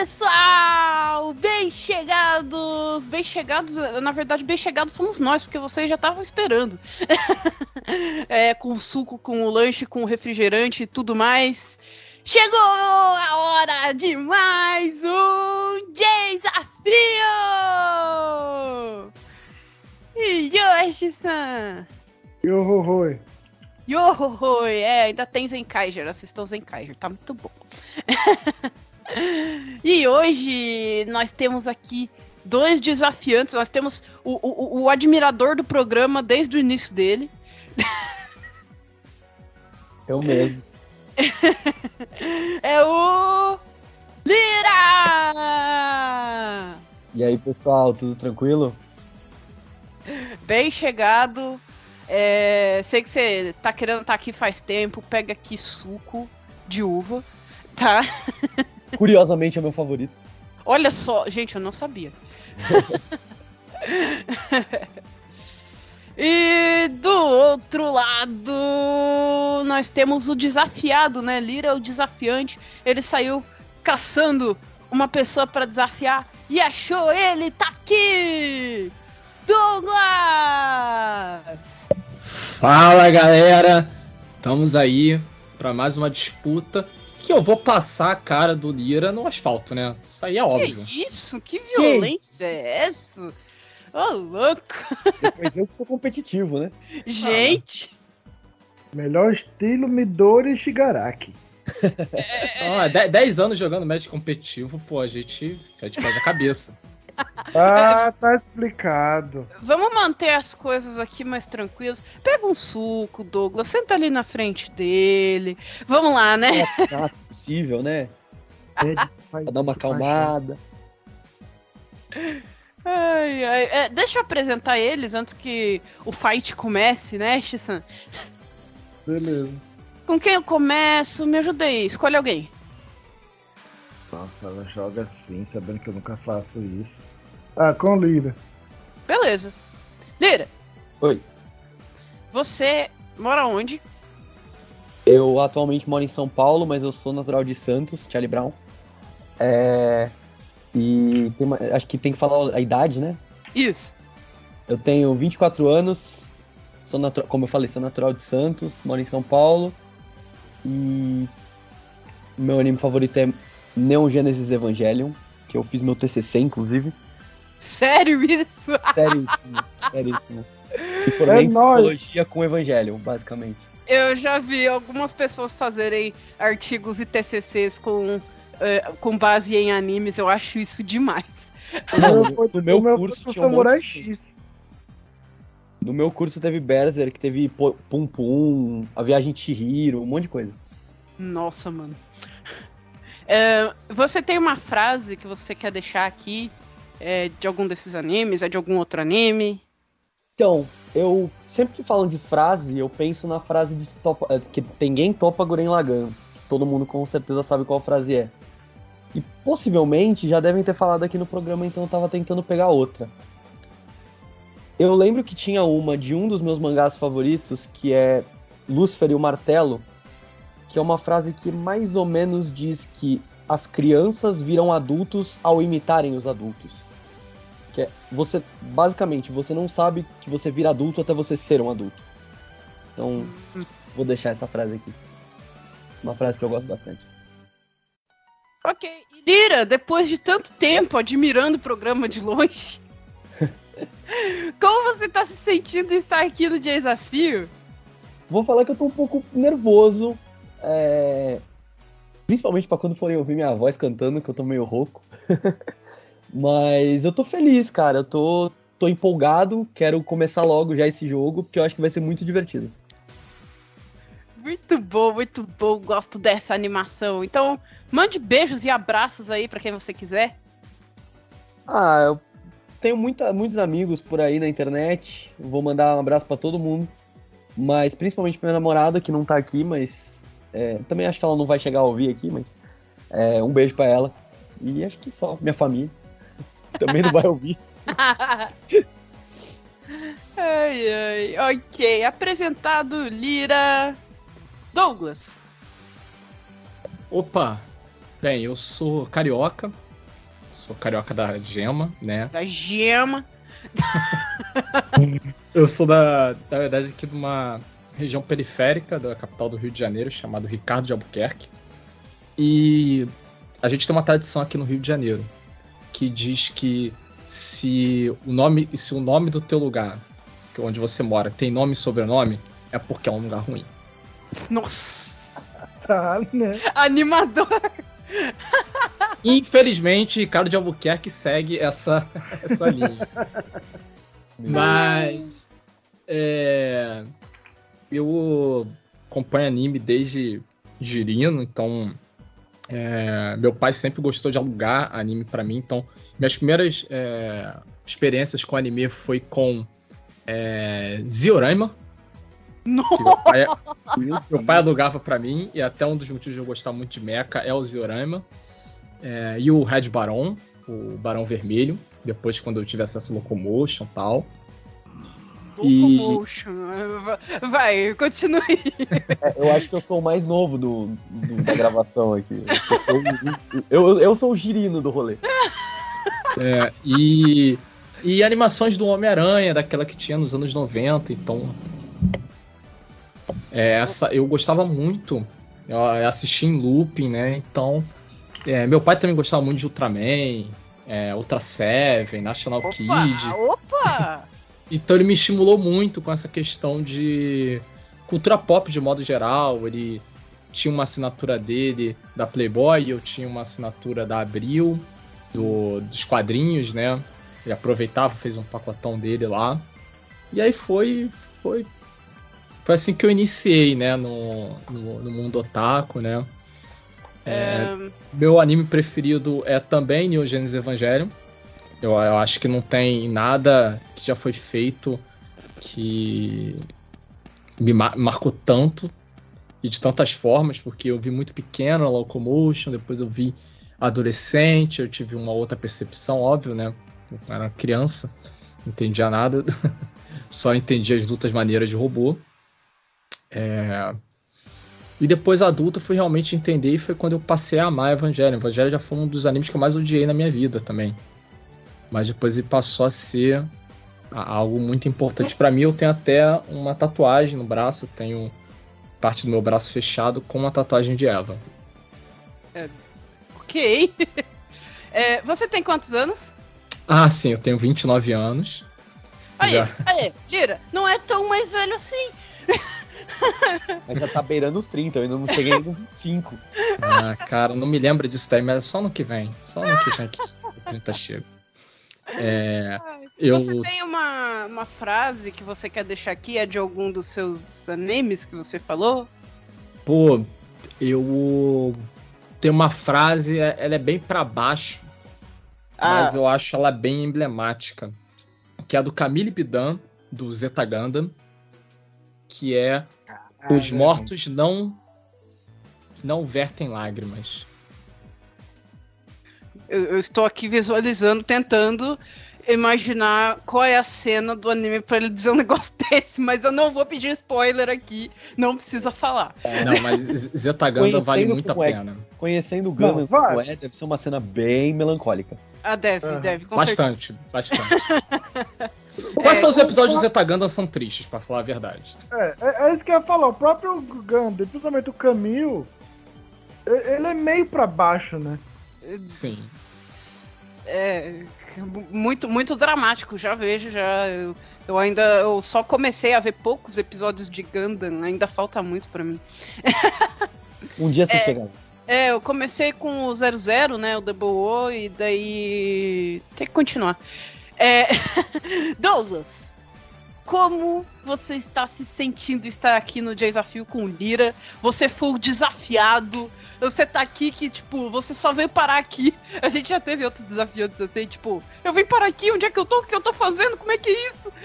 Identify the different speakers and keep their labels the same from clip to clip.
Speaker 1: pessoal! Bem chegados! Bem chegados, na verdade, bem chegados somos nós, porque vocês já estavam esperando. é, com suco, com o lanche, com o refrigerante e tudo mais. Chegou a hora de mais um desafio! E Yoshi-san!
Speaker 2: Yohohoi!
Speaker 1: Yohohoi! É, ainda tem Zenkaiger, assistam Zenkaiger, tá muito bom. e hoje nós temos aqui dois desafiantes. Nós temos o, o, o admirador do programa desde o início dele.
Speaker 3: Eu mesmo.
Speaker 1: é o Lira!
Speaker 3: E aí, pessoal, tudo tranquilo?
Speaker 1: Bem chegado. É, sei que você tá querendo estar tá aqui faz tempo. Pega aqui suco de uva, tá?
Speaker 3: Curiosamente é meu favorito.
Speaker 1: Olha só, gente, eu não sabia. e do outro lado, nós temos o desafiado, né? Lira é o desafiante. Ele saiu caçando uma pessoa para desafiar e achou ele, tá aqui! Douglas!
Speaker 4: Fala galera! Estamos aí para mais uma disputa que eu vou passar a cara do Lira no asfalto, né? Isso aí é óbvio.
Speaker 1: Que isso? Que violência que? é essa? Ô, oh, louco!
Speaker 3: Depois eu que sou competitivo, né?
Speaker 1: Gente!
Speaker 2: Melhor estilo Midori Shigaraki.
Speaker 4: É... 10 anos jogando match competitivo, pô, a gente, a gente perde a cabeça.
Speaker 2: Ah, tá explicado.
Speaker 1: Vamos manter as coisas aqui mais tranquilas. Pega um suco, Douglas, senta ali na frente dele. Vamos lá, né?
Speaker 3: É, se possível, né? pra dar uma acalmada.
Speaker 1: Ai, ai. É, deixa eu apresentar eles antes que o fight comece, né, Shisan?
Speaker 2: Beleza.
Speaker 1: Com quem eu começo? Me ajuda aí, escolhe alguém.
Speaker 2: Nossa, ela joga assim, sabendo que eu nunca faço isso. Ah, com Lira.
Speaker 1: Beleza. Lira.
Speaker 3: Oi.
Speaker 1: Você mora onde?
Speaker 3: Eu atualmente moro em São Paulo, mas eu sou natural de Santos, Charlie Brown. É... E uma... acho que tem que falar a idade, né?
Speaker 1: Isso.
Speaker 3: Eu tenho 24 anos, sou natural, como eu falei, sou natural de Santos, moro em São Paulo. E meu anime favorito é Neon Genesis Evangelion, que eu fiz meu TCC, inclusive.
Speaker 1: Sério isso?
Speaker 3: Seríssimo, seríssimo. E formei é em psicologia com Evangelion, basicamente.
Speaker 1: Eu já vi algumas pessoas fazerem artigos e TCCs com, uh, com base em animes, eu acho isso demais.
Speaker 3: Não, no, meu, meu curso tinha um monte No meu curso teve Berserk, teve Pum Pum, A Viagem Chihiro, um monte de coisa.
Speaker 1: Nossa, mano. É, você tem uma frase que você quer deixar aqui é, de algum desses animes? É de algum outro anime?
Speaker 3: Então, eu sempre que falam de frase, eu penso na frase de topa, é, que ninguém topa Guren Lagan, que todo mundo com certeza sabe qual frase é. E possivelmente já devem ter falado aqui no programa, então eu tava tentando pegar outra. Eu lembro que tinha uma de um dos meus mangás favoritos, que é Lúcifer e o Martelo, que é uma frase que mais ou menos diz que as crianças viram adultos ao imitarem os adultos. Que é, você, basicamente, você não sabe que você vira adulto até você ser um adulto. Então, vou deixar essa frase aqui. Uma frase que eu gosto bastante.
Speaker 1: Ok. Lira, depois de tanto tempo admirando o programa de longe, como você tá se sentindo estar aqui no desafio?
Speaker 3: Vou falar que eu tô um pouco nervoso, é... Principalmente para quando forem ouvir minha voz cantando, que eu tô meio rouco. Mas eu tô feliz, cara. Eu tô, tô empolgado. Quero começar logo já esse jogo, porque eu acho que vai ser muito divertido.
Speaker 1: Muito bom, muito bom. Gosto dessa animação. Então, mande beijos e abraços aí para quem você quiser.
Speaker 3: Ah, eu tenho muita, muitos amigos por aí na internet. Vou mandar um abraço para todo mundo. Mas principalmente pra minha namorada, que não tá aqui, mas é, também acho que ela não vai chegar a ouvir aqui, mas é, um beijo para ela. E acho que só minha família também não vai ouvir.
Speaker 1: ai, ai, ok. Apresentado Lira Douglas.
Speaker 4: Opa! Bem, eu sou carioca, sou carioca da Gema, né?
Speaker 1: Da Gema.
Speaker 4: Eu sou da, na verdade, aqui de uma região periférica da capital do Rio de Janeiro, chamado Ricardo de Albuquerque. E a gente tem uma tradição aqui no Rio de Janeiro que diz que se o nome, se o nome do teu lugar, que é onde você mora, tem nome e sobrenome, é porque é um lugar ruim.
Speaker 1: Nossa!
Speaker 2: Né?
Speaker 1: Animador!
Speaker 4: Infelizmente, Ricardo de Albuquerque segue essa, essa linha. Mas. É, eu acompanho anime desde girino, então. É, meu pai sempre gostou de alugar anime pra mim, então. Minhas primeiras é, experiências com anime foi com é, Zioraima, meu pai, meu pai alugava pra mim, e até um dos motivos de eu gostar muito de Mecha é o Zioraima. É, e o Red Baron, o Barão Vermelho, depois quando eu tive acesso a Locomotion e tal. E-.
Speaker 1: Vai, continue.
Speaker 3: É, eu acho que eu sou o mais novo do, do- da gravação aqui. Eu, eu, eu sou o girino do rolê.
Speaker 4: É, e, e animações do Homem-Aranha, daquela que tinha nos anos 90, então. É, essa eu gostava muito. Eu assisti em looping, né? Então. é, meu pai também gostava muito de Ultraman, é, Ultra Seven, National
Speaker 1: Opa!
Speaker 4: Kid.
Speaker 1: Opa!
Speaker 4: Então ele me estimulou muito com essa questão de cultura pop de modo geral. Ele tinha uma assinatura dele da Playboy, eu tinha uma assinatura da Abril, do, dos quadrinhos, né? Ele aproveitava, fez um pacotão dele lá. E aí foi. Foi, foi assim que eu iniciei, né? No, no, no mundo otaku, né? É,
Speaker 1: É,
Speaker 4: meu anime preferido é também New Genesis Evangelion. Eu, eu acho que não tem nada que já foi feito que me mar- marcou tanto e de tantas formas, porque eu vi muito pequeno a Locomotion, depois eu vi adolescente, eu tive uma outra percepção, óbvio, né? Eu era criança, não entendia nada, só entendia as lutas maneiras de robô. É, e depois adulto eu fui realmente entender e foi quando eu passei a amar Evangelho. Evangelho já foi um dos animes que eu mais odiei na minha vida também. Mas depois ele passou a ser algo muito importante pra mim. Eu tenho até uma tatuagem no braço, eu tenho parte do meu braço fechado com uma tatuagem de Eva.
Speaker 1: ok. É, você tem quantos anos?
Speaker 4: Ah, sim, eu tenho 29 anos.
Speaker 1: Aí,
Speaker 4: Já.
Speaker 1: aí, Lira, não é tão mais velho assim.
Speaker 3: Mas já tá beirando os 30, eu ainda não cheguei nos 25.
Speaker 4: Ah, cara, não me lembro disso daí, mas é só no que vem. Só no que vem que o 30 chega. É, eu,
Speaker 1: Você tem uma, uma frase que você quer deixar aqui? É de algum dos seus animes que você falou?
Speaker 4: Pô, eu tenho uma frase, é- ela é bem pra baixo,
Speaker 1: Ah,
Speaker 4: mas eu acho ela bem emblemática, que é a do Camille Bidan, do Zeta Gundam, que é os mortos não não vertem lágrimas.
Speaker 1: Eu, eu estou aqui visualizando, tentando imaginar qual é a cena do anime pra ele dizer um negócio desse, mas eu não vou pedir spoiler aqui, não precisa falar.
Speaker 4: Não, mas Z- Zeta Gundam vale muito a
Speaker 3: é-
Speaker 4: pena.
Speaker 3: Conhecendo o Gundam
Speaker 2: vai.
Speaker 3: como é, deve ser uma cena bem melancólica.
Speaker 1: Ah, deve,
Speaker 2: Aham.
Speaker 1: deve, com certeza.
Speaker 4: Bastante, bastante. Quase todos os episódios do Zeta Gundam são tristes, pra falar a verdade.
Speaker 2: É, é, é isso que eu ia falar. O próprio Gundam, principalmente o Camille, ele é meio pra baixo, né?
Speaker 4: Sim.
Speaker 1: É muito, muito dramático, já vejo, já. Eu, eu ainda eu só comecei a ver poucos episódios de Gundam, ainda falta muito pra mim.
Speaker 3: Um dia você
Speaker 1: É.
Speaker 3: chega.
Speaker 1: É, eu comecei com o 00, né, o Double O, e daí tem que continuar. É... Douglas, como você está se sentindo estar aqui no desafio com o Lira? Você foi o desafiado. Você tá aqui que, tipo, você só veio parar aqui. A gente já teve outros desafios assim, tipo, eu vim parar aqui, onde é que eu tô? O que eu tô fazendo? Como é que é isso?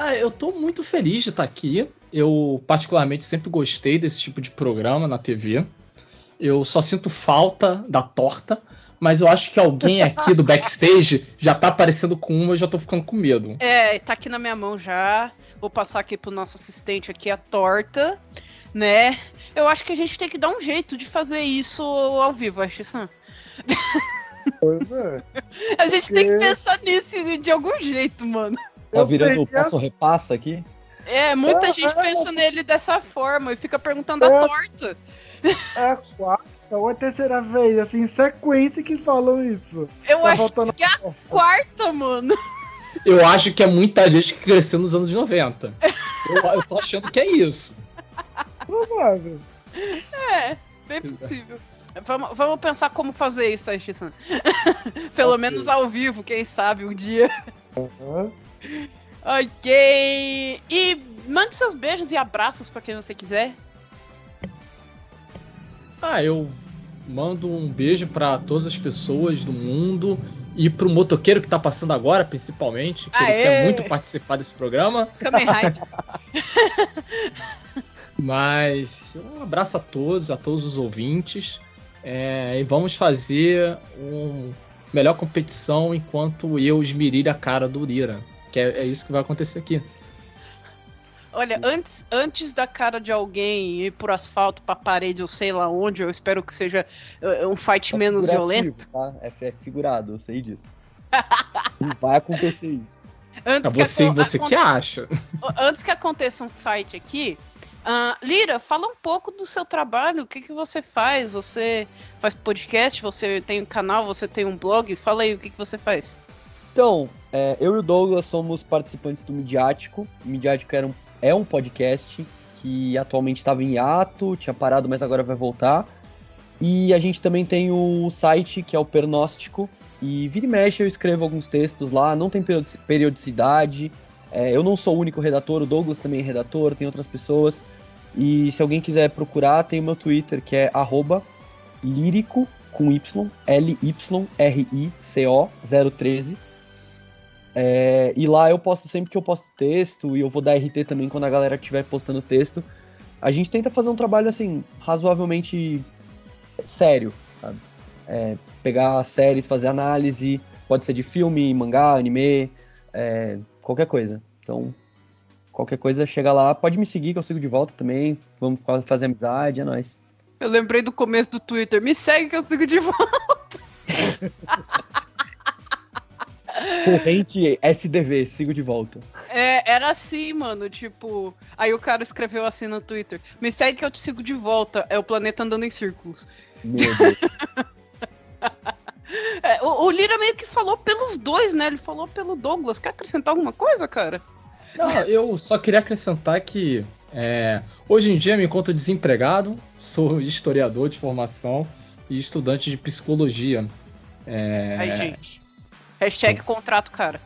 Speaker 4: Ah, eu tô muito feliz de estar aqui. Eu, particularmente, sempre gostei desse tipo de programa na TV. Eu só sinto falta da torta, mas eu acho que alguém aqui do backstage já tá aparecendo com uma, eu já tô ficando com medo.
Speaker 1: É, tá aqui na minha mão já. Vou passar aqui pro nosso assistente aqui a torta. Né? Eu acho que a gente tem que dar um jeito de fazer isso ao vivo, acho, Sam.
Speaker 2: Pois é.
Speaker 1: A gente tem que
Speaker 2: Porque-
Speaker 1: pensar nisso de algum jeito, mano.
Speaker 3: Tá
Speaker 2: Eu
Speaker 3: virando o passo repassa aqui?
Speaker 1: É, muita
Speaker 2: É,
Speaker 1: gente
Speaker 2: é.
Speaker 1: pensa nele dessa forma e fica perguntando a
Speaker 2: É.
Speaker 1: torta.
Speaker 2: É a quarta ou a terceira vez, assim, em sequência que falam isso.
Speaker 1: Eu
Speaker 2: Tá
Speaker 1: acho que é a quarta, mano.
Speaker 4: Eu acho que é muita gente que cresceu nos anos 90. Eu, eu tô achando que é isso.
Speaker 2: Provável.
Speaker 1: É, bem possível. Vamos, vamos pensar como fazer isso, Aisha-san. Pelo
Speaker 2: Ok.
Speaker 1: menos ao vivo, quem sabe, um dia.
Speaker 2: Aham.
Speaker 1: Ok. E mande seus beijos e abraços pra quem você quiser.
Speaker 4: Ah, eu mando um beijo pra todas as pessoas do mundo e pro motoqueiro que tá passando agora, principalmente, que ele
Speaker 1: Aê!
Speaker 4: quer muito participar desse programa.
Speaker 1: Kamen Rider.
Speaker 4: Mas um abraço a todos, a todos os ouvintes. é, e vamos fazer uma melhor competição enquanto eu esmirilho a cara do Lira. Que é, é isso que vai acontecer aqui.
Speaker 1: Olha, antes, antes da cara de alguém ir pro asfalto, pra parede ou sei lá onde, eu espero que seja uh, um fight
Speaker 3: É
Speaker 1: menos violento.
Speaker 3: Tá? É, é figurado, eu sei disso. Não vai acontecer isso.
Speaker 1: Antes
Speaker 4: É você,
Speaker 1: aco-
Speaker 4: você que acha.
Speaker 1: Antes que aconteça um fight aqui, ah, Lira, fala um pouco do seu trabalho. O que, que você faz? Você faz podcast? Você tem um canal? Você tem um blog? Fala aí o que, que você faz.
Speaker 3: Então, é, eu e o Douglas somos participantes do Midiático. O Midiático era um, é um podcast que atualmente estava em hiato, tinha parado, mas agora vai voltar. E a gente também tem o site que é o Pernóstico. E vira e mexe eu escrevo alguns textos lá, não tem periodi- periodicidade. É, eu não sou o único redator, o Douglas também é redator, tem outras pessoas. E se alguém quiser procurar, tem o meu Twitter, que é arroba lírico com Y, L-Y-R-I-C-O 013. É, e lá eu posto sempre que eu posto texto e eu vou dar RT também quando a galera estiver postando texto. A gente tenta fazer um trabalho assim, razoavelmente sério, sabe? É, pegar séries, fazer análise, pode ser de filme, mangá, anime, é, qualquer coisa. Então, qualquer coisa chega lá, pode me seguir que eu sigo de volta também. Vamos fa- fazer amizade, é nóis.
Speaker 1: Eu lembrei do começo do Twitter. Me segue que eu sigo de volta.
Speaker 3: Corrente SDV, sigo de volta.
Speaker 1: É, era assim, mano. Tipo, aí o cara escreveu assim no Twitter: Me segue que eu te sigo de volta. É o planeta andando em círculos.
Speaker 3: Meu Deus.
Speaker 1: É, o, o Lira meio que falou pelos dois, né? Ele falou pelo Douglas. Quer acrescentar alguma coisa, cara?
Speaker 4: Não, eu só queria acrescentar que é, hoje em dia me encontro desempregado, sou historiador de formação e estudante de psicologia. É,
Speaker 1: Aí, gente. Hashtag contrato, cara.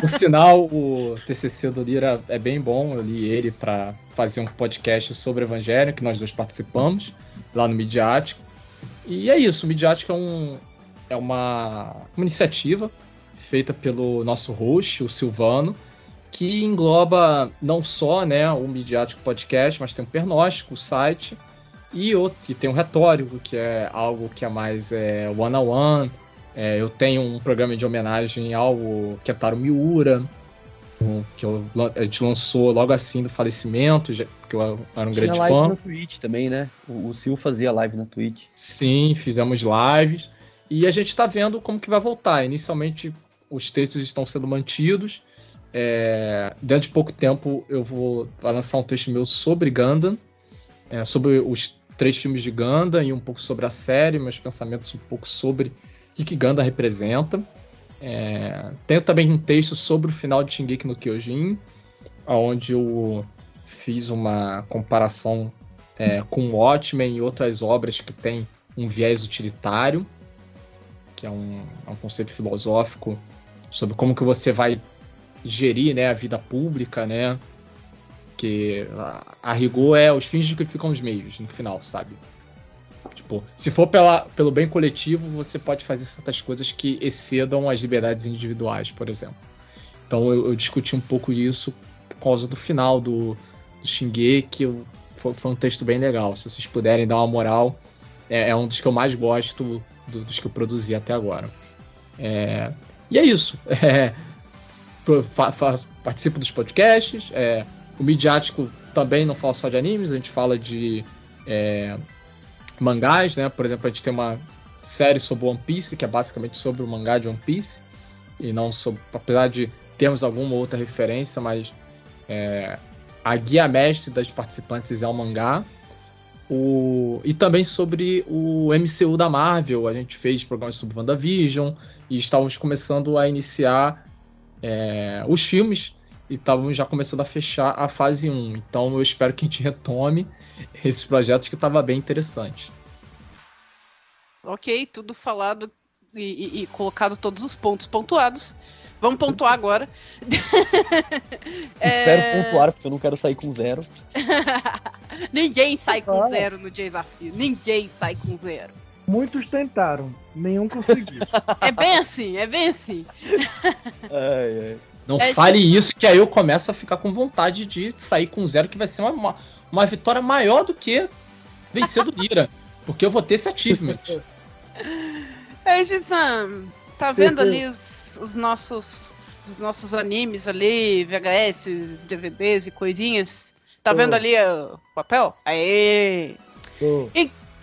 Speaker 4: Por sinal, o TCC do Lira é bem bom. Eu li ele para fazer um podcast sobre Evangelho, que nós dois participamos, lá no Midiático. E é isso, o Midiático é, um, é uma, uma iniciativa feita pelo nosso host, o Silvano, que engloba não só né, o Midiático Podcast, mas tem o Pernóstico, o site, e, outro, e tem o Retórico, que é algo que é mais é, one-on-one, é, eu tenho um programa de homenagem ao Kentaro Miura, um, que eu, a gente lançou logo assim do falecimento, já- porque eu era um
Speaker 3: Tinha
Speaker 4: grande
Speaker 3: live
Speaker 4: fã.
Speaker 3: na Twitch também, né? O, o Sil fazia live na Twitch.
Speaker 4: Sim, fizemos lives. E a gente está vendo como que vai voltar. Inicialmente, os textos estão sendo mantidos. É, dentro de pouco tempo, eu vou lançar um texto meu sobre Gundam, é, sobre os três filmes de Gundam e um pouco sobre a série, meus pensamentos um pouco sobre o que, que Gundam representa. É, tenho também um texto sobre o final de Shingeki no Kyojin, onde eu fiz uma comparação é, com Watchmen e outras obras que têm um viés utilitário, que é um, é um conceito filosófico sobre como que você vai gerir né, a vida pública, né? Que a, rigor é os fins justificam os meios no final, sabe? Tipo, se for pela, pelo bem coletivo, você pode fazer certas coisas que excedam as liberdades individuais, por exemplo. Então eu, eu discuti um pouco isso por causa do final do, do Shingeki, eu, foi, foi um texto bem legal. Se vocês puderem dar uma moral, é, é um dos que eu mais gosto do- dos que eu produzi até agora. É, e é isso. É, participo dos podcasts, é, o midiático também não fala só de animes, a gente fala de é, mangás, né? Por exemplo, a gente tem uma série sobre One Piece, que é basicamente sobre o mangá de One Piece, e não sobre, apesar de termos alguma outra referência, mas é, a guia mestre das participantes é o mangá. O, e também sobre o MCU da Marvel, a gente fez programas sobre WandaVision e estávamos começando a iniciar é, os filmes e estávamos já começando a fechar a fase 1. Então eu espero que a gente retome esses projetos que estava bem interessante.
Speaker 1: Ok, tudo falado e, e, e, colocado todos os pontos pontuados. Vamos pontuar agora.
Speaker 3: Espero é... pontuar, porque eu não quero sair com zero.
Speaker 1: Ninguém sai com zero no desafio. Ninguém sai com zero.
Speaker 2: Muitos tentaram, nenhum conseguiu.
Speaker 1: é bem assim, é bem assim.
Speaker 4: ai, ai. Não é fale isso, que aí eu começo a ficar com vontade de sair com zero, que vai ser uma, uma vitória maior do que vencer do Lira. porque eu vou ter esse achievement.
Speaker 1: É, Gisam, tá vendo ali os, os, nossos os nossos animes ali, VHS, DVDs e coisinhas? Tá vendo ali o papel? Aê!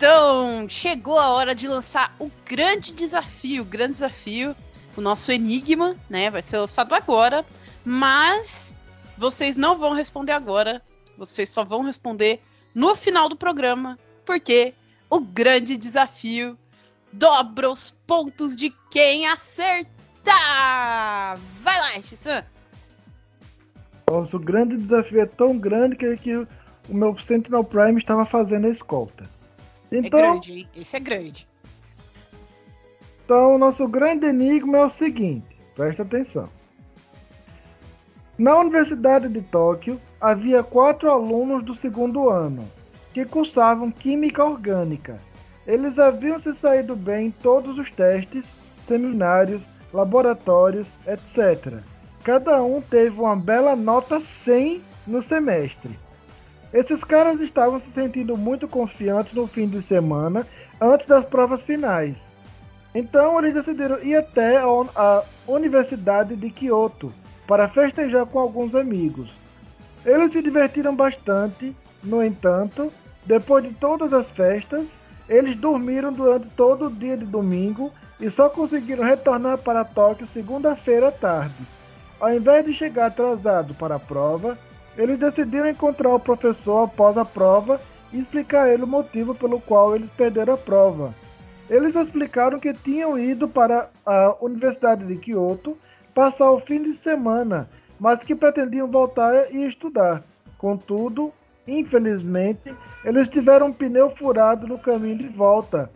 Speaker 1: Então, chegou a hora de lançar o grande desafio, o grande desafio o nosso enigma, né? Vai ser lançado agora, mas vocês não vão responder agora, vocês só vão responder no final do programa, porque o grande desafio dobra os pontos de quem acertar. Vai lá, Shissan.
Speaker 2: Nosso grande desafio é tão grande que, que o meu Sentinel Prime estava fazendo a escolta.
Speaker 1: É então, é grande, hein? Esse é grande.
Speaker 2: Então, o nosso grande enigma é o seguinte: presta atenção. Na Universidade de Tóquio, havia quatro alunos do segundo ano que cursavam Química Orgânica. Eles haviam se saído bem em todos os testes, seminários, laboratórios, etc. Cada um teve uma bela nota 100 no semestre. Esses caras estavam se sentindo muito confiantes no fim de semana antes das provas finais então eles decidiram ir até a Universidade de Kyoto para festejar com alguns amigos. Eles se divertiram bastante, no entanto, depois de todas as festas, eles dormiram durante todo o dia de domingo e só conseguiram retornar para Tóquio segunda-feira à tarde. Ao invés de chegar atrasado para a prova, eles decidiram encontrar o professor após a prova e explicar a ele o motivo pelo qual eles perderam a prova. Eles explicaram que tinham ido para a Universidade de Kyoto passar o fim de semana, mas que pretendiam voltar e estudar. Contudo, infelizmente, eles tiveram um pneu furado no caminho de volta.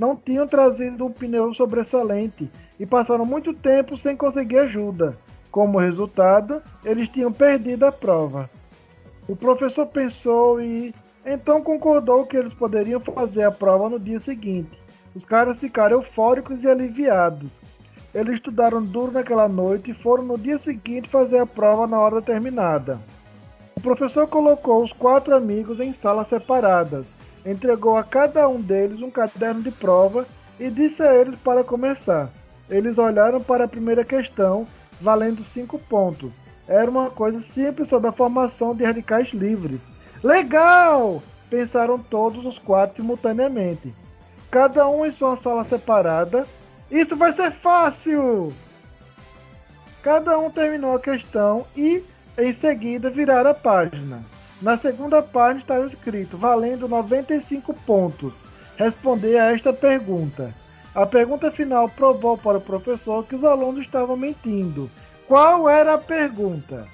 Speaker 2: Não tinham trazido um pneu sobressalente e passaram muito tempo sem conseguir ajuda. Como resultado, eles tinham perdido a prova. O professor pensou e então concordou que eles poderiam fazer a prova no dia seguinte. Os caras ficaram eufóricos e aliviados. Eles estudaram duro naquela noite e foram no dia seguinte fazer a prova na hora determinada. O professor colocou os quatro amigos em salas separadas, entregou a cada um deles um caderno de prova e disse a eles para começar. Eles olharam para a primeira questão, valendo cinco pontos. Era uma coisa simples sobre a formação de radicais livres. Legal! Pensaram todos os quatro simultaneamente cada um em sua sala separada. Isso vai ser fácil! Cada um terminou a questão e, em seguida, viraram a página. Na segunda página estava escrito, valendo 95 pontos. Responder a esta pergunta. A pergunta final provou para o professor que os alunos estavam mentindo. Qual era a pergunta?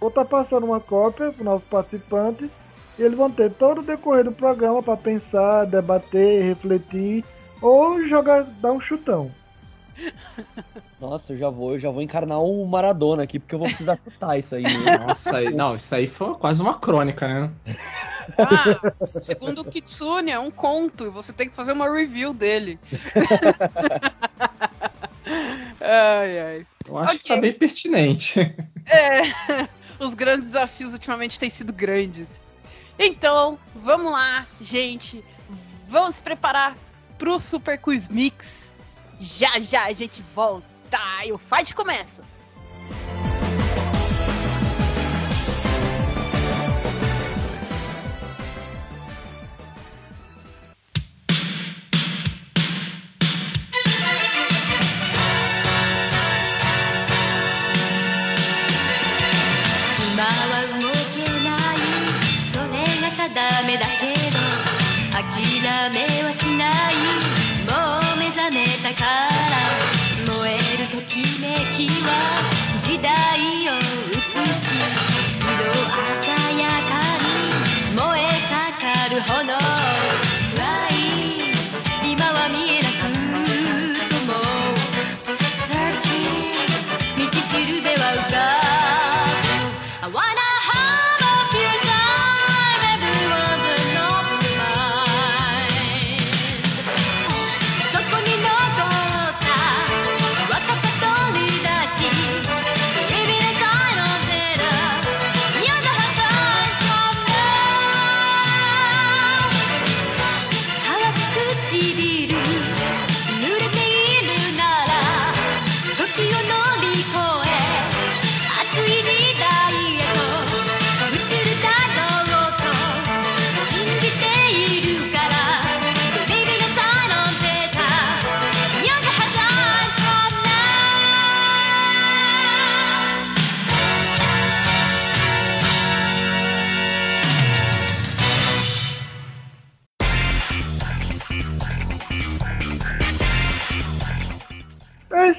Speaker 2: Vou estar passando uma cópia para os nossos participantes e eles vão ter todo o decorrer do programa para pensar, debater, refletir ou jogar, dar um chutão.
Speaker 3: Nossa, eu já vou, eu já vou encarnar o Maradona aqui, porque eu vou precisar chutar isso aí.
Speaker 4: Né? Nossa, não, isso aí foi quase uma crônica, né?
Speaker 1: Ah, segundo o Kitsune, é um conto, e você tem que fazer uma review dele.
Speaker 4: ai, ai. Eu acho okay. que tá bem pertinente.
Speaker 1: É, os grandes desafios ultimamente têm sido grandes. Então, vamos lá, gente. Vamos se preparar pro Super Quiz Mix. Já já a gente volta e o fight começa.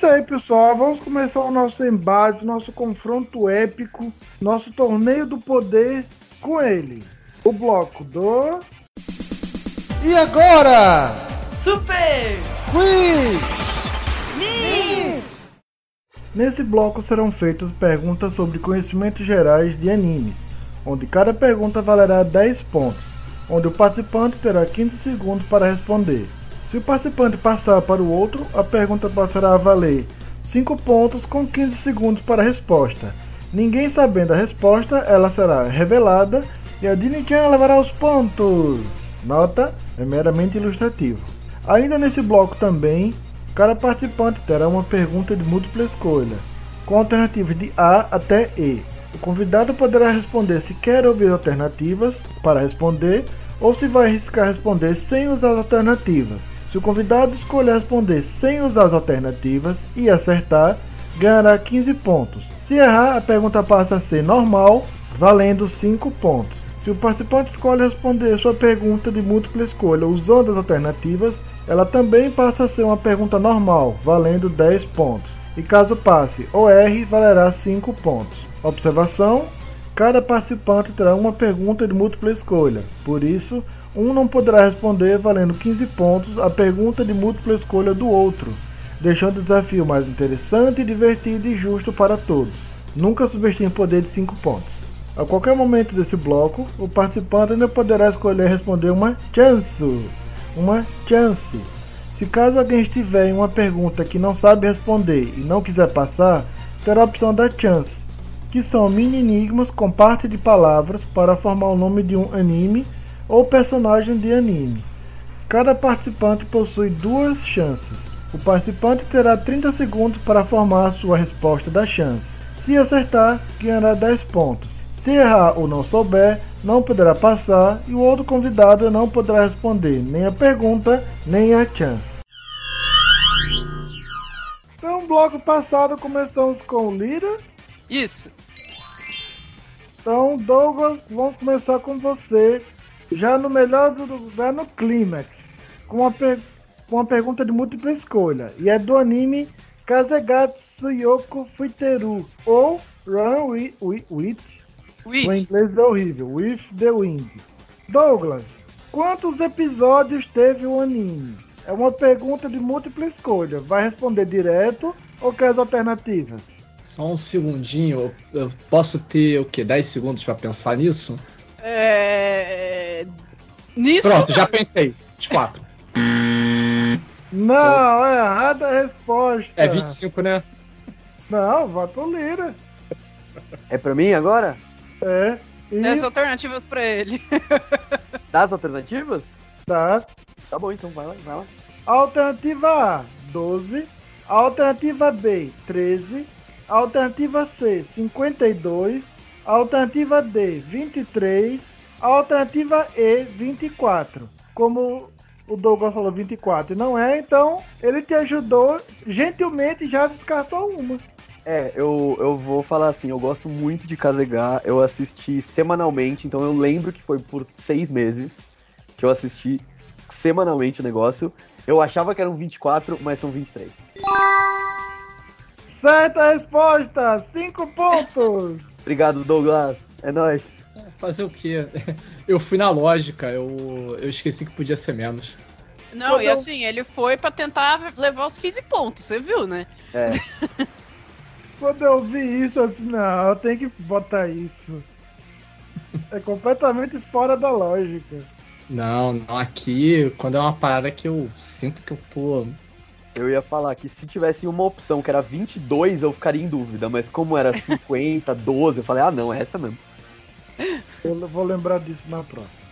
Speaker 2: Isso aí, pessoal. Vamos começar o nosso embate, nosso confronto épico, nosso torneio do poder com ele. O bloco do. E agora?
Speaker 1: Super!
Speaker 2: Quiz!
Speaker 1: Me!
Speaker 2: Nesse bloco serão feitas perguntas sobre conhecimentos gerais de animes, onde cada pergunta valerá 10 pontos, onde o participante terá 15 segundos para responder. Se o participante passar para o outro, a pergunta passará a valer 5 pontos com 15 segundos para a resposta. Ninguém sabendo a resposta, ela será revelada e a Dini-chan levará os pontos. Nota, é meramente ilustrativo. Ainda nesse bloco também, cada participante terá uma pergunta de múltipla escolha, com alternativas de A até E. O convidado poderá responder se quer ouvir alternativas para responder ou se vai arriscar responder sem usar as alternativas. Se o convidado escolher responder sem usar as alternativas e acertar, ganhará 15 pontos. Se errar, a pergunta passa a ser normal, valendo 5 pontos. Se o participante escolhe responder sua pergunta de múltipla escolha usando as alternativas, ela também passa a ser uma pergunta normal, valendo 10 pontos. E caso passe ou erre, valerá 5 pontos. Observação: cada participante terá uma pergunta de múltipla escolha, por isso, um não poderá responder valendo 15 pontos a pergunta de múltipla escolha do outro, deixando o desafio mais interessante, divertido e justo para todos. Nunca subestime o poder de 5 pontos. A qualquer momento desse bloco, o participante ainda poderá escolher responder uma chance. Uma chance. Se caso alguém estiver em uma pergunta que não sabe responder e não quiser passar, terá a opção da chance, que são mini enigmas com parte de palavras para formar o nome de um anime ou personagem de anime. Cada participante possui duas chances. O participante terá 30 segundos para formar sua resposta da chance. Se acertar, ganhará 10 pontos. Se errar ou não souber, não poderá passar e o outro convidado não poderá responder nem a pergunta nem a chance. Então, bloco passado começamos com Lira.
Speaker 1: Isso.
Speaker 2: Então, Douglas, vamos começar com você já no melhor do lugar no clímax, com uma, per com uma pergunta de múltipla escolha, e é do anime Kazegatsu Yoko Fuiteru, ou Run With, with, with
Speaker 1: With.
Speaker 2: o inglês é horrível, With the Wind. Douglas, quantos episódios teve o anime? É uma pergunta de múltipla escolha, vai responder direto ou quer as alternativas?
Speaker 4: Só um segundinho, eu, eu posso ter o quê? 10 segundos pra pensar nisso?
Speaker 1: É... Nisso.
Speaker 4: Pronto, já pensei. 24.
Speaker 2: Não, é errada a resposta.
Speaker 4: É 25, né?
Speaker 2: Não, vai pro Lira.
Speaker 3: É pra mim agora?
Speaker 2: É. E
Speaker 1: Dá as alternativas pra ele.
Speaker 3: Das alternativas?
Speaker 2: tá.
Speaker 3: Tá bom, então vai lá, vai lá.
Speaker 2: Alternativa A, 12. Alternativa B, 13. Alternativa C, 52. Alternativa D, 23. Alternativa E, 24. Como o Douglas falou 24 e não é, então ele te ajudou, gentilmente já descartou uma.
Speaker 3: É, eu, eu vou falar assim, eu gosto muito de Kazegá, eu assisti semanalmente, então eu lembro que foi por seis meses que eu assisti semanalmente o negócio. Eu achava que eram 24, mas são 23.
Speaker 2: Certa resposta, 5 pontos.
Speaker 3: Obrigado, Douglas. É nóis.
Speaker 4: Fazer o quê? Eu fui na lógica, eu, eu esqueci que podia ser menos.
Speaker 1: Não,
Speaker 2: Quando
Speaker 1: e
Speaker 2: eu-
Speaker 1: assim, ele foi pra tentar levar os 15 pontos, você viu, né?
Speaker 3: É,
Speaker 2: Quando eu vi isso, eu disse, não, eu tenho que botar isso. É completamente fora da lógica.
Speaker 4: Não, não, aqui, quando é uma parada que eu sinto que eu tô.
Speaker 3: Eu ia falar que se tivesse uma opção que era 22, eu ficaria em dúvida, mas como era 50, 12, eu falei, ah não, é essa mesmo.
Speaker 2: Eu vou lembrar disso na próxima.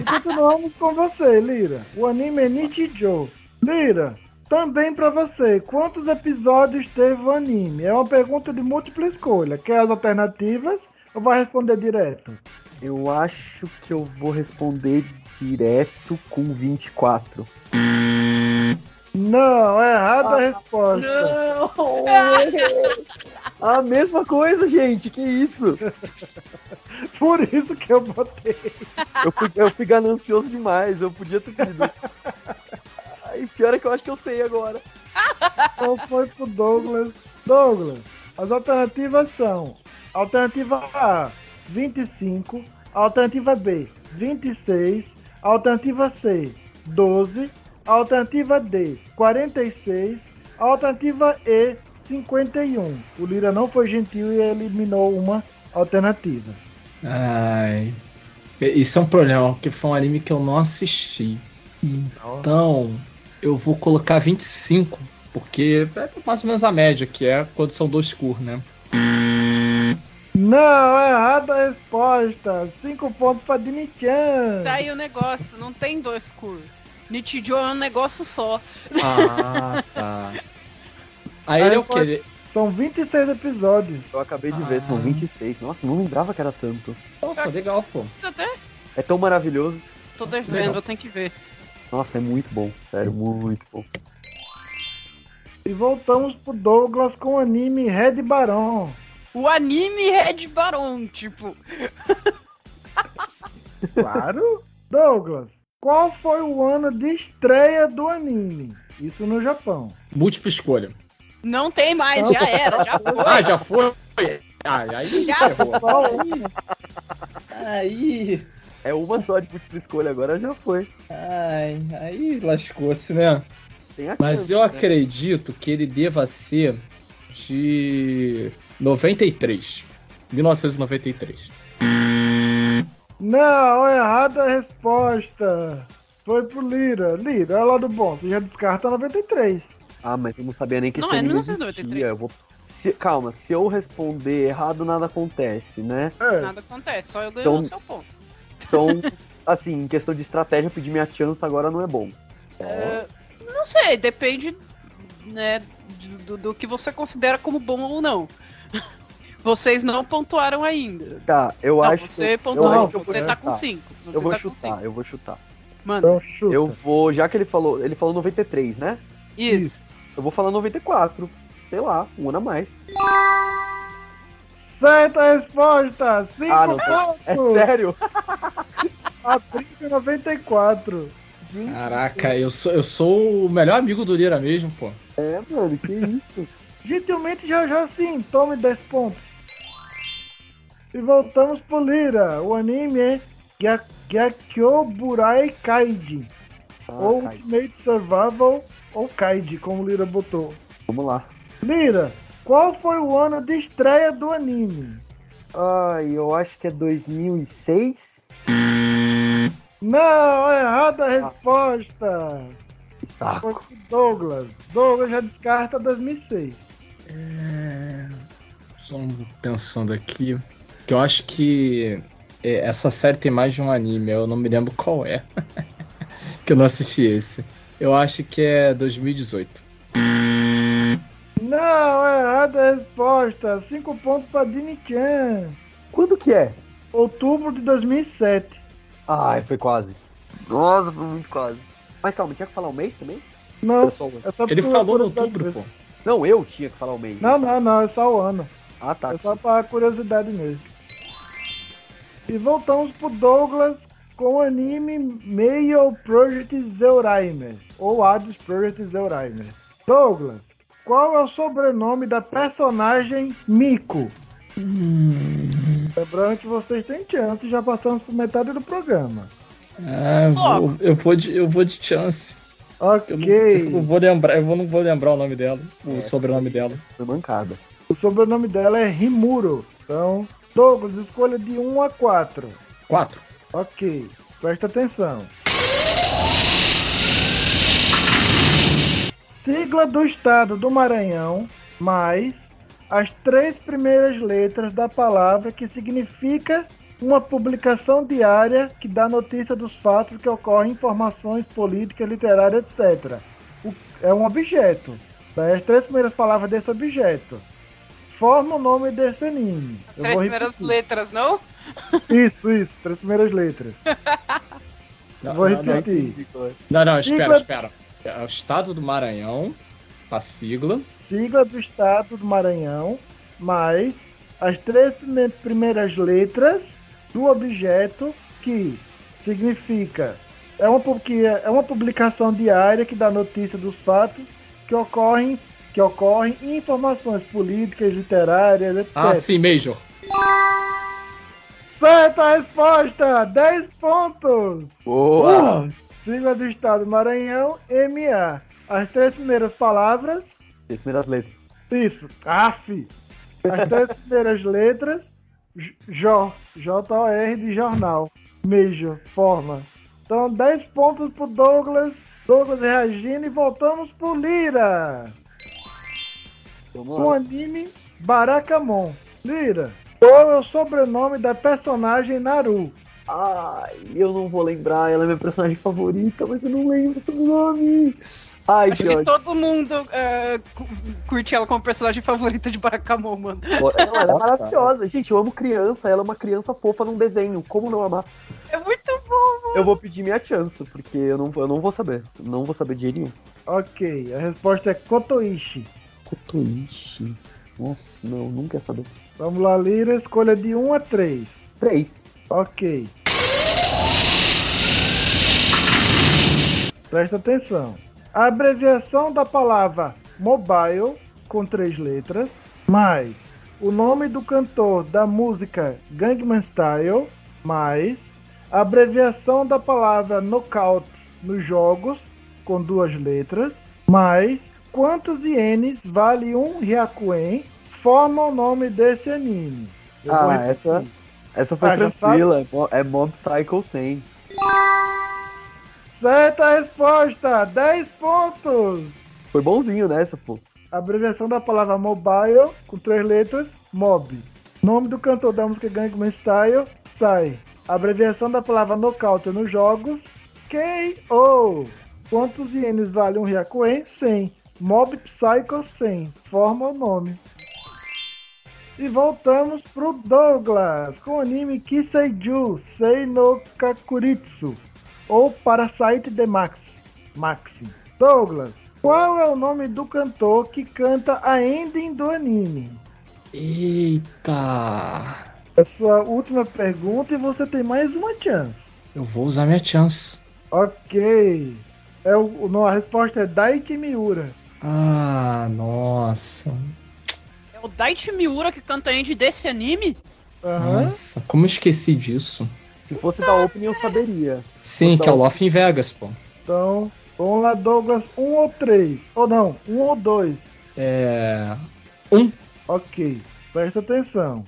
Speaker 2: E continuamos com você, Lira. O anime é Nichijou. Lira, também pra você, quantos episódios teve o anime? É uma pergunta de múltipla escolha. Quer as alternativas ou vai responder direto?
Speaker 3: Eu acho que eu vou responder direto com 24.
Speaker 2: Não, é errada a resposta.
Speaker 3: Não! A mesma coisa, gente, que isso?
Speaker 2: Por isso que eu botei.
Speaker 3: Eu fui, eu fui ganancioso demais, eu podia ter pedido. Aí pior é que eu acho que eu sei agora.
Speaker 2: Então foi pro Douglas. Douglas, as alternativas são: alternativa A, 25, alternativa B, 26, alternativa C, 12, alternativa D, 46, alternativa E, 51. O Lira não foi gentil e eliminou uma alternativa.
Speaker 4: Ai. Isso é um problema, porque foi um anime que eu não assisti. Então, eu vou colocar 25, porque é mais ou menos a média, que é quando são dois cur, né?
Speaker 2: Não, é errada a resposta. Cinco pontos pra Dini-chan.
Speaker 1: Daí o negócio, não tem dois cur. Nichijou é um negócio só.
Speaker 4: Ah, tá. Aí ele é o quê?
Speaker 2: São 26 episódios.
Speaker 3: Eu acabei de ver, são
Speaker 4: Ah.
Speaker 3: 26. Nossa, não lembrava que era tanto.
Speaker 4: Nossa, legal, pô.
Speaker 1: Isso até
Speaker 3: É tão maravilhoso.
Speaker 1: tô devendo,
Speaker 4: Legal.
Speaker 1: eu tenho que ver.
Speaker 3: Nossa, é muito bom. Sério, muito bom.
Speaker 2: E voltamos pro Douglas com o anime Red Baron.
Speaker 1: O anime Red Baron, tipo.
Speaker 2: Claro. Douglas, qual foi o ano de estreia do anime? Isso no Japão.
Speaker 4: Múltipla escolha.
Speaker 1: Não tem mais, já era, já foi.
Speaker 4: Ah, já foi? Ah, aí
Speaker 1: Já
Speaker 4: ferrou. Aí.
Speaker 3: É uma só de múltipla escolha, agora já foi.
Speaker 4: Ai, aí lascou-se, né? Mas
Speaker 3: chance,
Speaker 4: eu
Speaker 3: né?
Speaker 4: acredito que ele deva ser de 93. 1993.
Speaker 2: Não, é errada a resposta. Foi pro Lira. Lira, é lá do bom. Você já descarta 93.
Speaker 3: Ah, mas eu não sabia nem que
Speaker 1: Não,
Speaker 3: esse
Speaker 1: é
Speaker 3: anime
Speaker 1: 1993.
Speaker 3: existia. Eu vou... Se- Calma, se eu responder errado, nada acontece, né?
Speaker 2: É.
Speaker 1: Nada acontece, só eu ganho
Speaker 3: Então-
Speaker 1: o seu ponto.
Speaker 3: Então, assim, em questão de estratégia, pedir minha chance agora não é bom.
Speaker 1: É, não sei, depende né, do, do que você considera como bom ou não. Vocês não pontuaram ainda.
Speaker 3: Tá, eu
Speaker 1: não,
Speaker 3: acho
Speaker 1: você
Speaker 3: que...
Speaker 1: pontuou,
Speaker 3: eu que eu
Speaker 1: você tá com
Speaker 3: chutar.
Speaker 1: 5. Você
Speaker 3: Eu vou
Speaker 1: tá com
Speaker 3: chutar,
Speaker 1: 5.
Speaker 3: eu vou chutar.
Speaker 1: Mano,
Speaker 2: Então chuta.
Speaker 3: Eu vou, já que ele falou, ele falou 93, né?
Speaker 1: isso.
Speaker 3: Eu vou falar 94. Sei lá, um ano a mais.
Speaker 2: Certa resposta. 5
Speaker 3: Ah, não, É
Speaker 2: pontos.
Speaker 3: sério?
Speaker 2: A 30 94. Gente,
Speaker 4: Caraca, eu sou, eu sou o melhor amigo do Lira mesmo, pô.
Speaker 3: É, mano, que isso?
Speaker 2: Gentilmente já já sim, tome 10 pontos. E voltamos pro Lira. O anime é Gya- Gyakyo Burai Kaiji.
Speaker 3: Ah,
Speaker 2: ou
Speaker 3: cai.
Speaker 2: Ultimate Survival ou Kaiji, como o Lira botou.
Speaker 3: Vamos lá.
Speaker 2: Lira, qual foi o ano de estreia do anime?
Speaker 3: Ai, eu acho que é 2006.
Speaker 2: Não, é errada a resposta.
Speaker 3: Que saco.
Speaker 2: Foi Douglas. Douglas já descarta 2006.
Speaker 4: É... Só pensando aqui. Que eu acho que é, essa série tem mais de um anime, eu não me lembro qual é. que eu não assisti esse. Eu acho que é 2018.
Speaker 2: Não, é errada a resposta. 5 pontos pra Dini-chan.
Speaker 3: Quando que é?
Speaker 2: Outubro de 2007.
Speaker 3: Ai, foi quase. Nossa, foi muito quase. Mas calma, tinha que falar o mês também?
Speaker 2: Não,
Speaker 3: só
Speaker 2: é só
Speaker 4: Ele falou no outubro, pô.
Speaker 3: Não, eu tinha que falar o mês.
Speaker 2: Não, não, não, é só o ano.
Speaker 3: Ah, tá.
Speaker 2: É só pra curiosidade mesmo. E voltamos pro Douglas com o anime Mail Project Zeuraimer, ou Hades Project Zeuraimer. Douglas, qual é o sobrenome da personagem Miko? Lembrando que vocês têm chance, já passamos por metade do programa.
Speaker 4: Ah, eu vou, eu vou de, eu vou de chance. Eu não, eu não
Speaker 2: Ok,
Speaker 4: vou lembrar, eu não vou lembrar o nome dela, o
Speaker 3: É,
Speaker 4: sobrenome dela.
Speaker 3: Foi mancada.
Speaker 2: o sobrenome dela é Rimuro. Então, Douglas, escolha de 1 a 4.
Speaker 4: Quatro.
Speaker 2: Ok, presta atenção. Sigla do Estado do Maranhão, mais as três primeiras letras da palavra que significa uma publicação diária que dá notícia dos fatos que ocorrem, informações políticas, literárias, etc. O- é um objeto. As três primeiras palavras desse objeto. Forma o nome desse anime.
Speaker 1: As três primeiras letras, não?
Speaker 2: Isso, isso, três primeiras letras.
Speaker 4: Não,
Speaker 2: Vou
Speaker 4: não, não,
Speaker 2: repetir.
Speaker 4: não, não, espera,
Speaker 2: Sigla-
Speaker 4: espera. É o estado do Maranhão, a sigla.
Speaker 2: sigla do estado do Maranhão, mais as três prime- primeiras letras do objeto que significa é uma, é uma publicação diária que dá notícia dos fatos que ocorrem, que ocorrem em informações políticas, literárias, etc.
Speaker 4: Ah, sim, Major.
Speaker 2: Certa resposta! 10 pontos!
Speaker 3: Boa!
Speaker 2: Sigla do Estado Maranhão, MA. As três primeiras palavras.
Speaker 3: As primeiras letras.
Speaker 2: Isso, AF. As três primeiras letras. J, J-O-R de jornal. Major, forma. Então, 10 pontos pro Douglas. Douglas reagindo e voltamos pro Lira. Com o anime Barakamon. Lira, qual é o sobrenome da personagem Naru?
Speaker 3: Ai, eu não vou lembrar. Ela é minha personagem favorita, mas eu não lembro o sobrenome. Ai,
Speaker 1: Acho
Speaker 3: que
Speaker 1: que todo mundo cu- curte ela como personagem favorita de Barakamon, mano.
Speaker 3: Ela, ela é maravilhosa. Gente, eu amo criança. Ela é uma criança fofa num desenho. Como não amar?
Speaker 1: É muito bom.
Speaker 3: Eu vou pedir minha chance, porque eu não, eu não vou saber. Não vou saber de jeito nenhum.
Speaker 2: Ok, a resposta é Kotoishi.
Speaker 3: Kotoishi. Nossa, não, nunca ia saber.
Speaker 2: Vamos lá, Lira, escolha de 1 a 3.
Speaker 3: Três.
Speaker 2: Ok. Presta atenção. A abreviação da palavra mobile, com três letras, mais o nome do cantor da música Gangnam Style, mais a abreviação da palavra knockout nos jogos, com duas letras, mais quantos ienes vale um Ryakuen, forma o nome desse anime. Eu
Speaker 3: Ah, essa, essa foi
Speaker 2: Ah,
Speaker 3: tranquila. É Mo- É Mob Psycho 100.
Speaker 2: Certa resposta! 10 pontos!
Speaker 3: Foi bonzinho nessa, pô.
Speaker 2: Abreviação da palavra mobile, com três letras, mob. Nome do cantor da música Gangnam Style, Psy. Abreviação da palavra nocaute nos jogos, KO. Quantos ienes vale um Ryakuen? 100. Mob Psycho 100. Forma o nome. E voltamos pro Douglas, com o anime Kiseiju Sei no Kakuritsu, ou Parasite de Max. Maxi. Douglas, qual é o nome do cantor que canta a ending do anime?
Speaker 4: Eita.
Speaker 2: É sua última pergunta e você tem mais uma chance.
Speaker 4: Eu vou usar minha chance.
Speaker 2: Ok. É o, a resposta é Daichi Miura.
Speaker 4: Ah, nossa.
Speaker 1: É o Daichi Miura que canta a end desse anime?
Speaker 2: Aham.
Speaker 4: Nossa, como eu esqueci disso?
Speaker 3: Se fosse da Opening, eu saberia.
Speaker 4: Sim, que é o Loft em Vegas, pô.
Speaker 2: Então, vamos lá, Douglas. Um ou três? Ou não, um ou dois.
Speaker 4: É. Um.
Speaker 2: Ok. Presta atenção.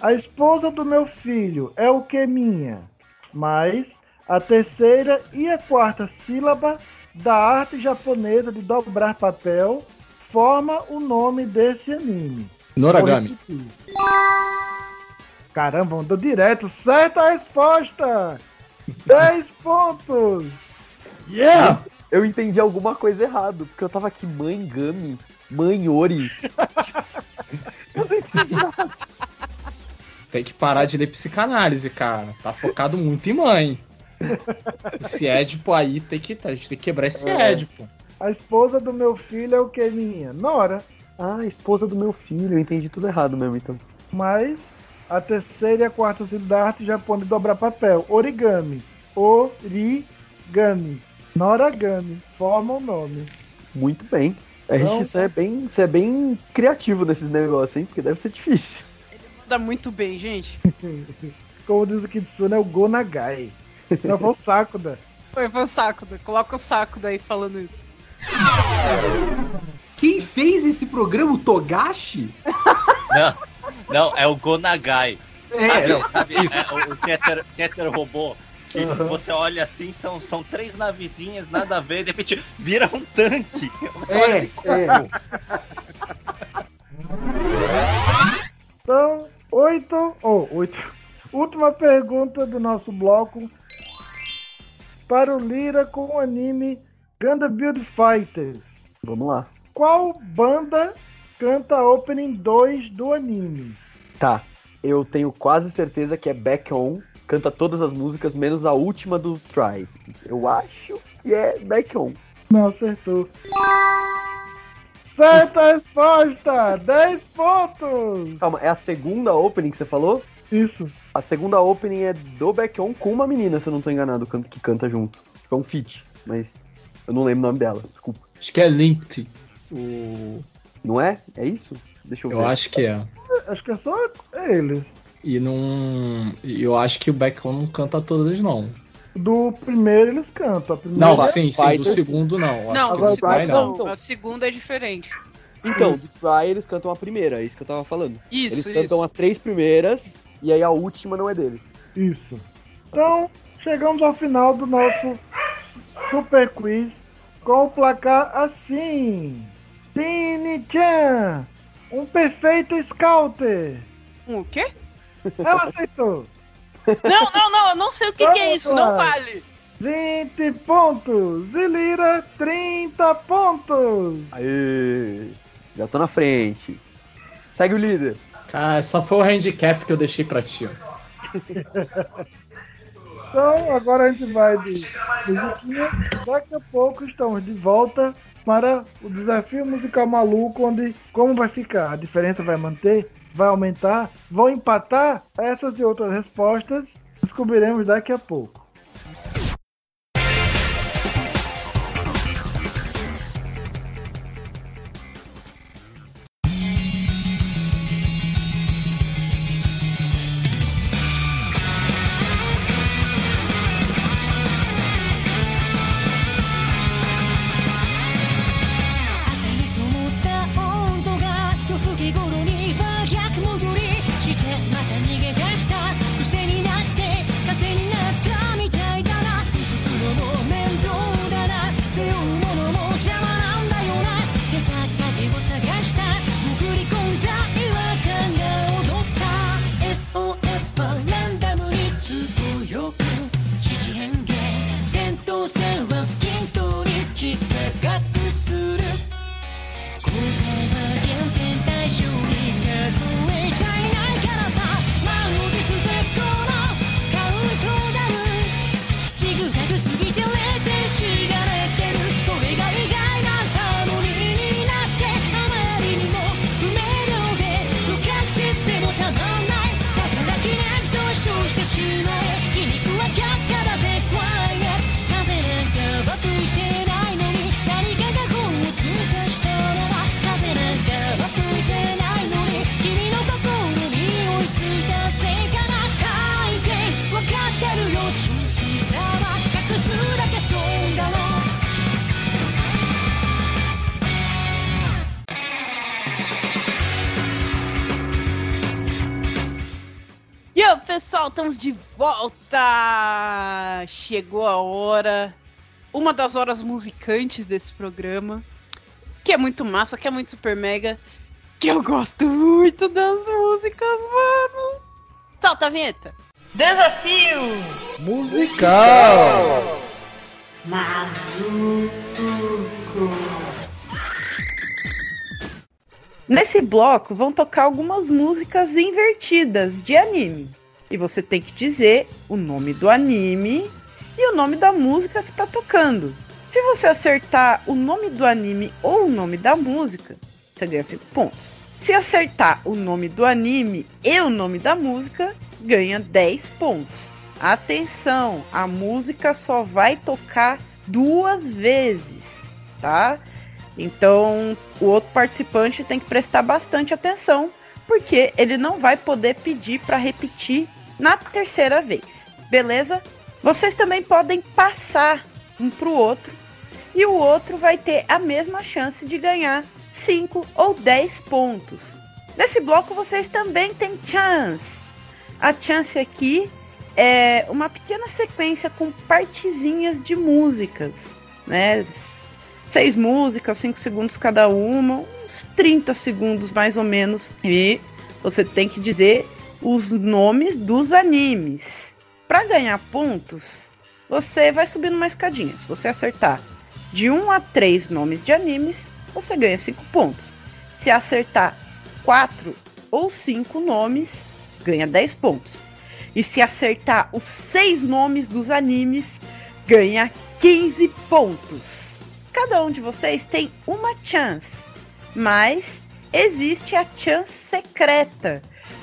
Speaker 2: A esposa do meu filho é o que minha? Mas a terceira e a quarta sílaba da arte japonesa de dobrar papel forma o nome desse anime.
Speaker 4: Noragami.
Speaker 2: Caramba, mandou direto. Certa resposta! 10 pontos!
Speaker 4: Yeah!
Speaker 3: Eu entendi alguma coisa errado, porque eu tava aqui, mãe Gami, mãe Ori. eu não entendi nada.
Speaker 4: Tem que parar de ler psicanálise, cara. Tá focado muito em mãe. Esse Édipo aí tem que. A gente tem que quebrar esse
Speaker 3: É.
Speaker 4: Édipo.
Speaker 2: A esposa do meu filho é o que minha? Nora.
Speaker 3: Ah, esposa do meu filho, eu entendi tudo errado mesmo, então.
Speaker 2: Mas a terceira e a quarta arte japonesa de dobrar papel. Origami. Origami. Noragami. Forma o nome.
Speaker 3: Muito bem. A gente
Speaker 2: Então-
Speaker 3: você é bem, você é bem criativo nesses negócios, hein? Porque deve ser difícil.
Speaker 1: Manda muito bem, gente.
Speaker 2: Como diz o Kitsune, é o Gonagai. Não, foi o Sakuda.
Speaker 1: Foi, foi o Sakuda. Coloca o Sakuda aí falando isso.
Speaker 5: Quem fez esse programa, o Togashi?
Speaker 6: Não, não, é o Gonagai. Ah,
Speaker 5: É,
Speaker 6: não, sabe? É o, Keter, Keter robô. Que tipo, você olha assim, são, são três navezinhas, nada a ver, de repente vira um tanque.
Speaker 5: É, é.
Speaker 2: Então, oito. Ou oito. Última pergunta do nosso bloco. Para o Lira com o anime Gundam Build Fighters.
Speaker 3: Vamos lá.
Speaker 2: Qual banda canta a Opening 2 do anime?
Speaker 3: Tá. Eu tenho quase certeza que é Back On. Canta todas as músicas, menos a última do Try. Eu acho que é Back On.
Speaker 2: Não acertou. Certa resposta! 10 pontos!
Speaker 3: Calma, é a segunda opening que você falou?
Speaker 2: Isso.
Speaker 3: A segunda opening é do Back On com uma menina, se eu não tô enganado, que canta junto. É um feat. mas eu não lembro o nome dela, desculpa.
Speaker 4: Acho que é Linked. O...
Speaker 3: Não é? É isso? Deixa eu ver.
Speaker 4: Eu acho que é.
Speaker 7: Acho que é só eles.
Speaker 4: E não. e Eu acho que o Beckon não canta todas, não.
Speaker 7: Do primeiro eles cantam. A primeira
Speaker 4: Não,
Speaker 3: Vai-
Speaker 4: sim, sim. Do segundo, não. Acho
Speaker 1: Não,
Speaker 4: que
Speaker 7: agora
Speaker 1: o
Speaker 4: não.
Speaker 1: A segunda é diferente.
Speaker 3: Então, do Try eles cantam a primeira, é isso que eu tava falando.
Speaker 1: Isso,
Speaker 3: eles cantam
Speaker 1: isso.
Speaker 3: as três primeiras e aí a última não é deles.
Speaker 7: Isso. Então, chegamos ao final do nosso super quiz com o placar assim. Tini Chan, um perfeito scouter.
Speaker 1: Um o quê?
Speaker 7: Ela aceitou.
Speaker 1: Não, não, não, eu não sei o que, que é isso, não vale.
Speaker 7: 20 pontos. E Lira, 30 pontos.
Speaker 3: Aê! Já tô na frente. Segue o líder.
Speaker 4: Cara, só foi o handicap que eu deixei pra ti.
Speaker 7: Então, agora a gente vai de musiquinha. Daqui a pouco estamos de volta para o desafio musical maluco, onde como vai ficar? A diferença vai manter? Vai aumentar? Vão empatar? Essas e outras respostas descobriremos daqui a pouco.「
Speaker 1: volta! Chegou a hora, uma das horas musicantes desse programa, que é muito massa, que é muito super mega, que eu gosto muito das músicas, mano! Solta a vinheta!
Speaker 7: Musical.
Speaker 8: Nesse bloco vão tocar algumas músicas invertidas de anime. E você tem que dizer o nome do anime e o nome da música que tá tocando. Se você acertar o nome do anime ou o nome da música, você ganha 5 pontos. Se acertar o nome do anime e o nome da música, ganha 10 pontos. Atenção, a música só vai tocar duas vezes, tá? Então, o outro participante tem que prestar bastante atenção, porque ele não vai poder pedir para repetir na terceira vez. Beleza? Vocês também podem passar um pro outro e o outro vai ter a mesma chance de ganhar 5 ou 10 pontos. Nesse bloco vocês também têm chance. A chance aqui é uma pequena sequência com partezinhas de músicas, né? seis músicas, 5 segundos cada uma, uns 30 segundos mais ou menos. E você tem que dizer os nomes dos animes. Para ganhar pontos, você vai subir numa escadinha. Se você acertar de 1 a 3 nomes de animes, você ganha 5 pontos. Se acertar 4 ou 5 nomes, ganha 10 pontos. E se acertar os 6 nomes dos animes, ganha 15 pontos cada um de vocês tem uma chance, mas existe a chance secreta,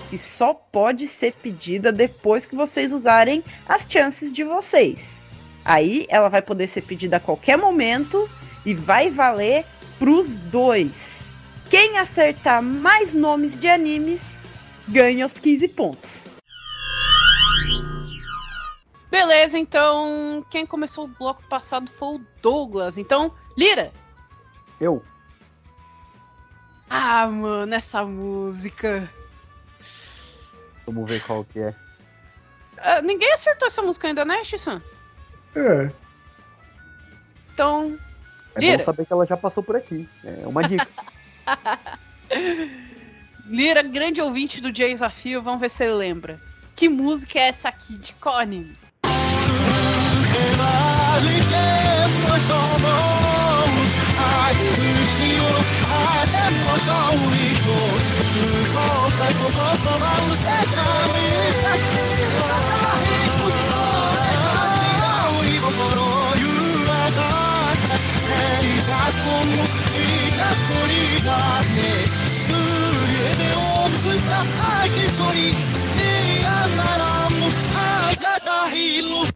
Speaker 8: que só pode ser pedida depois que vocês usarem as chances de vocês. Aí ela vai poder ser pedida a qualquer momento e vai valer pros dois. Quem acertar mais nomes de animes ganha os 15 pontos.
Speaker 1: Beleza, então quem começou o bloco passado foi o Douglas. Então, Lira!
Speaker 3: Eu.
Speaker 1: Ah, mano, essa música.
Speaker 3: Vamos ver qual que é.
Speaker 1: Ah, ninguém acertou essa música ainda, né, Shisan?
Speaker 2: É.
Speaker 1: Então,
Speaker 3: É
Speaker 1: Lira.
Speaker 3: bom saber que ela já passou por aqui. É uma dica.
Speaker 1: Lira, grande ouvinte do Desafio, vamos ver se ele lembra. Que música é essa aqui de qual anime?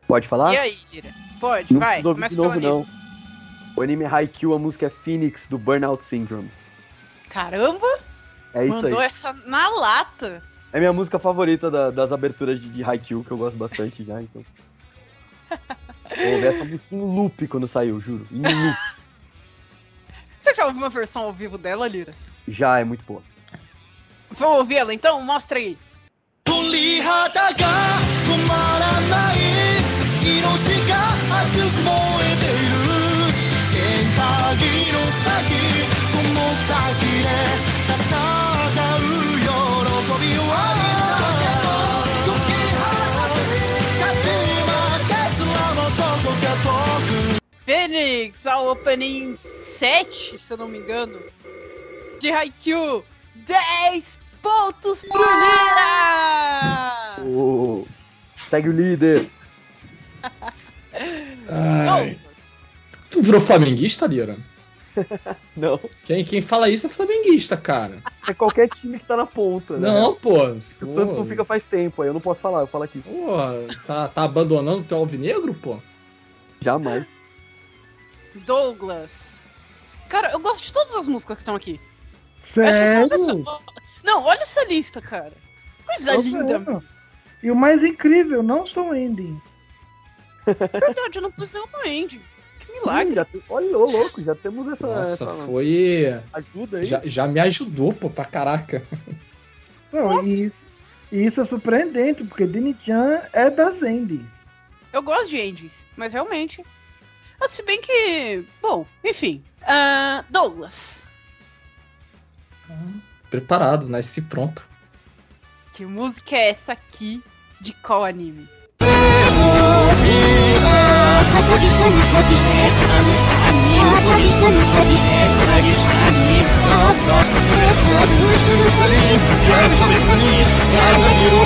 Speaker 3: Pode falar?
Speaker 1: E aí, Lira? Pode,
Speaker 3: Não
Speaker 1: vai. Começa
Speaker 3: de novo,
Speaker 1: pelo anime.
Speaker 3: não. O anime Haikyuu, a música é Phoenix, do Burnout Syndromes.
Speaker 1: Caramba,
Speaker 3: É isso
Speaker 1: mandou
Speaker 3: aí.
Speaker 1: essa na lata.
Speaker 3: É minha música favorita da- das aberturas de, de Haikyuu, que eu gosto bastante já, então. Eu ouvi essa música em loop quando saiu, juro. Em loop.
Speaker 1: Você já ouviu uma versão ao vivo dela, Lira?
Speaker 3: Já é muito boa.
Speaker 1: Vamos ouvir ela então? Mostra aí.
Speaker 9: 鳥肌が止まらない命が熱く燃えている
Speaker 1: Fênix, a opening 7, se eu não me engano, de Haikyuu. 10 pontos pro Lira!
Speaker 3: Ô, segue o líder.
Speaker 4: Ai.
Speaker 1: Douglas,
Speaker 4: Tu virou flamenguista, Lira?
Speaker 3: Não.
Speaker 4: Quem, quem fala isso é flamenguista, cara.
Speaker 3: É qualquer time que tá na ponta, né?
Speaker 4: Não, pô.
Speaker 3: O Santos não fica faz tempo, aí eu não posso falar, eu falo aqui.
Speaker 4: Pô, tá, tá abandonando o teu alvinegro, pô?
Speaker 3: Jamais.
Speaker 1: Douglas. Cara, eu gosto de todas as músicas que estão aqui. Eu acho isso- olha
Speaker 2: Sério?
Speaker 1: só- Não, olha essa lista, cara. Coisa
Speaker 2: Tô
Speaker 1: linda.
Speaker 2: vendo. E o mais incrível, não são endings.
Speaker 1: Verdade, eu não pus nenhuma ending. Milagre.
Speaker 3: já tem- Olha, ô, louco, já temos essa,
Speaker 4: Nossa,
Speaker 3: essa
Speaker 4: foi.
Speaker 3: ajuda aí.
Speaker 4: Já, já me ajudou, pô, pra caraca.
Speaker 2: Não, e isso, e isso é surpreendente, porque Dini-chan é das endings.
Speaker 1: Eu gosto de endings, mas realmente. Ah, Se bem que. Bom, enfim. Ah, Douglas,
Speaker 4: Preparado, nasci pronto.
Speaker 1: que música é essa aqui de qual anime?
Speaker 9: Отвалишься на кабинет, Афганистане Отвалишься на кабинет, Афганистане Отдать телефон, вышли вдали Я телефонист, я на него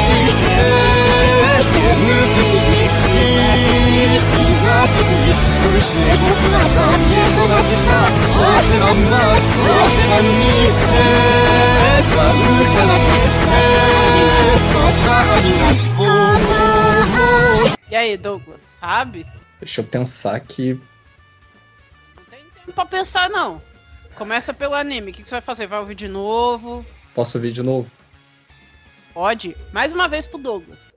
Speaker 1: E aí, Douglas, sabe?
Speaker 4: Deixa eu pensar que.
Speaker 1: Não tem tempo pra pensar, não. Começa pelo anime. O que que você vai fazer? Vai ouvir de novo?
Speaker 4: Posso ouvir de novo?
Speaker 1: Pode? Mais uma vez pro Douglas.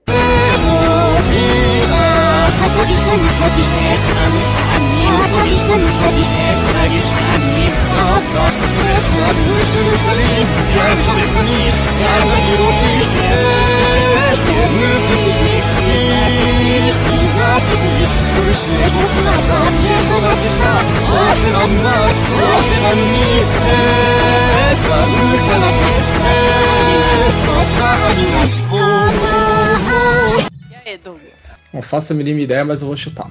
Speaker 1: E aí, Douglas?
Speaker 4: Não faço a mínima ideia, mas eu vou chutar.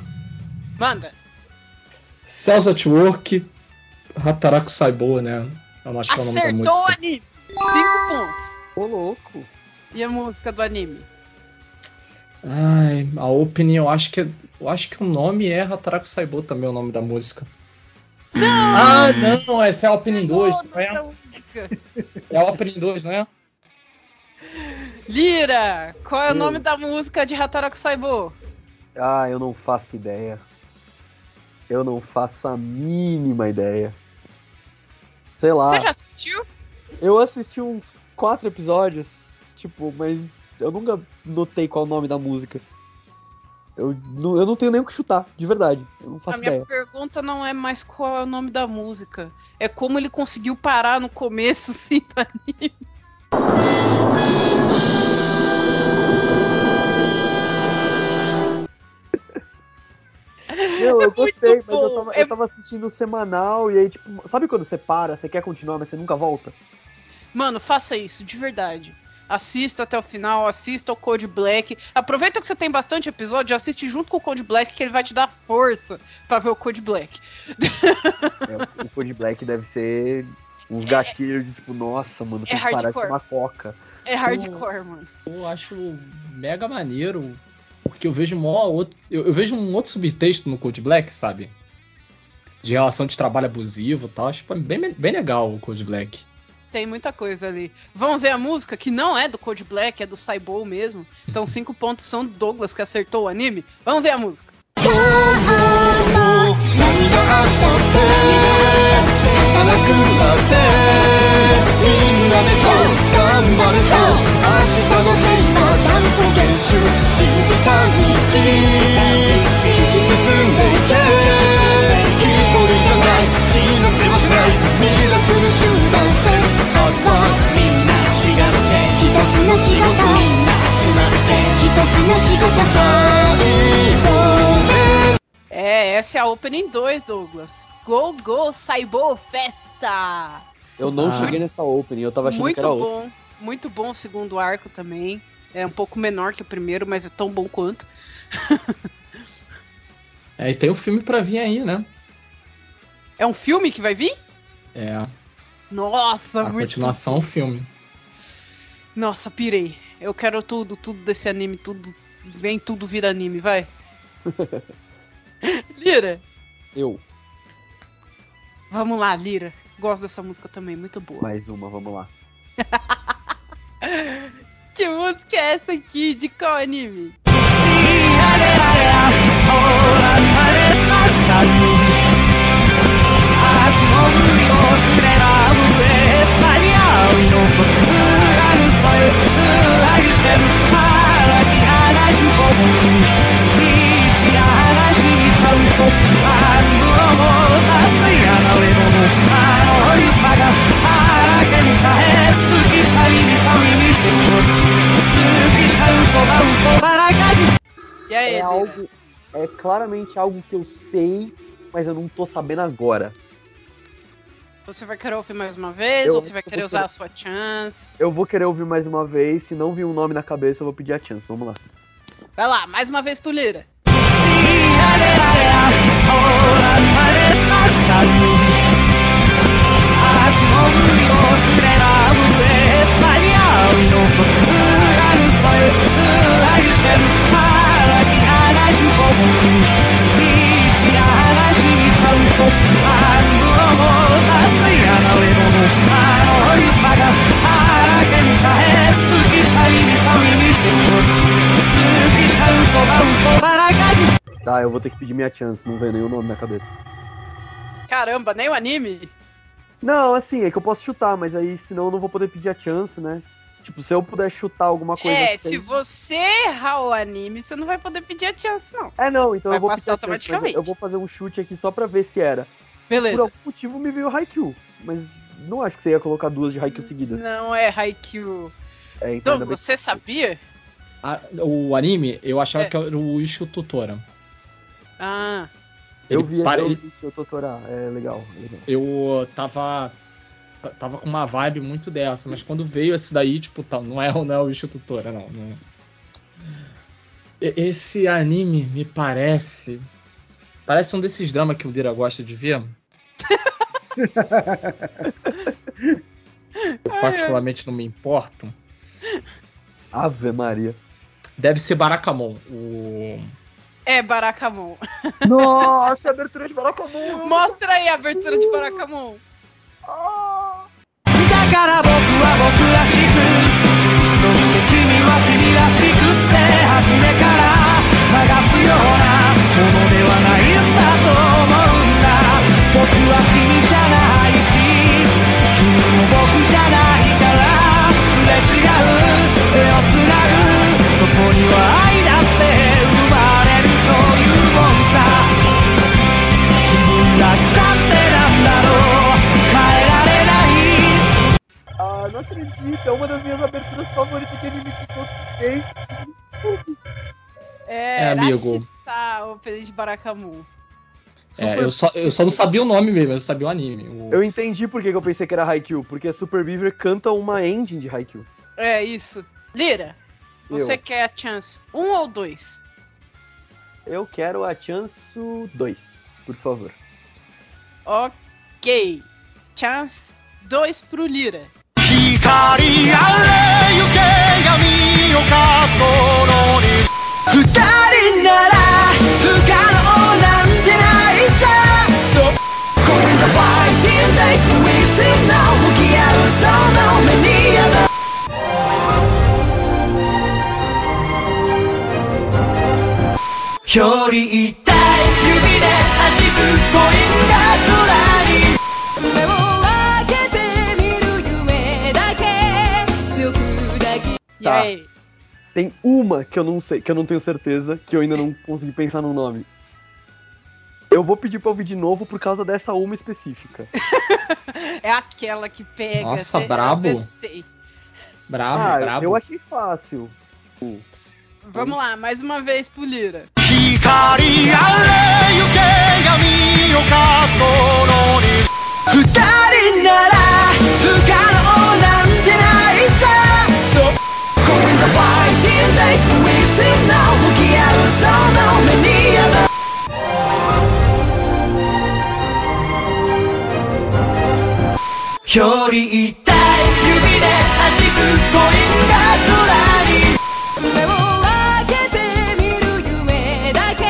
Speaker 1: Manda.
Speaker 4: Cells at Work, Hataraku Saibo, né? Eu não acho que é o nome da
Speaker 1: Acertou o
Speaker 4: música.
Speaker 1: anime. Cinco pontos.
Speaker 3: Ô, louco.
Speaker 1: E a música do anime?
Speaker 4: Ai, a opening eu acho que é- eu acho que o nome é Hataraku Saibo também, o nome da música. Ah, não, essa é a opening 2,
Speaker 1: Ô,
Speaker 4: não é? É a opening 2, não é?
Speaker 1: Lira, qual é o nome da música de Hataraku Saibo?
Speaker 3: Ah, eu não faço ideia. Eu não faço a mínima ideia. Sei lá.
Speaker 1: Você já assistiu?
Speaker 3: Eu assisti uns quatro episódios, tipo, mas eu nunca notei qual é o nome da música. Eu não, eu não tenho nem o que chutar, de verdade. Eu não
Speaker 1: A
Speaker 3: faço
Speaker 1: minha
Speaker 3: ideia.
Speaker 1: pergunta não é mais qual é o nome da música. É como ele conseguiu parar no começo, assim, do anime.
Speaker 3: Não, eu gostei,
Speaker 1: muito
Speaker 3: mas eu tava,
Speaker 1: é-
Speaker 3: eu tava assistindo semanal e aí, tipo, sabe quando você para, você quer continuar, mas você nunca volta?
Speaker 1: Mano, faça isso, de verdade. Assista até o final, assista o Code Black. Aproveita que você tem bastante episódio, assiste junto com o Code Black, que ele vai te dar força pra ver o Code Black.
Speaker 3: É, o Code Black deve ser uns gatilhos de tipo, nossa, mano,
Speaker 1: é
Speaker 3: que parar de
Speaker 1: hardcore.
Speaker 3: tomar coca.
Speaker 1: É hardcore, mano.
Speaker 4: Eu acho mega maneiro, porque eu vejo mó outro, eu, eu vejo um outro subtexto no Code Black, sabe? De relação de trabalho abusivo e tal. Acho bem, bem legal o Code Black.
Speaker 1: Tem muita coisa ali. Vamos ver a música, que não é do Code Black, é do Saibou mesmo. Então, cinco pontos são do Douglas, que acertou o anime. Vamos ver a música.
Speaker 9: 一つの仕事みんな集まって一つの仕事最後で
Speaker 1: É, essa é a Opening 2, Douglas. Go, go, Saibou Festa!
Speaker 3: Eu não
Speaker 4: Ah.
Speaker 3: cheguei nessa opening, eu tava achando
Speaker 1: Muito
Speaker 3: que era outra.
Speaker 1: bom, muito bom o segundo arco também. É um pouco menor que o primeiro, mas é tão bom quanto.
Speaker 4: É, e tem o filme pra vir aí, né?
Speaker 1: É um filme que vai vir?
Speaker 4: É,
Speaker 1: Nossa,
Speaker 4: a
Speaker 1: muito
Speaker 4: continuação é um filme.
Speaker 1: Nossa, pirei. Eu quero tudo, tudo desse anime, tudo. Vem tudo vira anime, vai. Lira,
Speaker 3: Eu,
Speaker 1: vamos lá, Lira. Gosto dessa música também, muito boa.
Speaker 3: mais uma, vamos lá.
Speaker 1: Que música é essa aqui? De qual anime? E aí,
Speaker 3: É algo, é claramente algo que eu sei, mas eu não tô sabendo agora.
Speaker 1: Você vai querer ouvir mais uma vez?
Speaker 3: Eu-
Speaker 1: ou você vai querer
Speaker 3: vou
Speaker 1: usar
Speaker 3: querer.
Speaker 1: a sua chance?
Speaker 3: Eu vou querer ouvir mais uma vez, se não vir um nome na cabeça, eu vou pedir a chance. Vamos lá.
Speaker 1: Vai lá, mais uma vez pro Lira.
Speaker 3: Tá, eu vou ter que pedir minha chance, não veio nenhum nome na cabeça.
Speaker 1: Caramba, nem o anime?
Speaker 3: Não, assim, é que eu posso chutar, mas aí senão eu não vou poder pedir a chance, né? Tipo, se eu puder chutar alguma coisa.
Speaker 1: É,
Speaker 3: assim-
Speaker 1: se você errar o anime, você não vai poder pedir a chance, não.
Speaker 3: É, não, então
Speaker 1: Vai
Speaker 3: eu vou
Speaker 1: passar automaticamente.
Speaker 3: Eu vou fazer um chute aqui só pra ver se era. Por
Speaker 1: Beleza.
Speaker 3: algum motivo me veio Haikyuu, mas não acho que você ia colocar duas de Haikyuu seguidas.
Speaker 1: Não é Haikyuu.
Speaker 3: É, então
Speaker 1: Então, você sabia?
Speaker 4: A- o anime, eu achava
Speaker 1: É.
Speaker 4: que era o Ishu Tutora.
Speaker 1: Ah,
Speaker 3: Eu
Speaker 4: Ele
Speaker 3: vi, eu vi seu Totorá, é legal, é legal.
Speaker 4: eu tava tava com uma vibe muito dessa, mas quando veio esse daí, tipo, tá, não é, não é o Ishu Tutora, não, não. E- Esse anime me parece parece um desses dramas que o Dira gosta de ver. Eu particularmente não me importo.
Speaker 3: Ave Maria.
Speaker 4: Deve ser Barakamon, o
Speaker 1: é Barakamon.
Speaker 3: Nossa, abertura de Barakamon!
Speaker 1: Mostra aí a abertura de Barakamon.
Speaker 9: だから僕は僕らしくそして君は君らしくって初めから探すようなものではないんだと思うんだ。僕は君じゃないし君も僕じゃないからすれ違う手をつなぐ。そこには愛
Speaker 2: favorito de anime de todos os tempos.
Speaker 1: É,
Speaker 4: É, amigo.
Speaker 1: Rachissa, o de Barakamu.
Speaker 4: É, eu, só, eu só não sabia o nome mesmo, eu sabia o anime. O-
Speaker 3: Eu entendi por que que eu pensei que era Haikyuu, porque a Super Beaver canta uma ending de Haikyuu.
Speaker 1: É isso. Lira, você
Speaker 3: Eu.
Speaker 1: quer a chance um ou dois?
Speaker 3: Eu quero a Chance 2, por favor.
Speaker 1: Ok. Chance 2 pro Lira.
Speaker 9: 光あれ行け闇をかそのに二人なら不可能なんてないさ So Going the fighting days We see now 向き合うその目にあるより痛い指で弾くコ抱き
Speaker 1: E
Speaker 3: Tá.
Speaker 1: aí?
Speaker 3: Tem uma que eu não sei, que eu não tenho certeza, que eu ainda não consegui pensar no nome. Eu vou pedir pra ouvir de novo por causa dessa uma específica.
Speaker 1: É aquela que pega.
Speaker 4: Nossa,
Speaker 1: cê-
Speaker 4: brabo.
Speaker 1: vezes tem.
Speaker 4: Brabo,
Speaker 3: ah,
Speaker 4: brabo.
Speaker 3: eu achei fácil.
Speaker 1: Vamos lá, mais uma vez pro Lira.
Speaker 9: き合うその目にあるより痛い指で弾くコインが空に目を開けてみる夢だけ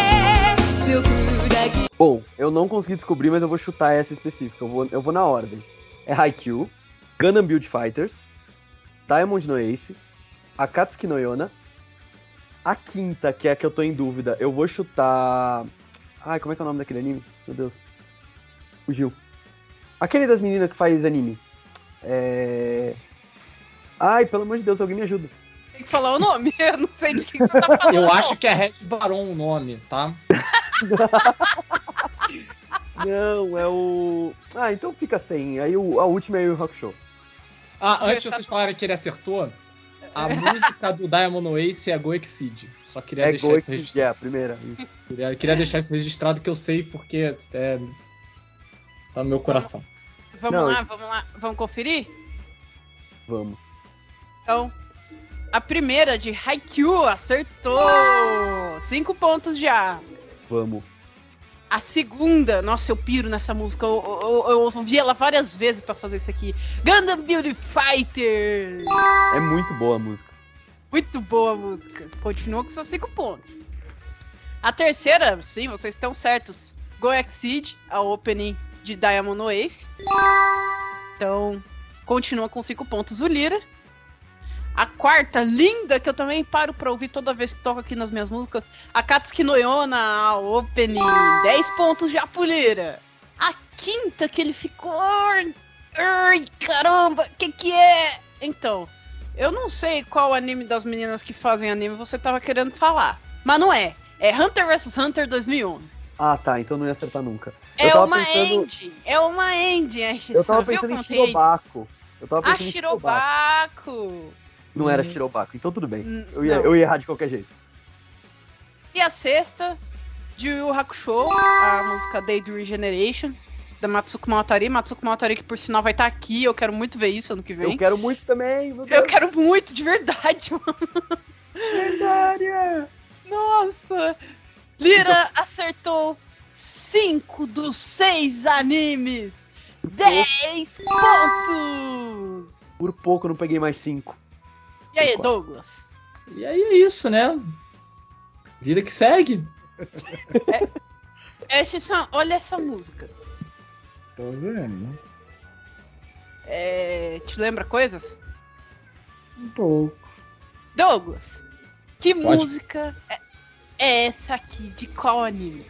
Speaker 9: 強く抱き
Speaker 3: Bom, eu não consegui descobrir, mas eu vou chutar essa específica. Eu vou, eu vou na ordem. É Haikyuu, Gundam Build Fighters, Diamond no Ace, Akatsuki no Yona. a quinta, que é a que eu tô em dúvida, eu vou chutar. Ai, como é que é o nome daquele anime? Meu Deus. Fugiu. Aquele das meninas que faz anime. É. Ai, pelo amor de Deus, alguém me ajuda.
Speaker 1: Tem que falar o nome. Eu não sei de quem você tá falando.
Speaker 4: Eu acho que é Red Baron o nome, tá?
Speaker 3: Não, é o. Ah, então fica sem. Aí o, a última é o Rock Show.
Speaker 4: Ah, antes de vocês falarem que ele acertou, a música do Diamond Ace é Go Exceed. Só queria
Speaker 3: É
Speaker 4: deixar
Speaker 3: Go
Speaker 4: isso
Speaker 3: é
Speaker 4: registrado.
Speaker 3: a primeira.
Speaker 4: Queria, queria deixar isso registrado que eu sei porque é, tá no meu coração.
Speaker 1: Vamos
Speaker 3: Não.
Speaker 1: lá, vamos lá. Vamos conferir?
Speaker 3: Vamos.
Speaker 1: Então, a primeira de Haikyuu acertou! Cinco pontos já.
Speaker 3: Vamos.
Speaker 1: A segunda, nossa, eu piro nessa música. Eu, eu, eu ouvi ela várias vezes pra fazer isso aqui. Gundam Beauty Fighter!
Speaker 3: É muito boa a música.
Speaker 1: Muito boa a música. Continua com seus cinco pontos. A terceira, sim, vocês estão certos. Go Exceed, a opening de Diamond Ace. Então, continua com cinco pontos o Lira. A quarta, linda, que eu também paro pra ouvir toda vez que toco aqui nas minhas músicas. A Katsuki no Yona, a opening. 10 pontos pro Lira. A quinta, que ele ficou... Ai, caramba, que que é? Então, eu não sei qual anime das meninas que fazem anime você tava querendo falar. Mas não é. É Hunter vs Hunter 2011.
Speaker 3: Ah, tá. Então não ia acertar nunca.
Speaker 1: É uma
Speaker 3: pensando-
Speaker 1: ending. É uma ending.
Speaker 3: Eu tava
Speaker 1: Viu
Speaker 3: pensando em
Speaker 1: é?
Speaker 3: Shirobako. Eu tava
Speaker 1: Ah,
Speaker 3: pensando em Shirobako. Não era Shirobako, então tudo bem.
Speaker 1: Hum,
Speaker 3: Eu ia,
Speaker 1: não.
Speaker 3: eu ia errar de qualquer jeito.
Speaker 1: E a sexta, de Yu Hakusho, a música Daydream Generation, da Matsuko Mawatari. Matsuko Mawatari, que por sinal vai estar aqui, eu quero muito ver isso ano que vem.
Speaker 3: Eu quero muito também.
Speaker 1: Eu quero muito, de verdade, mano.
Speaker 3: Verdade.
Speaker 1: Nossa! Lira acertou 5 dos 6 animes! 10 pontos!
Speaker 3: Por pouco eu não peguei mais cinco.
Speaker 1: E aí, Douglas?
Speaker 4: E aí é isso, né? Vida que segue.
Speaker 1: É, Xissan, olha essa música.
Speaker 2: Tô vendo.
Speaker 1: É, te lembra coisas?
Speaker 2: Um pouco.
Speaker 1: Douglas, que
Speaker 4: Pode.
Speaker 1: música é, é essa aqui? De qual anime?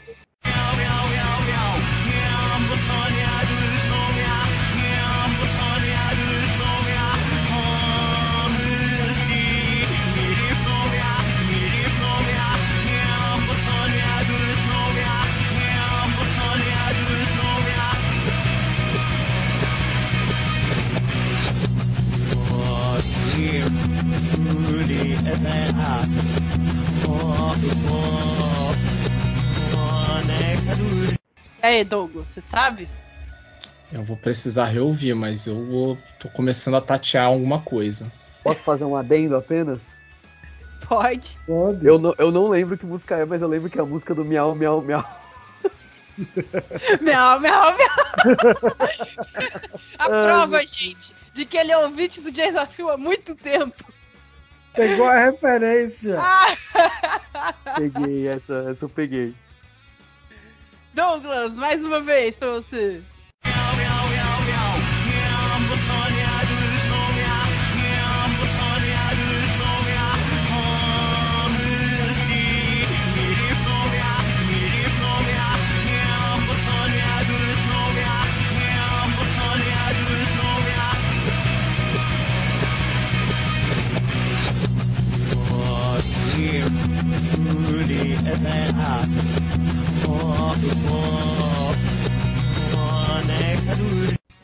Speaker 1: Aí, Douglas, você sabe?
Speaker 4: Eu vou precisar reouvir, mas eu vou, tô começando a tatear alguma coisa.
Speaker 3: Posso fazer um adendo apenas?
Speaker 1: Pode.
Speaker 2: Pode.
Speaker 3: Eu não, eu não lembro que música é, mas eu lembro que é a música do Miau, Miau, Miau.
Speaker 1: Miau, miau, miau. A prova, gente, de que ele é ouvinte do desafio há muito tempo.
Speaker 2: Pegou a referência.
Speaker 3: Peguei, essa, essa eu peguei.
Speaker 1: Douglas, mais uma vez pra você.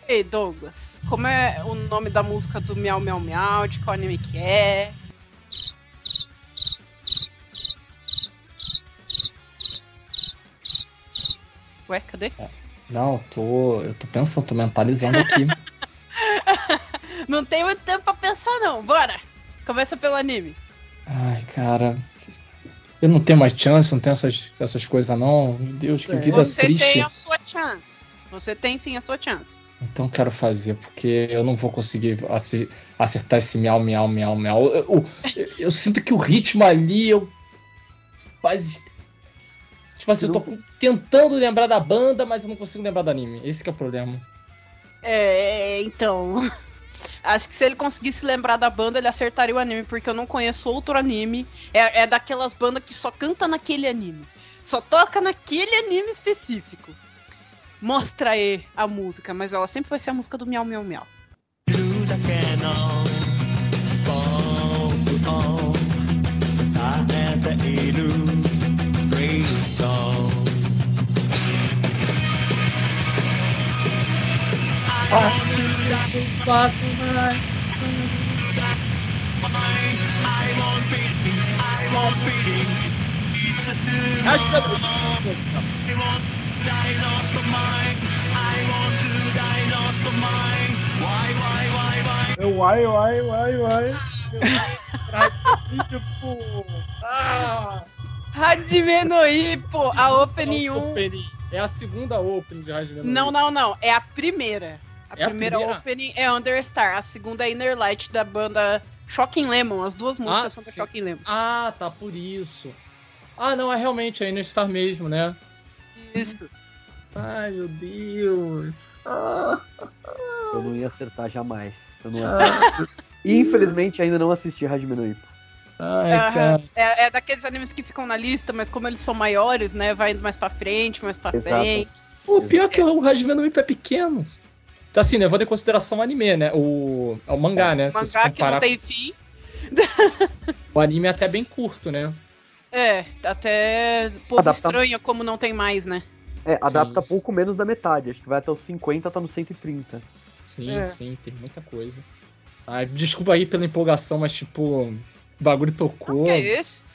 Speaker 1: Ei, Douglas, como é o nome da música do Miau Miau Miau? De qual anime que é? Ué, cadê?
Speaker 4: Não, tô. Eu tô pensando, tô mentalizando aqui.
Speaker 1: Não tem muito tempo pra pensar, não. Bora! Começa pelo anime.
Speaker 4: Ai, cara. Eu não tenho mais chance, não tenho essas, essas coisas, não. Meu Deus, que
Speaker 2: É.
Speaker 4: vida
Speaker 1: Você
Speaker 4: triste.
Speaker 1: tem a sua chance. Você tem sim a sua chance.
Speaker 4: Então quero fazer, porque eu não vou conseguir ace- acertar esse miau, miau, miau, miau. Eu, eu- eu sinto que o ritmo ali, eu. Quase. Tipo assim, eu tô tentando lembrar da banda, mas eu não consigo lembrar do anime. Esse que é o problema.
Speaker 1: É, então. Acho que se ele conseguisse lembrar da banda, ele acertaria o anime, porque eu não conheço outro anime. É, é daquelas bandas que só canta naquele anime. Só toca naquele anime específico. Mostra aí a música, mas ela sempre vai ser a música do Miau Miau Miau.
Speaker 9: だ to pass by.
Speaker 4: Acho que é
Speaker 2: muito Uai, uai, uai, uai.
Speaker 4: Tipo. Ah!
Speaker 1: Radimenoipo, a Opening 1.
Speaker 4: É a segunda Open de Radimenoipo.
Speaker 1: Não, não, não. É a primeira. A
Speaker 4: É a
Speaker 1: primeira
Speaker 4: primeira?
Speaker 1: opening é Understar. A segunda é Inner Light da banda Shocking Lemon. As duas músicas
Speaker 4: Ah,
Speaker 1: são da. Shocking Lemon.
Speaker 4: Ah, tá, por isso. Ah, não, é realmente a Inner Star mesmo, né?
Speaker 1: Isso.
Speaker 4: Ai, meu Deus. Ah,
Speaker 3: Eu não ia acertar jamais. Eu não ia acertar. Infelizmente ainda não assisti Hajime no Ippo.
Speaker 4: ai.
Speaker 1: É, é daqueles animes que ficam na lista, mas como eles são maiores, né? Vai indo mais pra frente, mais pra
Speaker 3: Exato.
Speaker 1: frente.
Speaker 4: O pior é que o Hajime no Ippo é pequeno. Tá assim, levando em consideração o anime, né? O, é o mangá, né? Se você
Speaker 1: Mangá que não tem fim.
Speaker 4: o anime é até bem curto, né?
Speaker 1: É, até povo
Speaker 3: Adapta-
Speaker 1: estranha como não tem mais, né?
Speaker 3: É, adapta
Speaker 4: sim.
Speaker 3: pouco menos da metade. Acho que vai até os 50, tá no 130.
Speaker 4: Sim,
Speaker 1: É.
Speaker 4: sim, tem muita coisa. Ai, desculpa aí pela empolgação, mas tipo, o bagulho tocou.
Speaker 1: Que é isso?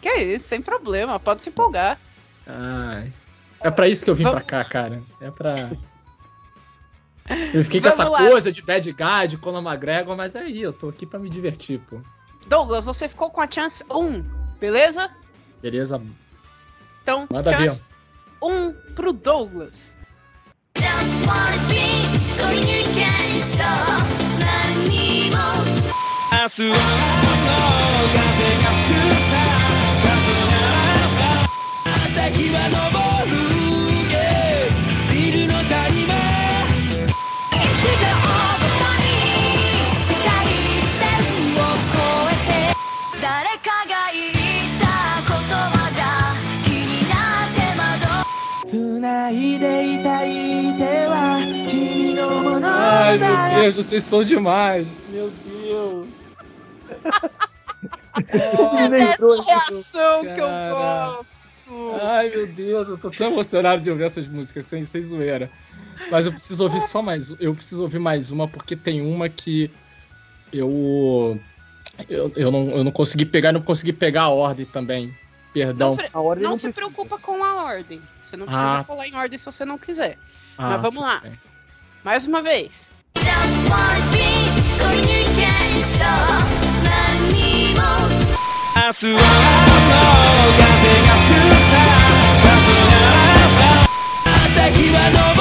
Speaker 1: Que é isso, sem problema, pode se empolgar.
Speaker 4: Ai. É pra isso que eu vim
Speaker 1: Vamos-
Speaker 4: pra cá, cara. É pra. Eu fiquei com essa
Speaker 1: Vamos lá.
Speaker 4: coisa de bad guy, de Conor McGregor, mas aí, eu tô aqui pra me divertir, pô.
Speaker 1: Douglas, você ficou com a chance 1, beleza?
Speaker 4: Beleza?
Speaker 1: Então,
Speaker 4: Manda
Speaker 1: chance 1 pro Douglas.
Speaker 4: Deus, vocês são demais. Meu Deus.
Speaker 1: É dessa reação que eu gosto.
Speaker 4: Ai, meu Deus, eu tô tão emocionado de ouvir essas músicas, sem, sem zoeira. Mas eu preciso ouvir só mais. Eu preciso ouvir mais uma, porque tem uma que eu. Eu, eu, não, eu não consegui pegar, não consegui pegar a ordem também. Perdão.
Speaker 1: Não, pre-
Speaker 3: A ordem
Speaker 1: não
Speaker 3: não
Speaker 1: se
Speaker 3: precisa.
Speaker 1: preocupa com a ordem. Você não precisa
Speaker 4: Ah.
Speaker 1: falar em ordem se você não quiser.
Speaker 4: Ah,
Speaker 1: mas vamos lá.
Speaker 4: bem.
Speaker 1: Mais uma vez.
Speaker 9: 明日は
Speaker 7: 明日の風が吹くさ。
Speaker 9: 風な
Speaker 7: らさ明日は
Speaker 4: 昇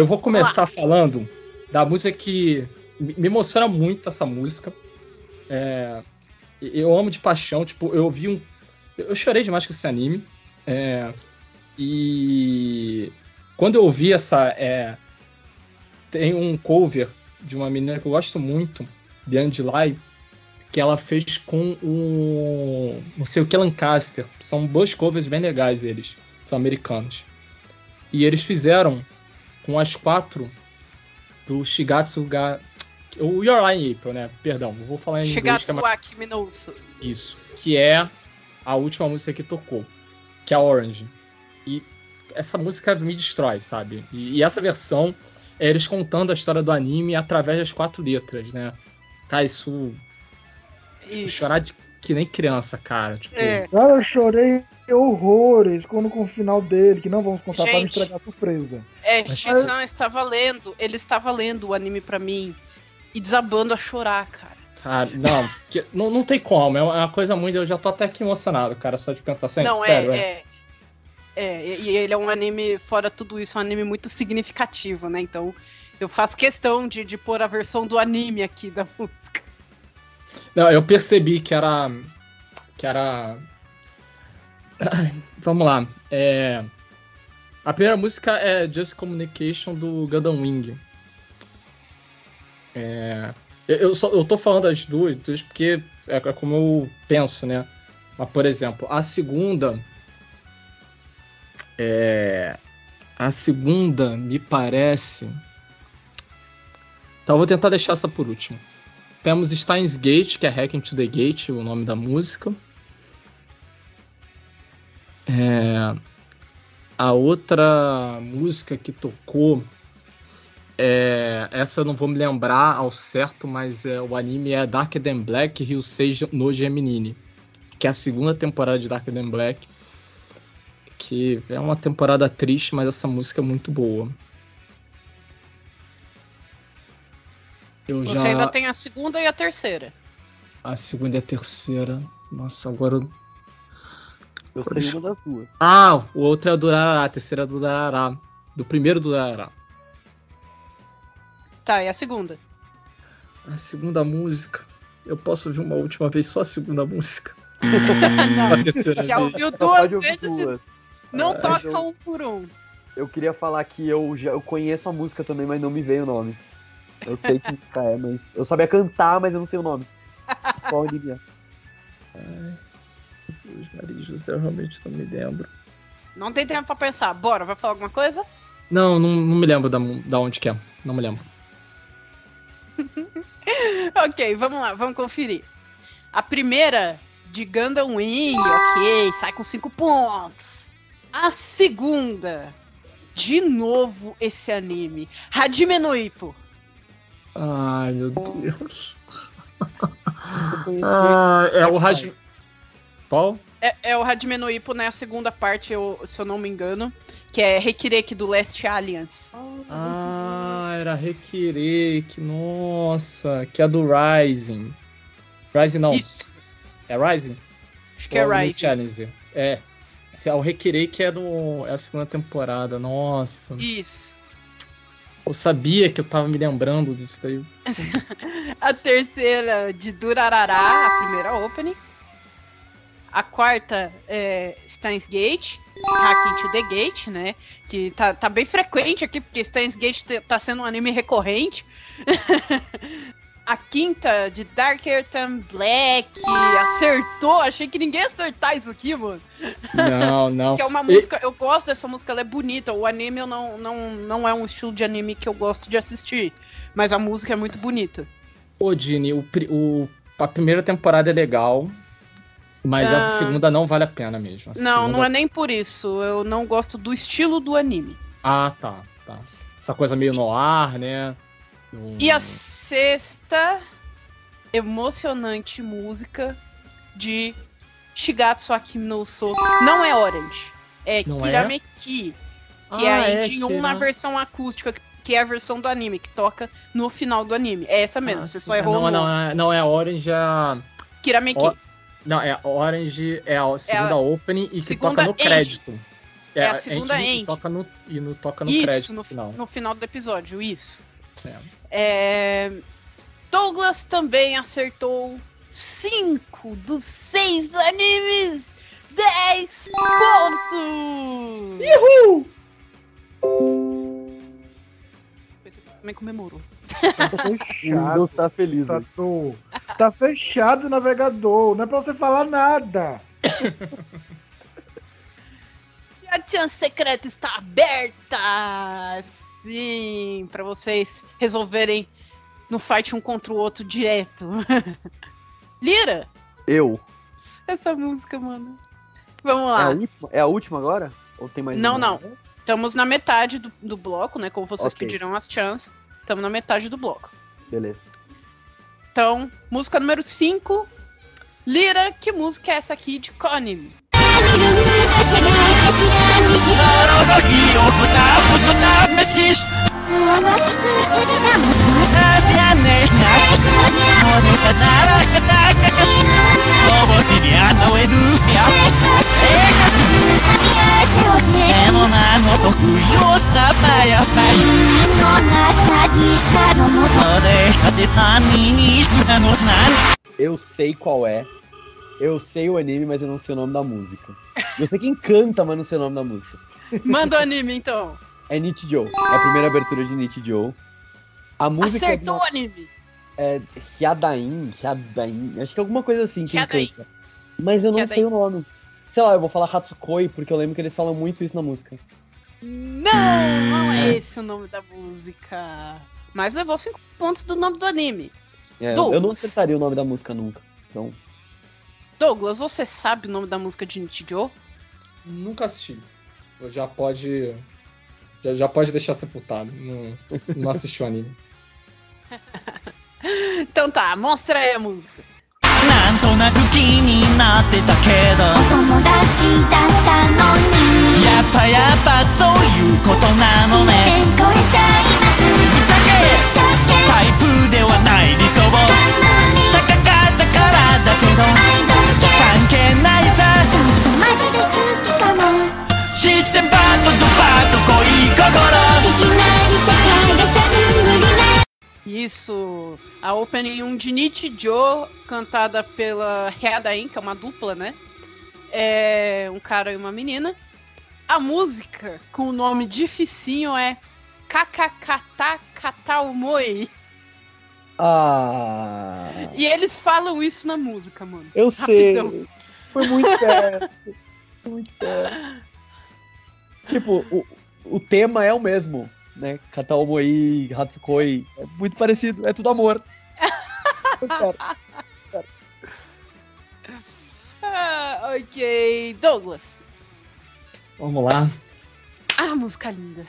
Speaker 4: eu vou começar falando da música que me emociona muito essa música. É, eu amo de paixão, tipo, eu vi um. Eu chorei demais com esse anime. É, e quando eu ouvi essa. é, tem um cover de uma menina que eu gosto muito, de Lai, que ela fez com o. não sei o que Lancaster. São dois covers bem legais eles. São americanos. E eles fizeram com as quatro do Shigatsu ga... O Your Line April, né? Perdão, vou falar em inglês. é
Speaker 1: Shigatsu
Speaker 4: mais-
Speaker 1: wa Kimi no Uso.
Speaker 4: Isso. Que é a última música que tocou. Que é a Orange. E essa música me destrói, sabe? E, e essa versão é eles contando a história do anime através das quatro letras, né? Tá, isso.
Speaker 1: Isso.
Speaker 4: Chorar de, que nem criança, cara. Tipo,
Speaker 1: É.
Speaker 2: Cara, eu chorei horrores quando com o final dele, que não vamos contar pra não
Speaker 1: Gente.
Speaker 2: estragar a surpresa.
Speaker 1: É,
Speaker 4: Mas-
Speaker 1: Shisan estava lendo, ele estava lendo o anime pra mim e desabando a chorar, cara.
Speaker 4: Cara, não, que- não, não tem como. É uma é coisa muito. Eu já tô até aqui emocionado, cara, só de pensar sempre.
Speaker 1: não,
Speaker 4: sério,
Speaker 1: é, é. É, e e ele é um anime, fora tudo isso, um anime muito significativo, né? Então, eu faço questão de, de pôr a versão do anime aqui da música.
Speaker 4: Não, eu percebi que era. Que era. Vamos lá. É, a primeira música é Just Communication do Gundam Wing. É, eu, só, eu tô falando as duas, duas porque é como eu penso, né? Mas, por exemplo, a segunda. É, a segunda me parece. Então eu vou tentar deixar essa por último. Temos Steins Gate, que é Hacking to the Gate, o nome da música. É, a outra música que tocou, é, essa eu não vou me lembrar ao certo, mas é, o anime é Darker Than Black Ryusei no Geminini, que é a segunda temporada de Darker Than Black, que é uma temporada triste, mas essa música é muito boa. Eu
Speaker 1: Você
Speaker 4: já...
Speaker 1: ainda tem a segunda e a terceira.
Speaker 4: A segunda e a terceira. Nossa, agora. eu-
Speaker 3: Eu sei uma das duas.
Speaker 4: Ah, o outro é o do Arará, a terceira é do Arará. Do primeiro do Arará.
Speaker 1: Tá, e a segunda?
Speaker 4: A segunda música. Eu posso ouvir uma última vez só a segunda música.
Speaker 1: Não,
Speaker 4: a terceira
Speaker 1: já
Speaker 4: vez.
Speaker 1: ouviu
Speaker 3: Só
Speaker 1: duas vezes e
Speaker 3: duas.
Speaker 1: não
Speaker 3: É,
Speaker 1: toca
Speaker 3: eu-
Speaker 1: um por um.
Speaker 3: Eu queria falar que eu já eu conheço a música também, mas não me veio o nome. Eu sei que música é, mas. Eu sabia cantar, mas eu não sei o nome. Qual é?
Speaker 4: Ai, Jesus, Maria José, eu realmente não me lembro.
Speaker 1: Não tem tempo pra pensar. Bora, vai falar alguma coisa?
Speaker 4: Não, não, não me lembro da, da onde que é. Não me lembro.
Speaker 1: ok, vamos lá, vamos conferir. A primeira, de Gundam Wing, ok, sai com 5 pontos. A segunda, de novo esse anime, Hajime no Ippo.
Speaker 4: Ai, meu Deus. Ah, é o. Rádio. Qual?
Speaker 1: É, é o Hajime no Ippo, né? A segunda parte, eu- se eu não me engano, que é Rekireki do Last Alliance.
Speaker 4: Ah, era Requerek, nossa, que é do Rising. Rising não,
Speaker 1: Isso,
Speaker 4: é Rising?
Speaker 1: acho que é
Speaker 4: Ou
Speaker 1: Rising.
Speaker 4: Challenger. É. Esse é o Requerek é, do, é a segunda temporada, nossa.
Speaker 1: Isso.
Speaker 4: Eu sabia que eu tava me lembrando disso daí.
Speaker 1: A terceira, de Durarará, a primeira opening. A quarta é Steins Gate, Hacking to the Gate, né? Que tá, tá bem frequente aqui, porque Steins Gate te- tá sendo um anime recorrente. A quinta de Darker Than Black. Acertou! Achei que ninguém ia acertar isso aqui, mano.
Speaker 4: Não, não.
Speaker 1: Que é uma
Speaker 4: E-
Speaker 1: música. Eu gosto dessa música, ela é bonita. O anime eu não, não, não é um estilo de anime que eu gosto de assistir. Mas a música é muito bonita.
Speaker 4: Ô, Dini, o, o- a primeira temporada é legal, mas
Speaker 1: Ah.
Speaker 4: essa segunda não vale a pena mesmo. A
Speaker 1: Não,
Speaker 4: segunda-
Speaker 1: não é nem por isso. Eu não gosto do estilo do anime.
Speaker 4: Ah, tá, tá. Essa coisa meio no ar, né?
Speaker 1: E a sexta emocionante música de Shigatsu Akimi no Uso não é Orange, é
Speaker 4: Não é?
Speaker 1: Kirameki, que é
Speaker 4: Ah,
Speaker 1: a
Speaker 4: é,
Speaker 1: Engine 1
Speaker 4: Kira-
Speaker 1: na versão acústica, que é a versão do anime, que toca no final do anime. É essa mesmo,
Speaker 4: Ah,
Speaker 1: você
Speaker 4: sim.
Speaker 1: só errou
Speaker 4: Não, não, é, não é Orange, é a...
Speaker 1: Kirameki.
Speaker 4: Ó, Não, é Orange, é a segunda opening e que
Speaker 1: segunda
Speaker 4: toca no
Speaker 1: end.
Speaker 4: crédito.
Speaker 1: É a segunda
Speaker 4: end
Speaker 1: end.
Speaker 4: Toca no, e no, toca no
Speaker 1: isso,
Speaker 4: crédito
Speaker 1: no,
Speaker 4: final.
Speaker 1: no final do episódio, isso.
Speaker 4: É.
Speaker 1: É, Douglas também acertou 5 dos 6 animes. 10 pontos! Uhul! Você também comemorou.
Speaker 3: O Windows tá feliz.
Speaker 2: Tatu. Tá fechado o navegador, não é pra você falar nada.
Speaker 1: E a chance secreta está aberta! Sim, pra vocês resolverem no fight um contra o outro direto. Lira,
Speaker 3: Eu.
Speaker 1: essa música, mano. Vamos
Speaker 3: É a,
Speaker 1: lá.
Speaker 3: última, é a última agora? Ou tem mais
Speaker 1: Não,
Speaker 3: uma?
Speaker 1: não. Estamos na metade do, do bloco, né? Como vocês
Speaker 3: Ok.
Speaker 1: pediram as chances. Estamos na metade do bloco.
Speaker 3: Beleza.
Speaker 1: Então, música número 5. Lira, que música é essa aqui de
Speaker 3: Eu sei qual é. Eu sei o anime, mas eu não sei o nome da música. Eu sei quem canta, mas não sei o nome da música.
Speaker 1: Manda o anime, então.
Speaker 3: É Nichijou. É a primeira abertura de Nichijou. A música
Speaker 1: Acertou
Speaker 3: é,
Speaker 1: o
Speaker 3: uma-
Speaker 1: anime.
Speaker 3: é Hyadain, Hyadain, acho que é alguma coisa assim que
Speaker 1: Hyadain.
Speaker 3: canta. Mas eu não
Speaker 1: Hyadain.
Speaker 3: sei o nome. Sei lá, eu vou falar Hatsukoi, porque eu lembro que eles falam muito isso na música.
Speaker 1: Não, não é esse o nome da música. Mas levou 5 pontos do nome do anime.
Speaker 3: É, eu não acertaria o nome da música nunca. Então,
Speaker 1: Douglas, você sabe o nome da música de Nichijou?
Speaker 4: Nunca assisti. Eu já pode. Já, já pode deixar sepultado. Não, não assisti o anime.
Speaker 1: Então tá, mostra aí a música.
Speaker 9: なんとなく気になってたけど友達だったのにやっぱやっぱそういうことなのね超えちゃいますぶっちゃけタイプ
Speaker 1: Isso, a opening 1 de Nichijou, cantada pela Hyadain, que é uma dupla, né? É um cara e uma menina. A música, com o nome dificinho, é Kakakata Kataumoi.
Speaker 3: Ah.
Speaker 1: E eles falam isso na música, mano.
Speaker 3: Eu sei.
Speaker 1: Rapidão.
Speaker 3: Foi muito perto. Foi muito perto. Tipo, o, o tema é o mesmo, né? Kataomoi, Hatsukoi. É muito parecido, é tudo amor.
Speaker 1: Ah, ok, Douglas.
Speaker 4: Vamos lá.
Speaker 1: Ah, música linda.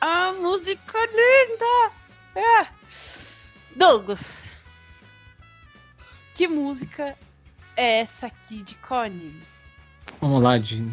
Speaker 1: Ah, música linda. É. Douglas. Que música é essa aqui de Connie?
Speaker 4: Vamos lá, Dini.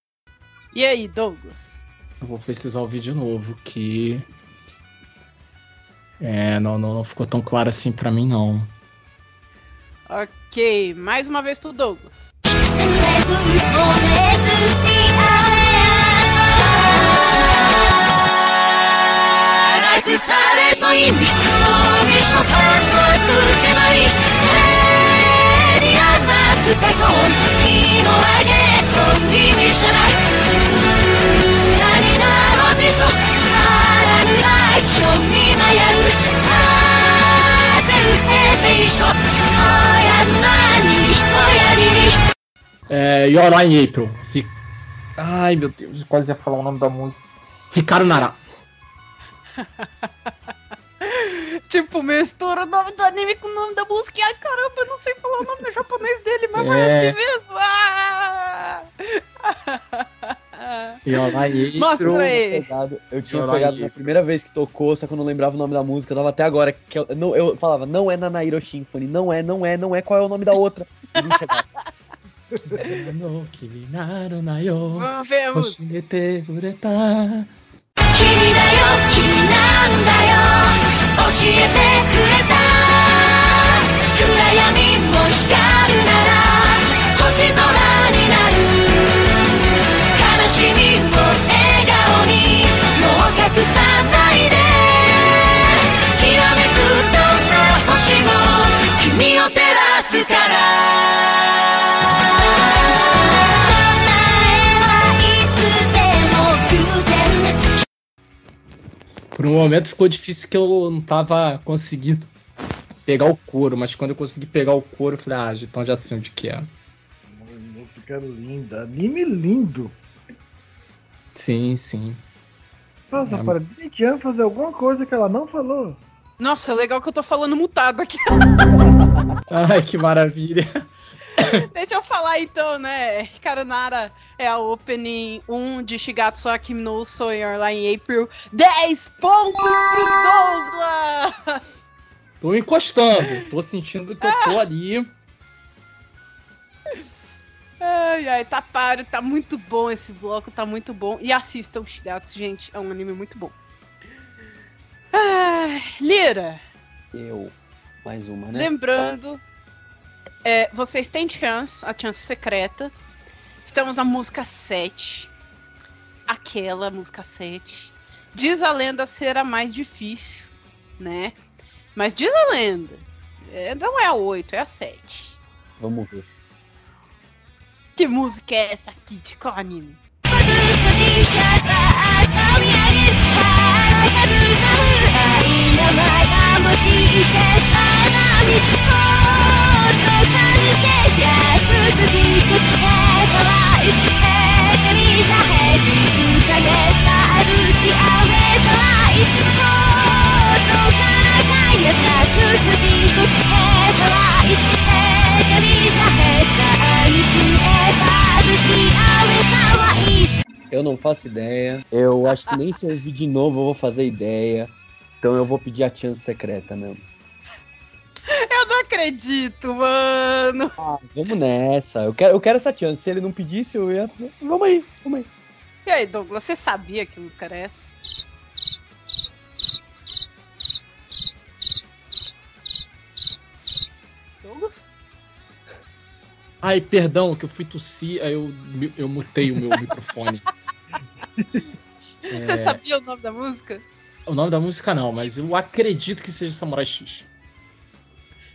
Speaker 1: E aí, Douglas?
Speaker 4: Eu vou precisar ouvir de novo, que. É, não, não, não ficou tão claro assim pra mim, não.
Speaker 1: Ok, mais uma vez pro Douglas.
Speaker 4: É, in April. Ri- Ai, meu Deus, quase ia falar o nome da música. Ricardo Nara.
Speaker 1: Tipo, mistura o nome do anime com o nome da música. e, Ai, caramba, eu não sei falar o nome japonês dele, mas vai
Speaker 4: É.
Speaker 1: assim mesmo. Ah!
Speaker 4: Your Lie in April.
Speaker 1: Mostra aí.
Speaker 3: Pegado. Eu tinha
Speaker 4: Chorar
Speaker 3: pegado
Speaker 4: em
Speaker 3: na primeira vez que tocou, só que eu não lembrava o nome da música. Eu tava até agora. Que eu, não, eu falava, não é Nanairo Symphony, não é, não é, não é, qual é o nome da outra? E não chegava.
Speaker 4: No kimi naru na yo.
Speaker 1: Vamos ver a música.
Speaker 4: Hoshimete ureta.
Speaker 10: 君だよ君なんだよ教 えてくれた。暗闇も光るなら星空になる。
Speaker 4: Por um momento ficou difícil que eu não tava conseguindo pegar o couro, mas quando eu consegui pegar o couro, eu falei, ah, então já sei onde que é.
Speaker 2: Música linda, anime lindo.
Speaker 4: Sim, sim.
Speaker 2: Nossa,
Speaker 4: É.
Speaker 2: para Jin fazer alguma coisa que ela não falou.
Speaker 1: Nossa, é legal que eu tô falando mutado aqui.
Speaker 4: Ai, que maravilha.
Speaker 1: Deixa eu falar então, né? Karanara é a opening 1 de Shigatsu Akimi no Your Lie in April. 10 pontos pro Douglas!
Speaker 4: Tô encostando, tô sentindo que eu tô ali.
Speaker 1: Ai, ai, tá páreo, tá muito bom esse bloco, tá muito bom. E assistam Shigatsu, gente, é um anime muito bom. Ai, Lira,
Speaker 3: Eu. Mais uma, né?
Speaker 1: lembrando, é, vocês têm chance, a chance secreta. Estamos na música 7. Aquela música 7. Diz a lenda ser a mais difícil, né? Mas diz a lenda. é, não é a 8, é a 7.
Speaker 3: Vamos ver.
Speaker 1: Que música é essa aqui? De anime?
Speaker 3: Eu não faço ideia. Eu acho que nem se eu ouvir de novo eu vou fazer ideia. Então eu vou pedir a chance secreta mesmo.
Speaker 1: Acredito, mano.
Speaker 3: Ah, vamos nessa. Eu quero, eu quero essa chance. Se ele não pedisse, eu ia. Vamos aí, vamos aí.
Speaker 1: E aí, Douglas, você sabia que música era essa? Douglas?
Speaker 4: Ai, perdão, que eu fui tossir, aí eu, eu mutei o meu microfone.
Speaker 1: Você
Speaker 4: É,
Speaker 1: sabia o nome da música?
Speaker 4: o nome da música não, mas eu acredito que seja Samurai X.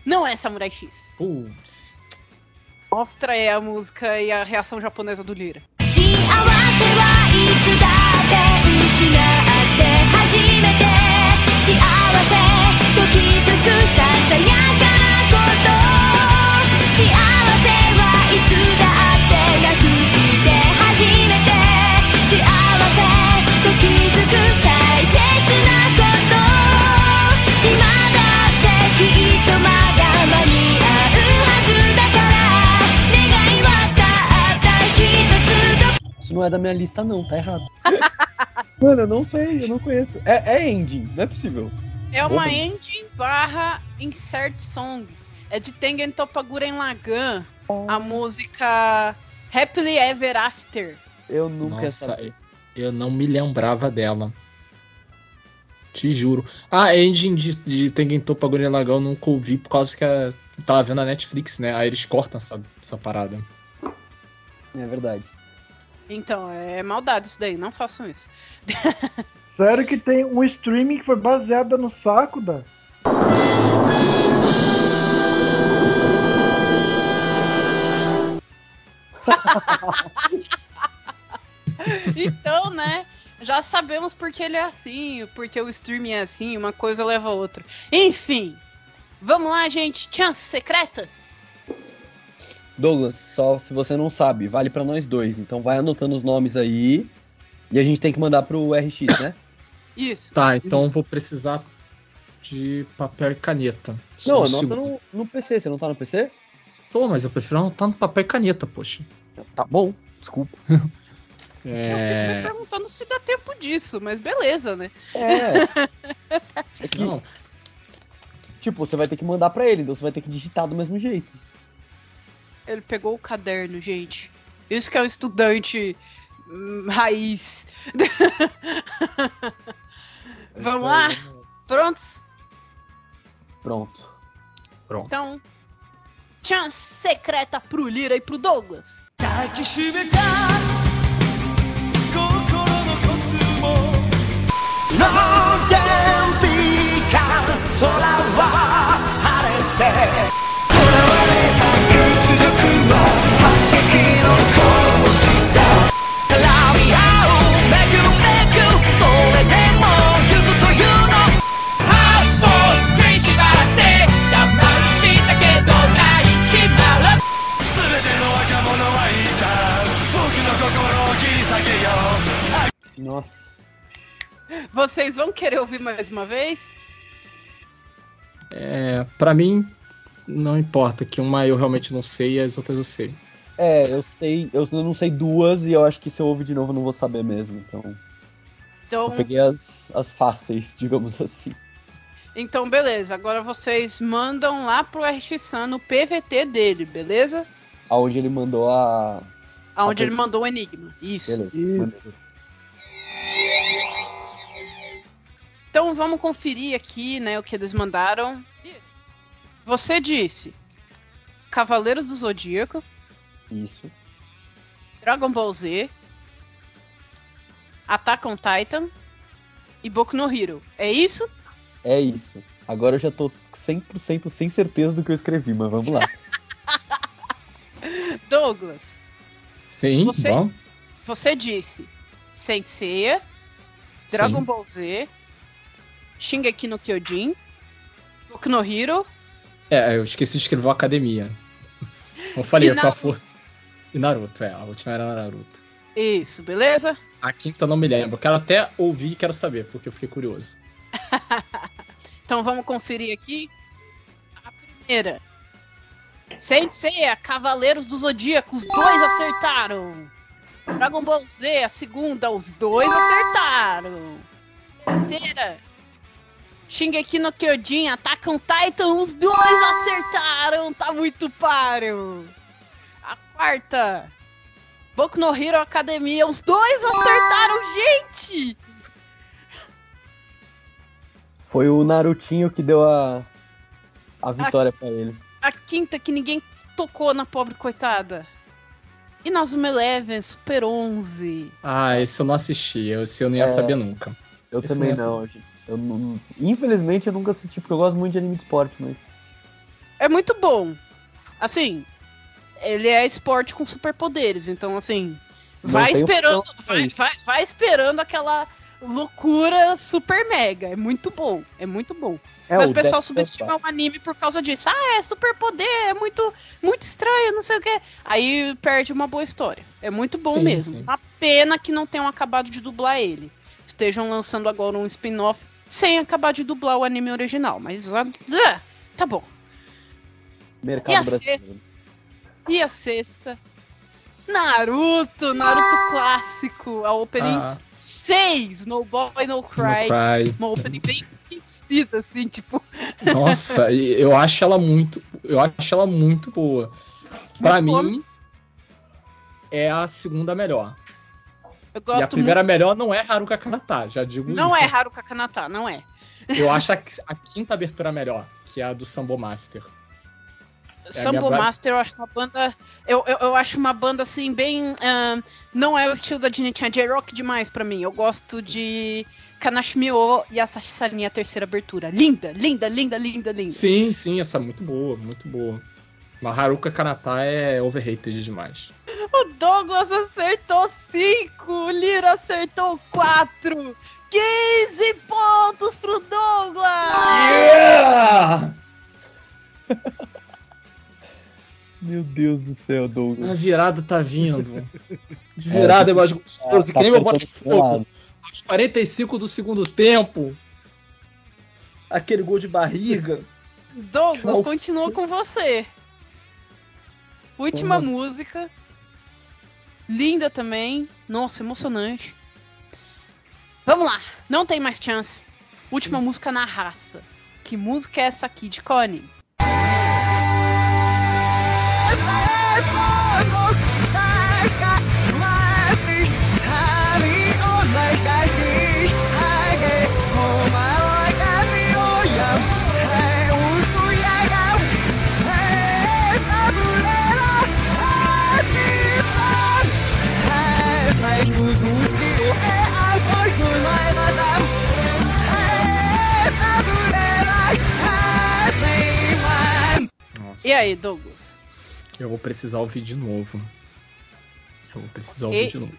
Speaker 1: Não é Samurai X.
Speaker 4: Putz.
Speaker 1: Mostra aí a música e a reação japonesa do Lira.
Speaker 3: Não é da minha lista, não, tá errado. Mano, eu não sei, eu não conheço. É, é ending, não é possível.
Speaker 1: É uma
Speaker 3: Opa.
Speaker 1: ending barra insert song. É de Tengen Toppaguren Lagan. A música Happily Ever After.
Speaker 3: Eu nunca
Speaker 4: Nossa,
Speaker 3: sabia.
Speaker 4: eu não me lembrava dela. Te juro. Ah, a engine de, de Tengen Toppa Gurren Lagann eu nunca ouvi por causa que a, eu tava vendo a Netflix, né? Aí eles cortam essa, essa parada.
Speaker 3: É verdade.
Speaker 1: Então, é maldade isso daí, não façam isso.
Speaker 2: Sério que tem um streaming que foi baseado no saco da.
Speaker 1: Então, né? Já sabemos porque ele é assim, porque o streaming é assim, uma coisa leva a outra. Enfim, vamos lá, gente. Chance secreta?
Speaker 3: Douglas, só se você não sabe, vale pra nós dois. Então vai anotando os nomes aí. E a gente tem que mandar pro RX, né?
Speaker 1: Isso.
Speaker 4: Tá, então vou precisar de papel e caneta. Só
Speaker 3: Não,
Speaker 4: um
Speaker 3: anota
Speaker 4: segundo.
Speaker 3: no, no PC. Você não tá no PC?
Speaker 4: Tô, mas eu prefiro anotar no papel e caneta, poxa.
Speaker 3: Tá bom, desculpa.
Speaker 1: Eu fico me
Speaker 4: É.
Speaker 1: perguntando se dá tempo disso, mas beleza, né?
Speaker 3: É. É que,
Speaker 4: Não,
Speaker 3: tipo, você vai ter que mandar pra ele, então você vai ter que digitar do mesmo jeito.
Speaker 1: Ele pegou o caderno, gente. Isso que é um estudante hum, raiz. Vamos lá? Prontos?
Speaker 3: Pronto.
Speaker 1: Então, chance secreta pro Lira e pro Douglas.
Speaker 7: 抱
Speaker 1: Vocês vão querer ouvir mais uma vez?
Speaker 4: é, pra mim, não importa, que uma eu realmente não sei e as outras eu sei.
Speaker 3: É, eu sei, eu não sei duas e eu acho que se eu ouvir de novo eu não vou saber mesmo. Então, eu
Speaker 1: Então,
Speaker 3: peguei as, as fáceis, digamos assim.
Speaker 1: então, beleza. Agora vocês mandam lá pro RX Sun no PVT dele, beleza?
Speaker 3: Aonde ele mandou a.
Speaker 1: Aonde
Speaker 3: Ok.
Speaker 1: ele mandou o enigma. Isso.
Speaker 3: Beleza.
Speaker 2: Isso.
Speaker 3: maneiro.
Speaker 1: Então vamos conferir aqui, né, o que eles mandaram. Você disse Cavaleiros do Zodíaco,
Speaker 3: Isso.
Speaker 1: Dragon Ball Z, Attack on Titan e Boku no Hero. É isso?
Speaker 3: É isso. Agora eu já tô 100% sem certeza do que eu escrevi, mas vamos lá.
Speaker 1: Douglas,
Speaker 4: Sim,
Speaker 1: Você-
Speaker 4: bom.
Speaker 1: você disse Saint Seiya, Dragon
Speaker 4: Sim.
Speaker 1: Ball Z, Shingeki no Kyojin, Boku no Hero
Speaker 4: É, eu esqueci de escrever academia. Eu falei, eu tô força. E Naruto, é, a última era Naruto.
Speaker 1: Isso, beleza?
Speaker 4: A quinta eu não me lembro. Quero até ouvir e quero saber, porque eu fiquei curioso.
Speaker 1: Então vamos conferir aqui. A primeira. Saint Seiya, Cavaleiros do Zodíaco, os dois acertaram. Dragon Ball Z, a segunda, os dois acertaram. Terceira. Shingeki no Kyojin, Attack on Titan, os dois acertaram. Tá muito páreo. A quarta. Boku no Hero Academia, os dois acertaram, gente!
Speaker 3: Foi o Narutinho que deu a, a vitória pra ele.
Speaker 1: a quinta que ninguém tocou na pobre coitada. E Nazuma Eleven, Super 11.
Speaker 4: Ah, esse eu não assisti. Esse eu não ia
Speaker 3: É.
Speaker 4: saber nunca.
Speaker 3: Eu
Speaker 4: Esse
Speaker 3: também
Speaker 4: não
Speaker 3: não. Eu não- Infelizmente eu nunca assisti, porque eu gosto muito de anime de esporte, mas.
Speaker 1: É muito bom. Assim, ele é esporte com superpoderes, então assim,
Speaker 3: Não
Speaker 1: vai esperando, vai, vai, vai esperando aquela loucura super mega. É muito bom, é muito bom.
Speaker 3: É,
Speaker 1: Mas o pessoal
Speaker 3: Death
Speaker 1: subestima o anime por causa disso. Ah, é superpoder, é muito, muito estranho, não sei o quê. Aí perde uma boa história. É muito bom
Speaker 4: Sim,
Speaker 1: mesmo.
Speaker 4: sim.
Speaker 1: Uma pena que não tenham acabado de dublar ele. Estejam lançando agora um spin-off sem acabar de dublar o anime original. Mas ah, ah, tá bom.
Speaker 3: Mercado
Speaker 1: E a
Speaker 3: brasileiro.
Speaker 1: sexta? E a sexta? Naruto, Naruto clássico, a opening
Speaker 4: Ah,
Speaker 1: 6, No Boy No
Speaker 4: no
Speaker 1: Cry.
Speaker 4: Cry.
Speaker 1: Uma opening bem esquecida, assim, tipo,
Speaker 4: Nossa, eu acho ela muito. Eu acho ela muito boa. Pra
Speaker 1: Muito boa
Speaker 4: mim, é a segunda melhor.
Speaker 1: Eu
Speaker 4: E a
Speaker 1: gosto
Speaker 4: primeira
Speaker 1: muito.
Speaker 4: melhor não é Haruka Kanata, já digo.
Speaker 1: Não
Speaker 4: isso.
Speaker 1: é Haruka Kanata, não é.
Speaker 4: Eu acho a, a quinta abertura melhor, que é a do Sambo Master.
Speaker 1: Sambo
Speaker 4: minha-
Speaker 1: Master, eu acho uma banda. Eu, eu, eu acho uma banda assim, bem. ahn, não é o estilo da Dini-chan, J-Rock demais pra mim. Eu gosto de Kanashimio e Asashani, a terceira abertura. Linda, linda, linda, linda, linda.
Speaker 4: Sim, sim, essa é muito boa, muito boa. Mas Haruka Kanata é overrated demais.
Speaker 1: O Douglas acertou 5, o Lira acertou 4. 15 pontos pro Douglas!
Speaker 4: Yeah!
Speaker 3: Meu Deus do céu, Douglas.
Speaker 4: A virada tá vindo. Virada é mais gostoso, que nem meu Botafogo. Aos 45 do segundo tempo. Aquele gol de barriga.
Speaker 1: Douglas,
Speaker 4: Não.
Speaker 1: continua com você. Última música. Linda também. Nossa, emocionante. Vamos lá, não tem mais chance. Última música na raça. Que música é essa aqui de Connie? E aí, Douglas?
Speaker 4: eu vou precisar ouvir de novo. Eu vou precisar
Speaker 1: E-
Speaker 4: ouvir de novo.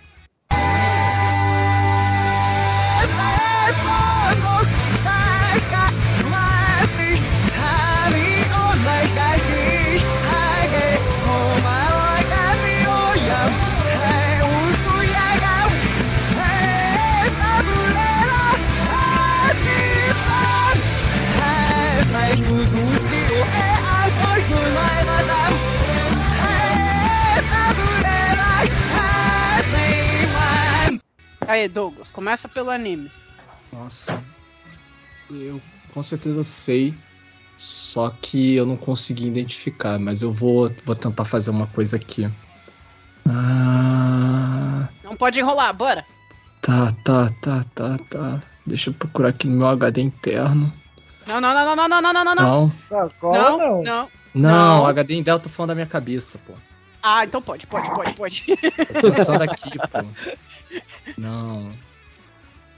Speaker 1: Aí, Douglas, começa pelo anime.
Speaker 4: Nossa. Eu com certeza sei. Só que eu não consegui identificar, mas eu vou, vou tentar fazer uma coisa aqui. Ah,
Speaker 1: Não pode enrolar, bora.
Speaker 4: tá, tá, tá, tá, tá. Deixa eu procurar aqui no meu HD interno.
Speaker 1: Não, não, não, não, não, não, não, não, não.
Speaker 4: Não,
Speaker 2: Agora
Speaker 1: Não,
Speaker 2: não.
Speaker 1: não.
Speaker 4: não,
Speaker 1: Não.
Speaker 4: HD interno eu tô falando da minha cabeça, pô.
Speaker 1: Ah, então pode, pode, pode, pode.
Speaker 4: Tô pensando aqui, pô. Não.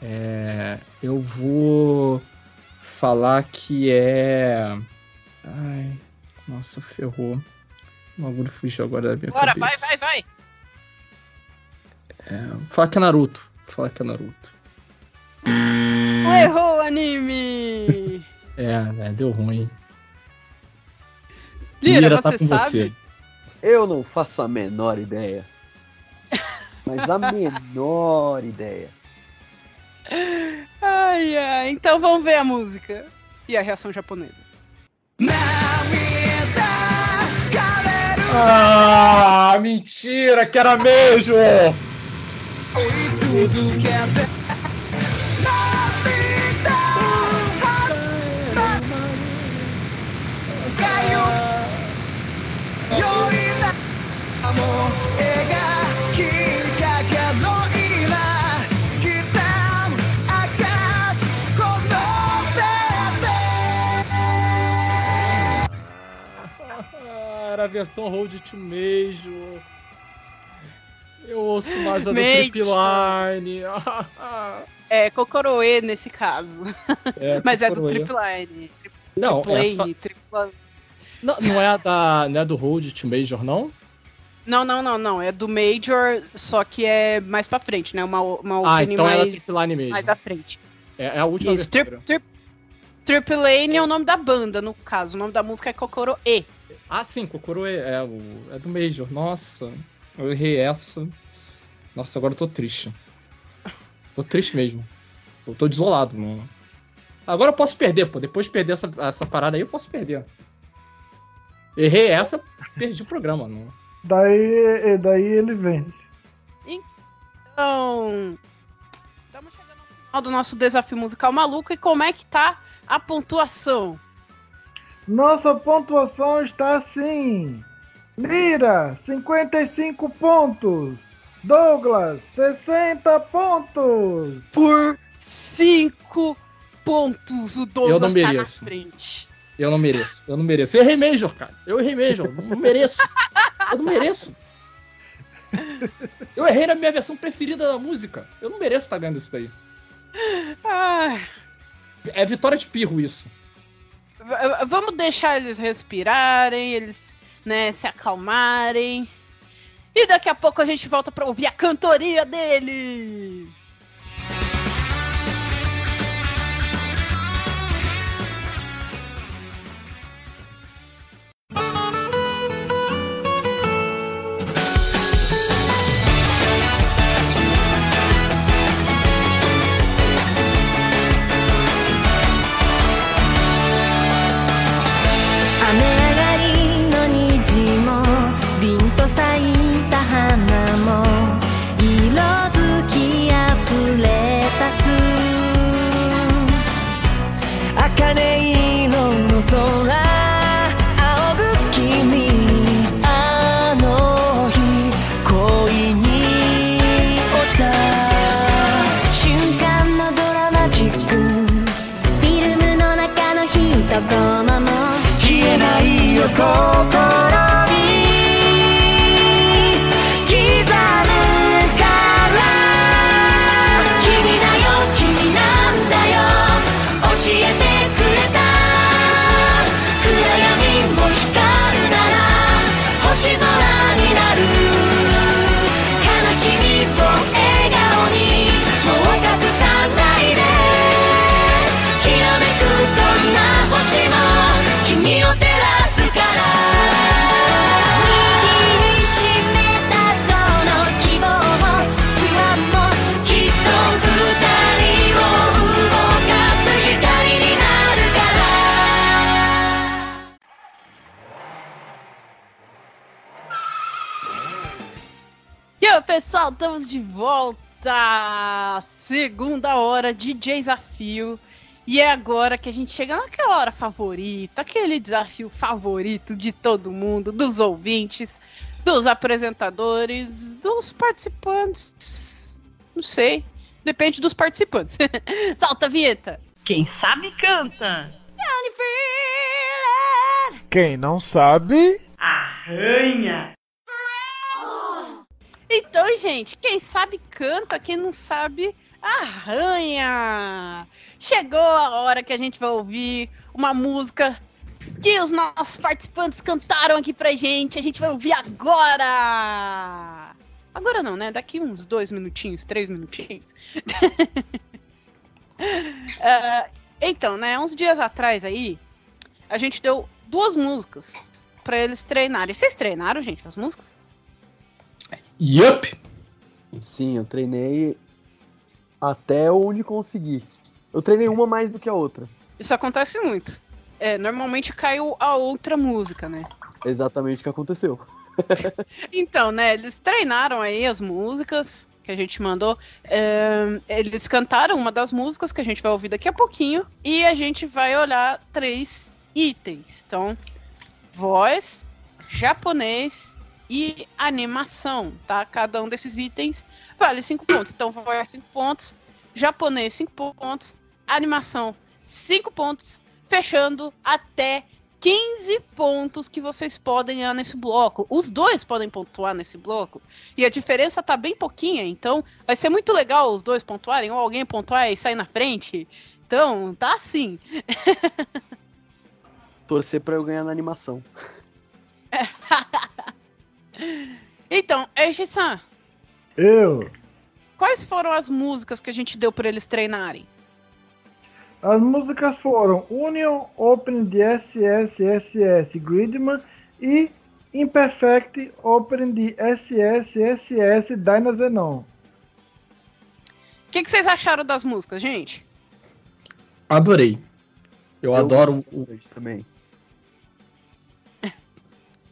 Speaker 4: É. Eu vou falar que é. Ai. Nossa, ferrou. O bagulho fugiu agora da minha
Speaker 1: Bora, vai,
Speaker 4: cabeça.
Speaker 1: vai, vai.
Speaker 4: É, vou falar que é Naruto. Vou falar que é Naruto.
Speaker 1: Errou o anime!
Speaker 4: É, né, deu ruim.
Speaker 1: Lira,
Speaker 4: tá
Speaker 1: você
Speaker 4: com
Speaker 1: sabe?
Speaker 4: você.
Speaker 3: Eu não faço a menor ideia. Mas a menor ideia.
Speaker 1: Ai, ai. Então vamos ver a música. E a reação japonesa.
Speaker 4: Ah, mentira, que era mesmo! Era a versão Road to Major. Eu ouço mais a do. Tripline.
Speaker 1: É Kokoroe nesse caso.
Speaker 4: É,
Speaker 1: Mas é do. Tripline. Tri-
Speaker 4: Não,
Speaker 1: Triplane,
Speaker 4: essa...
Speaker 1: tripla...
Speaker 4: não, não é a da, não é do Road to Major, não?
Speaker 1: Não, não, não, não. É do Major, só que é mais pra frente, né? Uma, uma
Speaker 4: Ah, então é da
Speaker 1: mais,
Speaker 4: Tripline mesmo.
Speaker 1: mais à frente.
Speaker 4: É, é a última
Speaker 1: Isso, tri, tri, Triplane é o nome da banda, no caso. O nome da música é Kokoro E.
Speaker 4: Ah, sim, Kokoro é, é, o, é do Major. Nossa, eu errei essa. Nossa, agora eu tô triste. Tô triste mesmo. Eu tô desolado, mano. Agora eu posso perder, pô. Depois de perder essa, essa parada aí, eu posso perder. Errei essa, perdi o programa. Não.
Speaker 2: Daí, daí ele vence.
Speaker 1: Então, estamos chegando ao final do nosso desafio musical maluco. E como é que tá a pontuação?
Speaker 2: Nossa pontuação está assim. Lira, 55 pontos. Douglas, 60 pontos.
Speaker 1: Por 5 pontos o Douglas
Speaker 4: não
Speaker 1: tá na
Speaker 4: mereço.
Speaker 1: frente.
Speaker 4: Eu não mereço. Eu não mereço. Eu errei Major, cara. Eu errei Major. Não, não mereço. Eu não mereço. Eu errei na minha versão preferida da música. Eu não mereço estar ganhando isso daí. É vitória de pirro isso.
Speaker 1: Vamos deixar eles respirarem, eles né, se acalmarem. E daqui a pouco a gente volta pra ouvir a cantoria deles.「pessoal, estamos de volta! Segunda hora de desafio. E é agora que a gente chega naquela hora favorita, aquele desafio favorito de todo mundo, dos ouvintes, dos apresentadores, dos participantes. Não sei. Depende dos participantes. Solta a vinheta!
Speaker 8: Quem sabe canta.
Speaker 2: Quem não sabe,
Speaker 8: Arranha.
Speaker 1: Então, gente, quem sabe canta, quem não sabe arranha. Chegou a hora que a gente vai ouvir uma música que os nossos participantes cantaram aqui pra gente. A gente vai ouvir agora. Agora não, né? Daqui uns dois minutinhos, três minutinhos. Ah, então, né? Uns dias atrás aí, a gente deu duas músicas pra eles treinarem. Vocês treinaram, gente, as músicas?
Speaker 4: Yup!
Speaker 3: Sim, eu treinei até onde consegui. Eu treinei uma mais do que a outra.
Speaker 1: Isso acontece muito. É, normalmente caiu a outra música, né?
Speaker 3: Exatamente o que aconteceu.
Speaker 1: Então, né, eles treinaram aí as músicas que a gente mandou. É, eles cantaram uma das músicas que a gente vai ouvir daqui a pouquinho. E a gente vai olhar três itens. Então, voz, japonês e animação, tá? Cada um desses itens vale cinco pontos. Então, voz, cinco pontos. Japonês, cinco pontos. Animação, cinco pontos. Fechando até 15 pontos que vocês podem ganhar nesse bloco. Os dois podem pontuar nesse bloco. E a diferença tá bem pouquinha, então vai ser muito legal os dois pontuarem, ou alguém pontuar e sair na frente. Então, tá assim.
Speaker 3: Torcer pra eu ganhar na animação.
Speaker 1: Então, Eiji-san,
Speaker 2: eu.
Speaker 1: quais foram as músicas que a gente deu pra eles treinarem?
Speaker 2: As músicas foram Union, Open de SSSS Gridman e Imperfect Open de SSSS Dynazenon.
Speaker 1: O que, que vocês acharam das músicas, gente?
Speaker 4: Adorei. Eu, adoro o,
Speaker 3: também.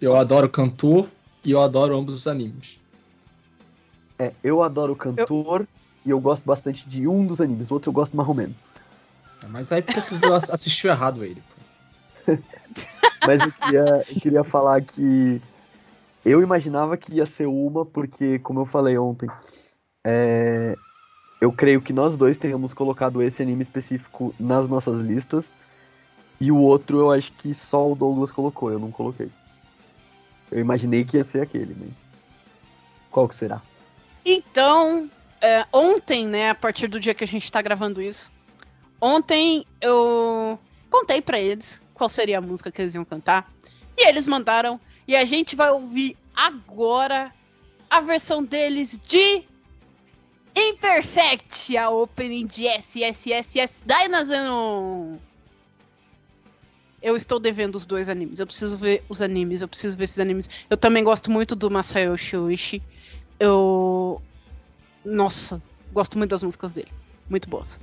Speaker 4: eu adoro o cantor e eu adoro ambos os animes.
Speaker 3: É, eu adoro o cantor e eu gosto bastante de um dos animes, o outro eu gosto mais ou menos.
Speaker 4: Mas aí porque tu ass- assistiu errado ele.
Speaker 3: Mas eu queria, eu queria falar que eu imaginava que ia ser uma, porque, como eu falei ontem, é, eu creio que nós dois tenhamos colocado esse anime específico nas nossas listas. E o outro eu acho que só o Douglas colocou, eu não coloquei. Eu imaginei que ia ser aquele, mas. Qual que será?
Speaker 1: Então, é, ontem, né, a partir do dia que a gente tá gravando isso, ontem eu contei pra eles qual seria a música que eles iam cantar. E eles mandaram. E a gente vai ouvir agora a versão deles de Imperfect, a opening de SSSS Dynazenon. Eu estou devendo os dois animes. Eu preciso ver os animes. Eu preciso ver esses animes. Eu também gosto muito do Masayoshi Oishi. Eu. Nossa, gosto muito das músicas dele. Muito boas.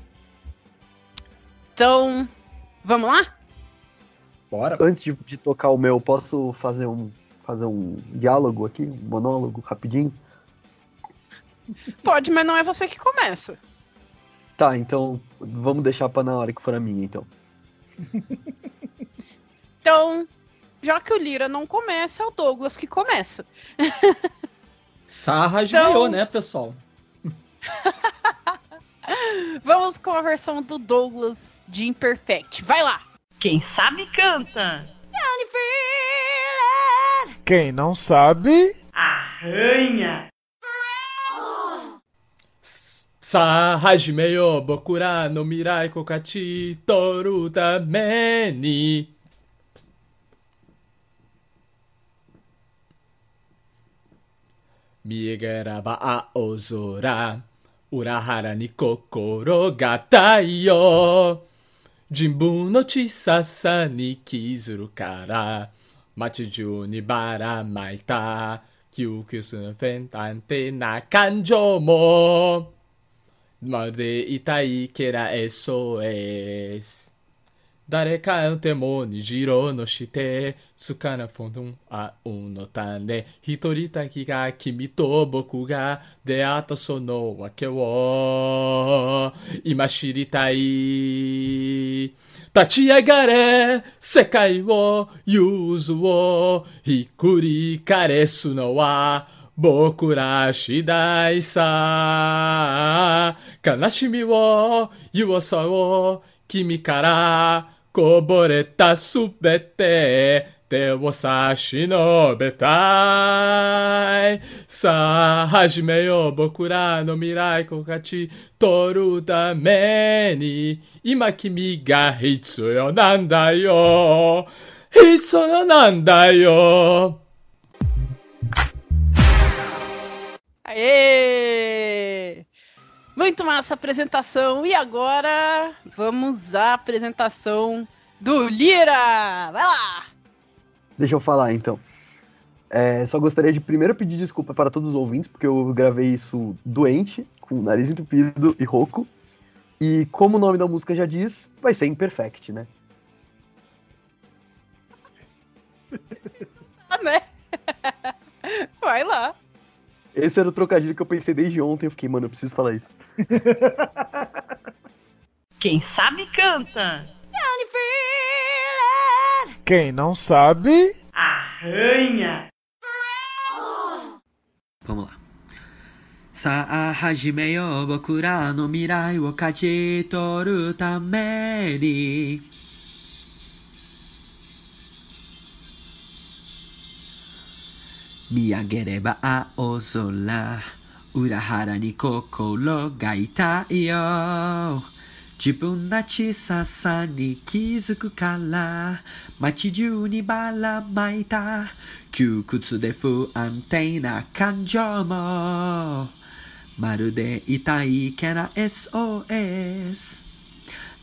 Speaker 1: Então, vamos lá?
Speaker 4: Bora.
Speaker 3: Antes de, de tocar o meu, posso fazer um, fazer um diálogo aqui? Um monólogo rapidinho?
Speaker 1: Pode, mas não é você que começa.
Speaker 3: Tá, então vamos deixar pra na hora que for a minha, então.
Speaker 1: Então, já que o Lira não começa, é o Douglas que começa.
Speaker 4: Sarras
Speaker 1: Então-
Speaker 4: ganhou, né, pessoal?
Speaker 1: Vamos com a versão do Douglas de Imperfect. Vai lá!
Speaker 8: Quem sabe canta.
Speaker 2: Quem não sabe,
Speaker 8: Arranha.
Speaker 4: Sa hajime yo bokura no mirai kokachi toru 見えがらば青空。裏腹に心が太陽人文の小ささに気づるから。街中にばらまいた。窮屈なフェンタンテな感情も。まるで痛いけらえそうです。誰かの手も虹色のしてつかなフォンあうの種。一人だけが君と僕が出会ったその訳を。今知りたい。立ち上がれ世界を融通をひっくり返すのは僕ら次第さ。悲しみを弱さを君からこぼれたすべて手を差し伸べたいさあ始めよう僕らの未来こ勝ち取るために今君が必要なんだよ必要なんだよ
Speaker 1: Aê! Muito massa a apresentação. E agora vamos à apresentação do Lira! Vai lá!
Speaker 3: Deixa eu falar então. É, só gostaria de primeiro pedir desculpa para todos os ouvintes, porque eu gravei isso doente, com o nariz entupido e rouco. E como o nome da música já diz, vai ser Imperfect, né?
Speaker 1: Ah, né? Vai lá.
Speaker 3: Esse era o trocadilho que eu pensei desde ontem. Eu fiquei, mano, eu preciso falar isso.
Speaker 8: Quem sabe canta.
Speaker 2: quem não sabe,
Speaker 8: Arranha.
Speaker 7: Vamos lá. さあ始めよう僕らの未来を勝ち取るために 見上げれば青空。裏腹に心が痛いよ。自分の小ささに気づくから。街中にばらまいた。窮屈で不安定な感情も。まるで痛いけな SOS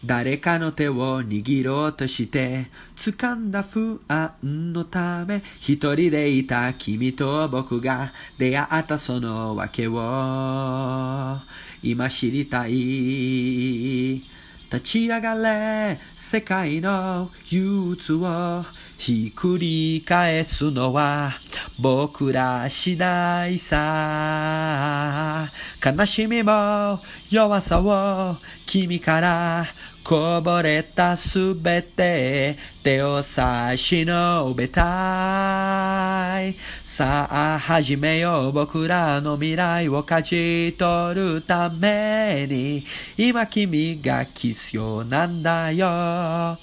Speaker 7: 誰かの手を握ろうとして掴んだ不安のため一人でいた君と僕が出会ったその訳を今知りたい。立ち上がれ世界の憂鬱をひっくり返すのは僕ら次第さ。悲しみも弱さを君から
Speaker 11: こぼれたすべて手を差し伸べたいさあ始めよう僕らの未来を勝ち取るために今君が必要なんだよ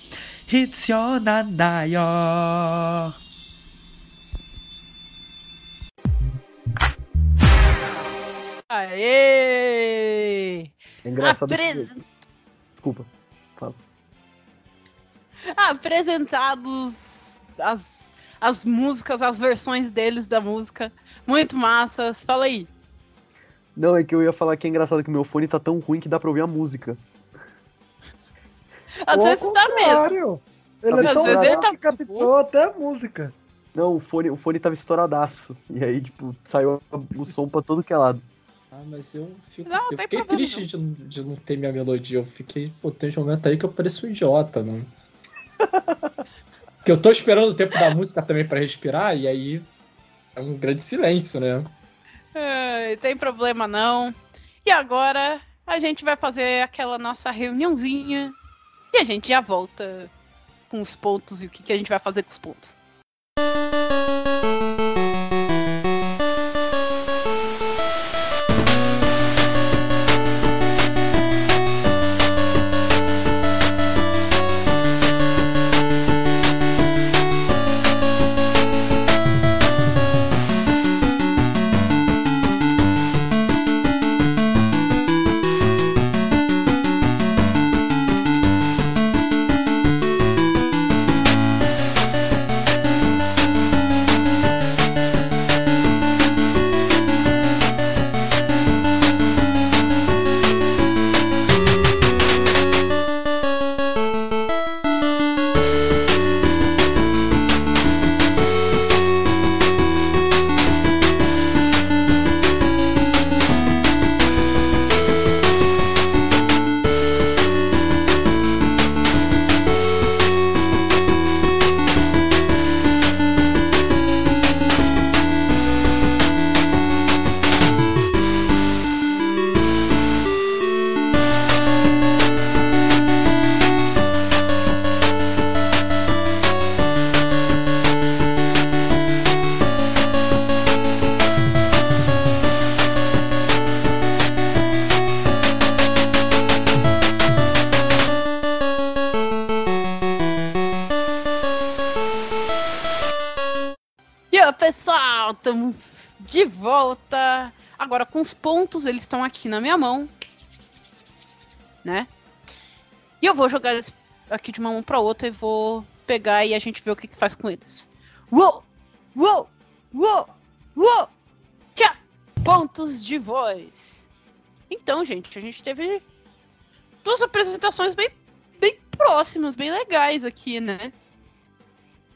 Speaker 11: 必要なんだよ
Speaker 1: Aê!
Speaker 3: É engraçado. que-
Speaker 1: Apres-
Speaker 3: Desculpa. Fala.
Speaker 1: Apresentados as, as músicas, as versões deles da música. Muito massas. Fala aí.
Speaker 3: Não, é que eu ia falar que é engraçado que o meu fone tá tão ruim que dá pra ouvir a música.
Speaker 1: Às vezes tá mesmo.
Speaker 2: Ele
Speaker 3: Às
Speaker 2: é tão
Speaker 3: vezes
Speaker 1: ele tá
Speaker 2: captou até a música.
Speaker 3: Não, o fone, o fone tava estouradaço. E aí, tipo, saiu o som pra todo que é lado.
Speaker 4: Ah, mas eu fico.
Speaker 1: Não,
Speaker 4: eu fiquei triste de, não- de não ter minha melodia. Eu fiquei, pô, tem um momento aí que eu pareço um idiota, não. Porque eu tô esperando o tempo da música também pra respirar, e aí é um grande silêncio, né?
Speaker 1: Ai, tem problema não. E agora a gente vai fazer aquela nossa reuniãozinha. E a gente já volta com os pontos e o que, que a gente vai fazer com os pontos. Os pontos, eles estão aqui na minha mão. Né? E eu vou jogar eles aqui de uma mão pra outra e vou pegar e a gente vê o que, que faz com eles. Uou! Uou! Uou! Uou! Tchá! Pontos de voz. Então, gente, a gente teve duas apresentações bem, bem próximas, bem legais aqui, né?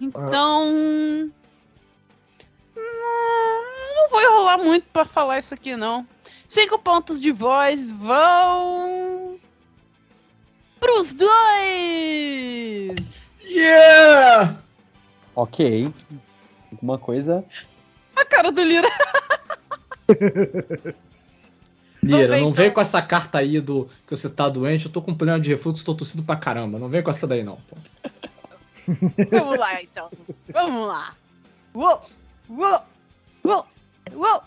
Speaker 1: Então. Não vou enrolar muito pra falar isso aqui, não. Cinco pontos de voz vão. Pros dois!
Speaker 4: Yeah!
Speaker 3: Ok. Alguma coisa.
Speaker 1: A cara do Lira.
Speaker 4: Lira, não
Speaker 1: então.
Speaker 4: vem com essa carta aí do que você tá doente, eu tô com problema de refluxo, tô tossindo pra caramba. Não vem com essa daí, não.
Speaker 1: Vamos lá, então. Vamos lá. Uou! Uou! Uou! Uou!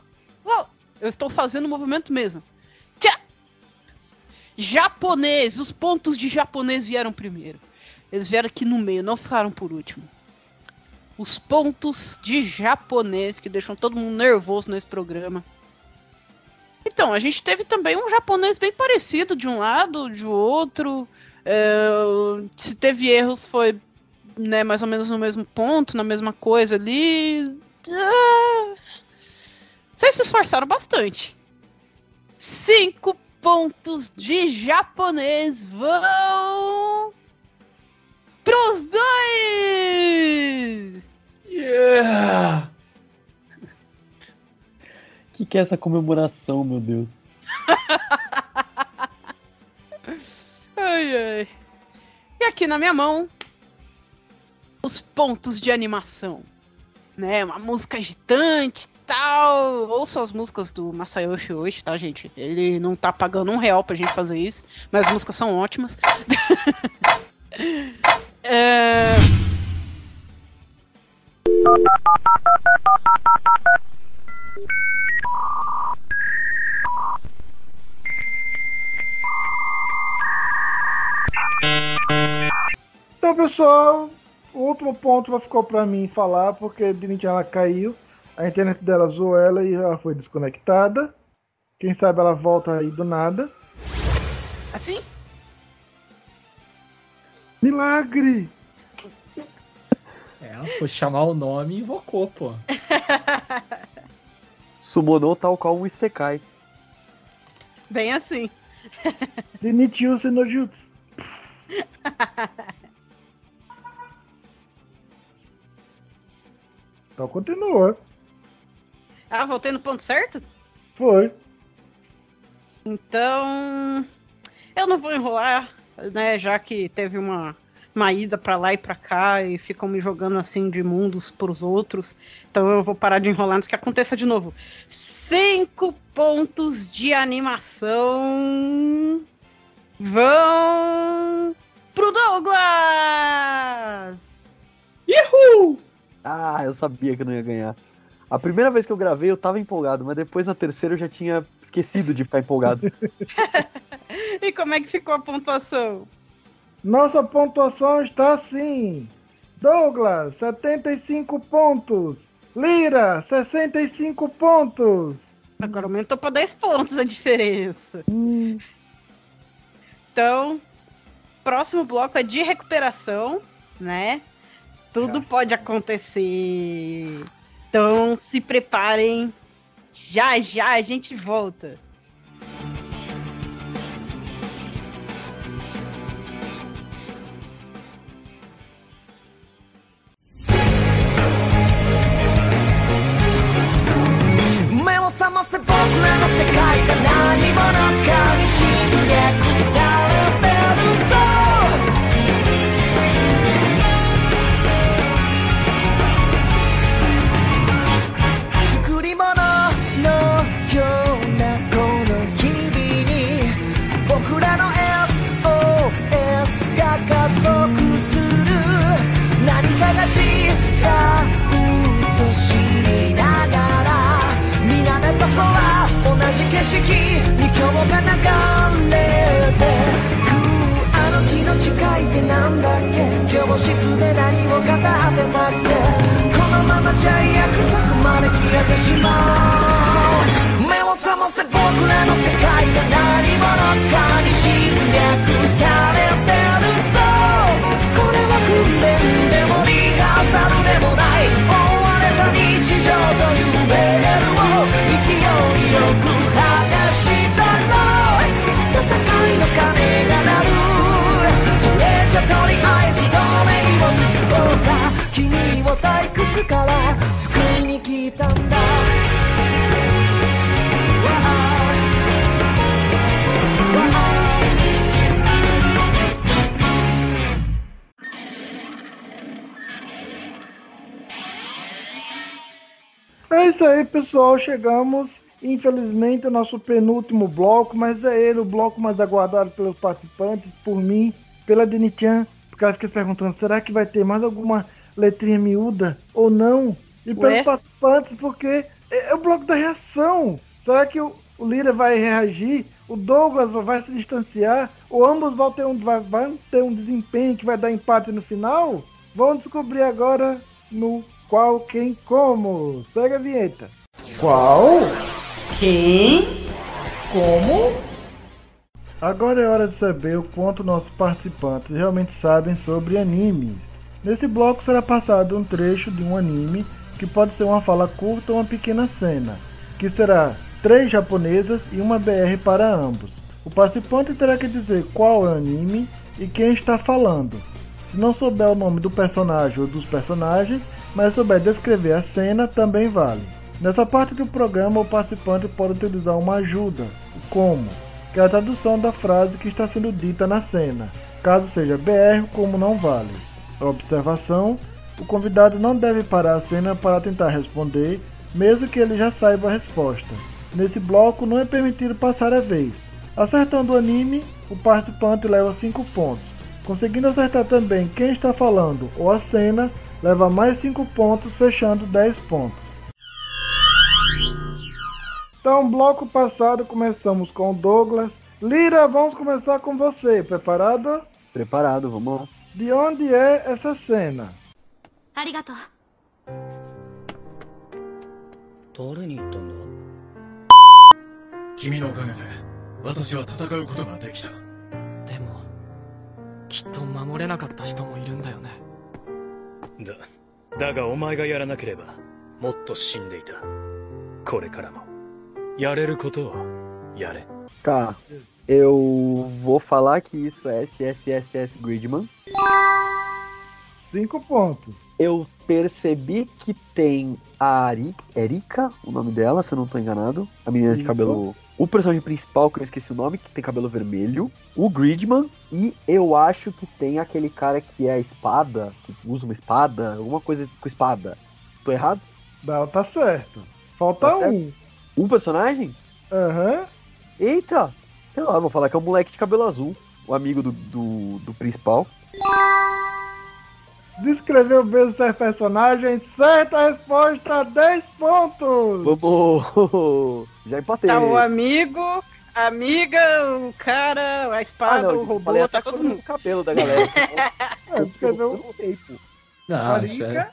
Speaker 1: Uou! Eu estou fazendo o movimento mesmo. Tchá! Japonês. Os pontos de japonês vieram primeiro. Eles vieram aqui no meio, não ficaram por último. Os pontos de japonês que deixam todo mundo nervoso nesse programa. Então, a gente teve também um japonês bem parecido de um lado, de outro. É, se teve erros, foi né, mais ou menos no mesmo ponto, na mesma coisa ali. Ah, Vocês se esforçaram bastante. Cinco pontos de japonês vão pros dois!
Speaker 4: Yeah!
Speaker 3: O que, que é essa comemoração, meu Deus?
Speaker 1: Ai, ai. E aqui na minha mão, os pontos de animação. né? Uma música agitante e tal. Ouçam as músicas do Masayoshi hoje, tá, gente? Ele não tá pagando um real pra gente fazer isso, mas as músicas são ótimas. É,
Speaker 2: Então, pessoal, o último ponto vai ficar pra mim falar, porque Dinity ela caiu, a internet dela zoou ela e ela foi desconectada. Quem sabe ela volta aí do nada.
Speaker 1: Assim?
Speaker 2: Milagre!
Speaker 4: É, ela foi chamar o nome e invocou, pô.
Speaker 3: Sumonou tal qual um Isekai.
Speaker 1: Bem assim.
Speaker 2: Demitiu o no Jutsu. Então continua.
Speaker 1: Ah, voltei no ponto certo?
Speaker 2: Foi.
Speaker 1: Então, eu não vou enrolar, né? Já que teve uma, uma ida pra lá e pra cá e ficam me jogando assim de mundos pros outros. Então eu vou parar de enrolar antes que aconteça de novo. Cinco pontos de animação vão pro Douglas!
Speaker 3: Uhul! Ah, eu sabia que eu não ia ganhar. A primeira vez que eu gravei eu tava empolgado, mas depois na terceira eu já tinha esquecido de ficar empolgado.
Speaker 1: E como é que ficou a pontuação?
Speaker 2: Nossa pontuação está assim: Douglas, 75 pontos. Lira, 65 pontos.
Speaker 1: Agora aumentou pra 10 pontos a diferença. Então, próximo bloco é de recuperação, né? Tudo pode acontecer. Então, se preparem. Já já a gente volta.「
Speaker 7: 目を覚ませ僕らの世界が何者かに侵略 教室で何を語ってたってこのままじゃ約束まで消えてしまう。目を覚ませ僕らの世界が何者か。
Speaker 2: É isso aí, pessoal. Chegamos, infelizmente, ao nosso penúltimo bloco, mas é ele o bloco mais aguardado pelos participantes, por mim, pela Denichan, porque ela fica perguntando: será que vai ter mais alguma letrinha miúda ou não? E pelos
Speaker 1: Ué?
Speaker 2: participantes, porque é, é o bloco da reação. Será que o, o Lira vai reagir? O Douglas vai se distanciar? Ou ambos vão ter, um, vai, vão ter um desempenho que vai dar empate no final? Vamos descobrir agora no Qual, Quem, Como. Segue a vinheta.
Speaker 12: Qual? Quem? Como?
Speaker 2: Agora é hora de saber o quanto nossos participantes realmente sabem sobre animes. Nesse bloco será passado um trecho de um anime, que pode ser uma fala curta ou uma pequena cena, que será três japonesas e uma BR para ambos. O participante terá que dizer qual é o anime e quem está falando. Se não souber o nome do personagem ou dos personagens, mas souber descrever a cena, também vale. Nessa parte do programa, o participante pode utilizar uma ajuda, o como, que é a tradução da frase que está sendo dita na cena. Caso seja BR, como não vale. Observação o convidado não deve parar a cena para tentar responder, mesmo que ele já saiba a resposta. Nesse bloco não é permitido passar a vez. Acertando o anime, o participante leva 5 pontos. Conseguindo acertar também quem está falando ou a cena, leva mais 5 pontos, fechando 10 pontos. Então, bloco passado, começamos com o Douglas. Lira, vamos começar com você. Preparado?
Speaker 3: Preparado, vamos lá.
Speaker 2: De onde é essa cena?
Speaker 13: ありがとう
Speaker 14: 誰に言ったんだ
Speaker 15: 君のおかげで私は戦うことができた
Speaker 14: でもきっと守れなかった人もいるんだよね
Speaker 16: だだがお前がやらなければもっと死んでいたこれからもやれることをやれ
Speaker 3: Tá, eu vou falar que isso é SSSS Gridman.
Speaker 2: 5 pontos.
Speaker 3: Eu percebi que tem a Ari, Erika, o nome dela, se eu não tô enganado. A menina de
Speaker 2: Isso.
Speaker 3: cabelo. o personagem principal, que eu esqueci o nome, que tem cabelo vermelho. O Gridman. E eu acho que tem aquele cara que é a espada, que usa uma espada, alguma coisa com espada. Tô errado?
Speaker 2: Não, tá certo. Falta
Speaker 3: Tá certo?
Speaker 2: um.
Speaker 3: Um personagem?
Speaker 2: Aham.
Speaker 3: Eita! Sei lá, vou falar que é um moleque de cabelo azul. O amigo do, do, do principal.
Speaker 2: Descreveu bem o seu personagem. Certa resposta, 10 pontos.
Speaker 3: Vamos! Já empatei.
Speaker 1: Tá o amigo, a amiga, o cara, a
Speaker 3: Ah,
Speaker 1: espada,
Speaker 3: não,
Speaker 1: o robô,
Speaker 3: falei
Speaker 1: tá todo mundo.
Speaker 3: o cabelo da galera.
Speaker 2: É, descreveu
Speaker 3: sei, pô.
Speaker 4: Não, isso é...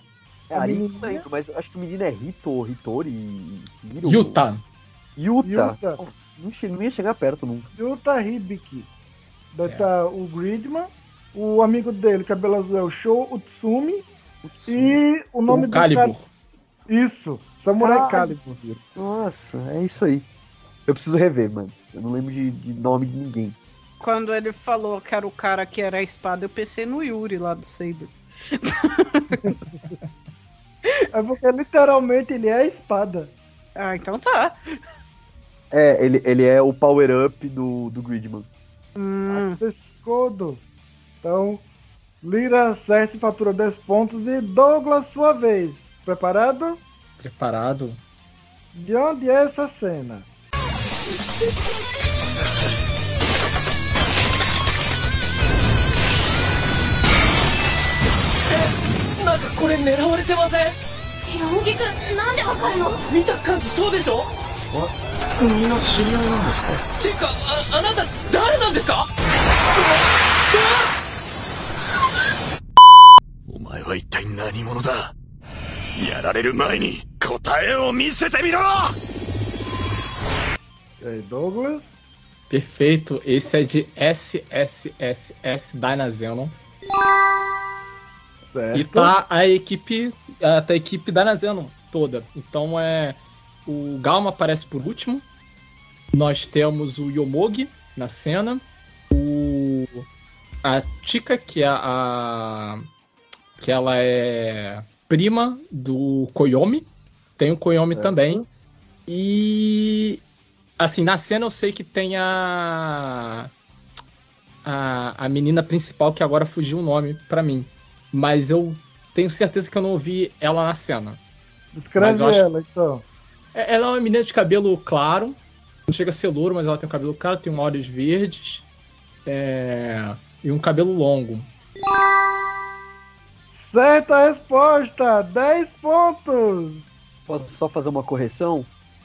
Speaker 3: É
Speaker 2: A
Speaker 3: Ari, não
Speaker 2: menina?
Speaker 3: lembro, mas acho que o menino é Hito, Hitori. Hiro.
Speaker 4: Yuta.
Speaker 3: Yuta.
Speaker 2: Yuta.
Speaker 3: Não, não ia chegar perto nunca.
Speaker 2: Yuta Hibiki. Daí tá o Gridman. O amigo dele, cabelo azul, é o Show Utsumi. E o nome
Speaker 4: O
Speaker 2: do
Speaker 4: Calibur.
Speaker 2: cara... Isso, Samurai
Speaker 3: Caralho.
Speaker 2: Calibur.
Speaker 3: Nossa, é isso aí. Eu preciso rever, mano. Eu não lembro de, de nome de ninguém.
Speaker 1: Quando ele falou que era o cara que era a espada, eu pensei no Yuri lá do Saber.
Speaker 2: É porque literalmente ele é a espada.
Speaker 1: Ah, então tá.
Speaker 3: É, ele, ele é o power-up do, do Gridman.
Speaker 1: Hum,
Speaker 2: Pescodo. Então, Lira acerta e fatura 10 pontos. E Douglas, sua vez. Preparado?
Speaker 4: Preparado.
Speaker 2: De onde é essa cena?
Speaker 15: 前は一体何者だやられる前に答えを見せてみろ
Speaker 2: E aí, Douglas?
Speaker 4: Perfeito. Esse é de SSSS Dynazenon.
Speaker 2: Certo.
Speaker 4: E tá a equipe. a- Tá a equipe Dynazenon toda. Então é. O Galma aparece por último. Nós temos o Yomogi na cena. O. A Tika, que é a. Que ela é prima do Koyomi. Tem o Koyomi
Speaker 2: Certo.
Speaker 4: também. E. Assim, na cena eu sei que tem a. A, a menina principal, que agora fugiu o nome pra mim. Mas eu tenho certeza que eu não ouvi ela na cena.
Speaker 2: Descreve
Speaker 4: acho-
Speaker 2: ela, então.
Speaker 4: É- Ela é uma menina de cabelo claro. Não chega a ser louro, mas ela tem um cabelo claro, tem olhos verdes. é, E um cabelo longo.
Speaker 2: Certa resposta, 10 pontos.
Speaker 3: Posso só fazer uma correção?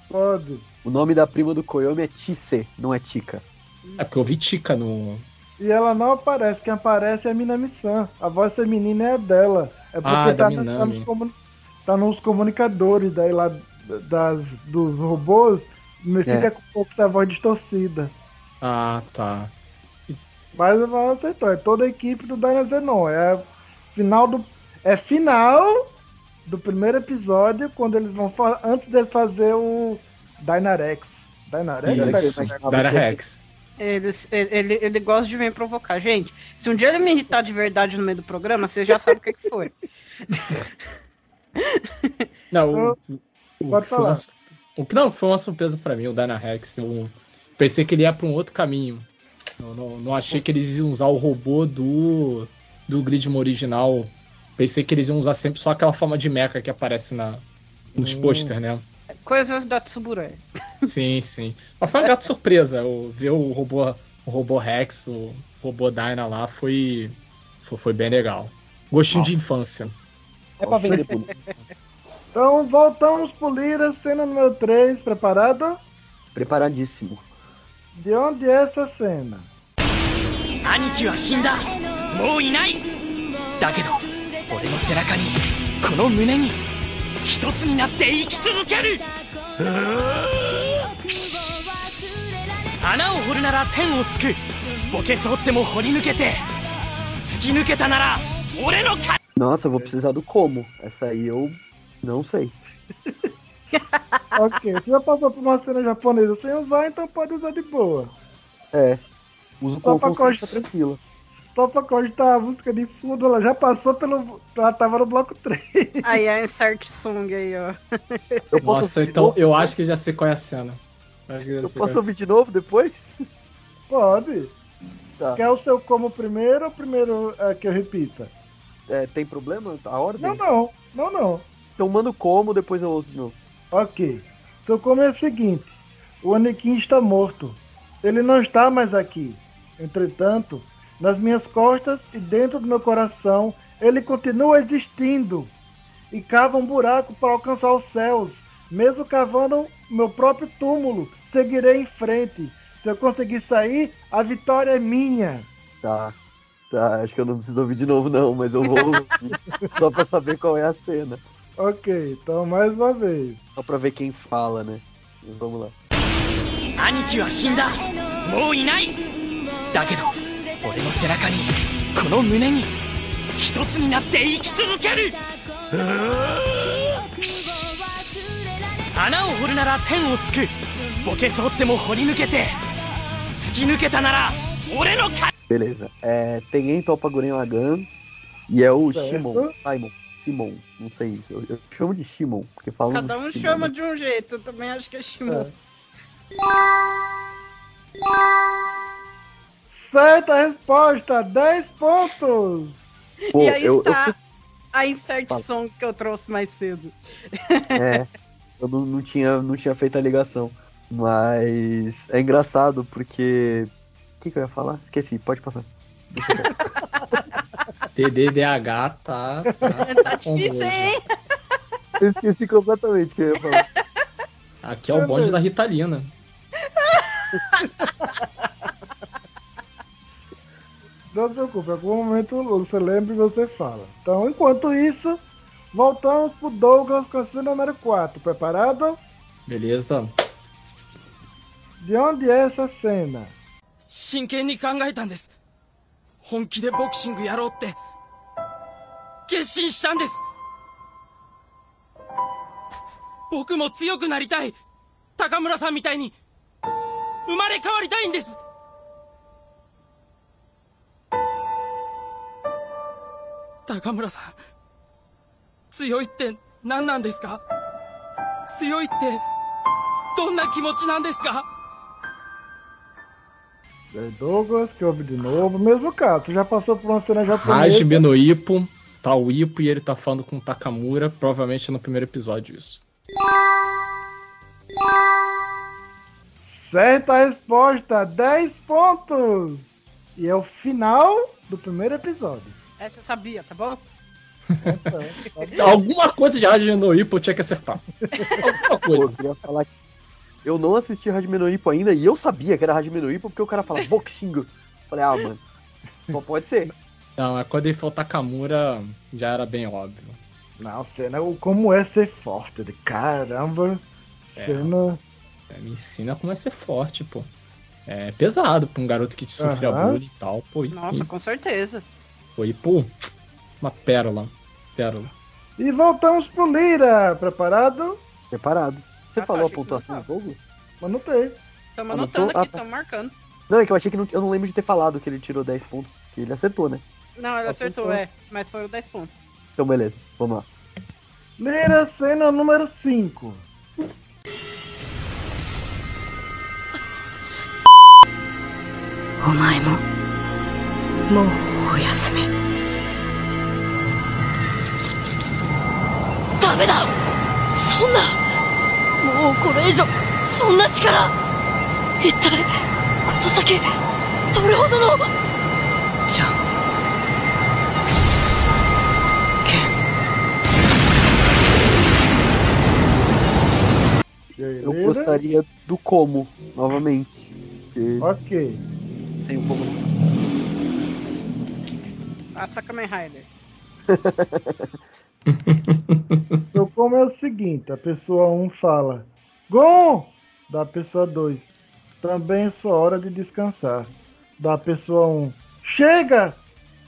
Speaker 2: Pode.
Speaker 3: O nome da prima do Koyomi é Chise, não é Tika.
Speaker 4: É porque eu vi Tika no.
Speaker 2: E ela não aparece, quem aparece é a Minami-san. A voz feminina é dela. É porque
Speaker 4: Ah, da
Speaker 2: tá, na- tá nos comuni- tá nos comunicadores daí lá das, dos robôs, me fica
Speaker 3: É.
Speaker 2: com pouco essa voz distorcida.
Speaker 4: Ah, tá.
Speaker 2: Mas eu aceitou, é toda a equipe do Dynazenon. É a final do. É final do primeiro episódio, quando eles vão antes de fazer o Dynarex. Dynarex? Dynarex?
Speaker 1: Ele, ele, ele gosta de vir provocar. Gente, se um dia ele me irritar de verdade no meio do programa, você já sabe o que, que foi.
Speaker 4: Não, o, o,
Speaker 2: Pode
Speaker 4: foi uma, o que não foi uma surpresa pra mim, o Dynarex. Eu pensei que ele ia pra um outro caminho. Eu não, não achei que eles iam usar o robô do, do Gridman original Pensei que eles iam usar sempre só aquela forma de mecha que aparece na, nos
Speaker 1: hum.
Speaker 4: posters, né?
Speaker 1: Coisas da Tsuburaya.
Speaker 4: Sim, sim. Mas foi uma grata surpresa. Ver o robô, o robô Rex, o robô Dyna lá foi, foi, foi bem legal. Gostinho de infância.
Speaker 3: É pra vender por...
Speaker 2: Então voltamos pro Lira, cena número 3, preparado?
Speaker 3: Preparadíssimo.
Speaker 2: De onde é essa cena?
Speaker 14: Aniki wa shinda, mou inai. Dakedo, もういないだけど俺の背中にこの胸に一つになって生き続けるうー穴を掘るなら天をつく墓穴掘っても掘り抜けて突き抜けたなら俺のか
Speaker 3: Nossa, eu vou precisar do como. Essa aí eu não sei.
Speaker 2: ok, você já passou por uma cena japonesa sem usar, então pode usar de boa.
Speaker 3: É. Uso
Speaker 2: Só
Speaker 3: como
Speaker 2: pra
Speaker 3: consciência
Speaker 2: constar.
Speaker 3: tranquila.
Speaker 2: Só pra cogitar a música de fundo, ela já passou pelo. Ela tava no bloco 3.
Speaker 1: Aí a insert song aí, ó.
Speaker 4: Nossa, então eu acho que já sei qual é a cena. Eu
Speaker 3: Eu
Speaker 4: é
Speaker 3: posso ouvir de novo depois?
Speaker 2: Pode.
Speaker 3: Tá.
Speaker 2: Quer o seu como primeiro ou primeiro é, que eu repita?
Speaker 3: É, tem problema a ordem?
Speaker 2: Não, não. Não, não.
Speaker 3: Então manda o como, depois eu ouço de novo.
Speaker 2: Ok. Seu como é o seguinte: o Anakin está morto. Ele não está mais aqui. Entretanto, nas minhas costas e dentro do meu coração, ele continua existindo. E cava um buraco para alcançar os céus. Mesmo cavando meu próprio túmulo, seguirei em frente. Se eu conseguir sair, a vitória é minha.
Speaker 3: Tá. Tá, acho que eu não preciso ouvir de novo, não, mas eu vou ouvir. só pra saber qual é a cena.
Speaker 2: Ok, então mais uma vez.
Speaker 3: Só pra ver quem fala, né? Vamos lá.
Speaker 14: 兄貴は死んだもういないだけど 俺の背中にこの胸に一つになって生き続ける穴を掘るなら天をつく墓穴掘っても掘り抜けて突き抜けたなら俺のか
Speaker 3: Beleza. É, tem em Topa Guren Lagan e é o. Shimon. Simon. Simon. Não sei. Eu, eu chamo de Shimon, porque falam
Speaker 1: Cada um
Speaker 3: Shimon,
Speaker 1: chama
Speaker 3: né?
Speaker 1: de um jeito, eu também acho que é Shimon.
Speaker 2: Certa resposta, 10 pontos.
Speaker 3: Pô,
Speaker 1: e aí
Speaker 3: eu-
Speaker 1: está
Speaker 3: eu-
Speaker 1: a insert
Speaker 3: Fala.
Speaker 1: song que eu trouxe mais cedo.
Speaker 3: É, eu não, não tinha, não tinha feito a ligação. Mas é engraçado porque. O que, que eu ia falar? Esqueci, pode passar.
Speaker 4: TDDH tá.
Speaker 1: Tá difícil, hein?
Speaker 3: Eu esqueci completamente o que eu ia falar.
Speaker 4: Aqui é o bonde da Ritalina.
Speaker 2: Não se preocupe, em algum momento você lembra e você fala. Então, enquanto isso, voltamos pro Douglas com a cena número 4. Preparado?
Speaker 4: Beleza?
Speaker 2: De onde é essa cena?
Speaker 14: 真剣に考えたんです本気でボクシングやろうって決心したんです僕も強くなりたい高村さんみたいに生まれ変わりたいんです 高村さん強いって何なんですか強いってどんな気持ちなんですか
Speaker 2: É Douglas, que ouve de novo. Mesmo caso, você já passou por uma cena japonesa.
Speaker 4: Hajime no Ippo, tá o Ippo e ele tá falando com o Takamura, provavelmente no primeiro episódio isso.
Speaker 2: Certa resposta, 10 pontos. E é o final do primeiro episódio.
Speaker 1: Essa eu sabia, tá bom?
Speaker 4: Alguma coisa de Ippo eu tinha que acertar. Alguma coisa.
Speaker 3: eu queria falar que eu não assisti Hajime no Ippo ainda e eu sabia que era Hajime no Ippo porque o cara fala boxing. Falei, ah, mano, só pode ser.
Speaker 4: Não, é quando ele falou Takamura, já era bem óbvio.
Speaker 2: Não, cena, o como é ser forte. Caramba.
Speaker 4: É.
Speaker 2: Cena.
Speaker 4: É, me ensina como é ser forte, pô. É pesado pra um garoto que sofria
Speaker 2: Aham.
Speaker 4: bullying e tal. Pô,
Speaker 1: Nossa, com certeza.
Speaker 4: Foi, pum, uma pérola. Pérola.
Speaker 2: E voltamos pro Lira. Preparado?
Speaker 3: Preparado. Você
Speaker 1: ah, tá,
Speaker 3: falou a pontuação do jogo?
Speaker 1: Anotei.
Speaker 3: Tamo
Speaker 1: anotando aqui,
Speaker 3: ah, tá.
Speaker 1: estamos marcando.
Speaker 3: Não, é que eu achei que não, eu não lembro de ter falado que ele tirou 10 pontos. Que ele acertou, né?
Speaker 1: Não, ele acertou,
Speaker 2: acertou.
Speaker 1: é. Mas foram 10 pontos.
Speaker 3: Então, beleza. Vamos lá.
Speaker 2: Lira, cena número 5.
Speaker 13: O Mo. おやすみ
Speaker 14: メだそんなもうこれ以上そんな力一体この先どれほどのじゃん
Speaker 3: Eu gostaria do como, novamente.
Speaker 2: Ok.
Speaker 3: Sem o como.
Speaker 1: Passa Kamen Rider.
Speaker 2: Então, como é o seguinte: a pessoa 1 fala, Gon! Da pessoa 2, também é sua hora de descansar. Da pessoa 1, chega!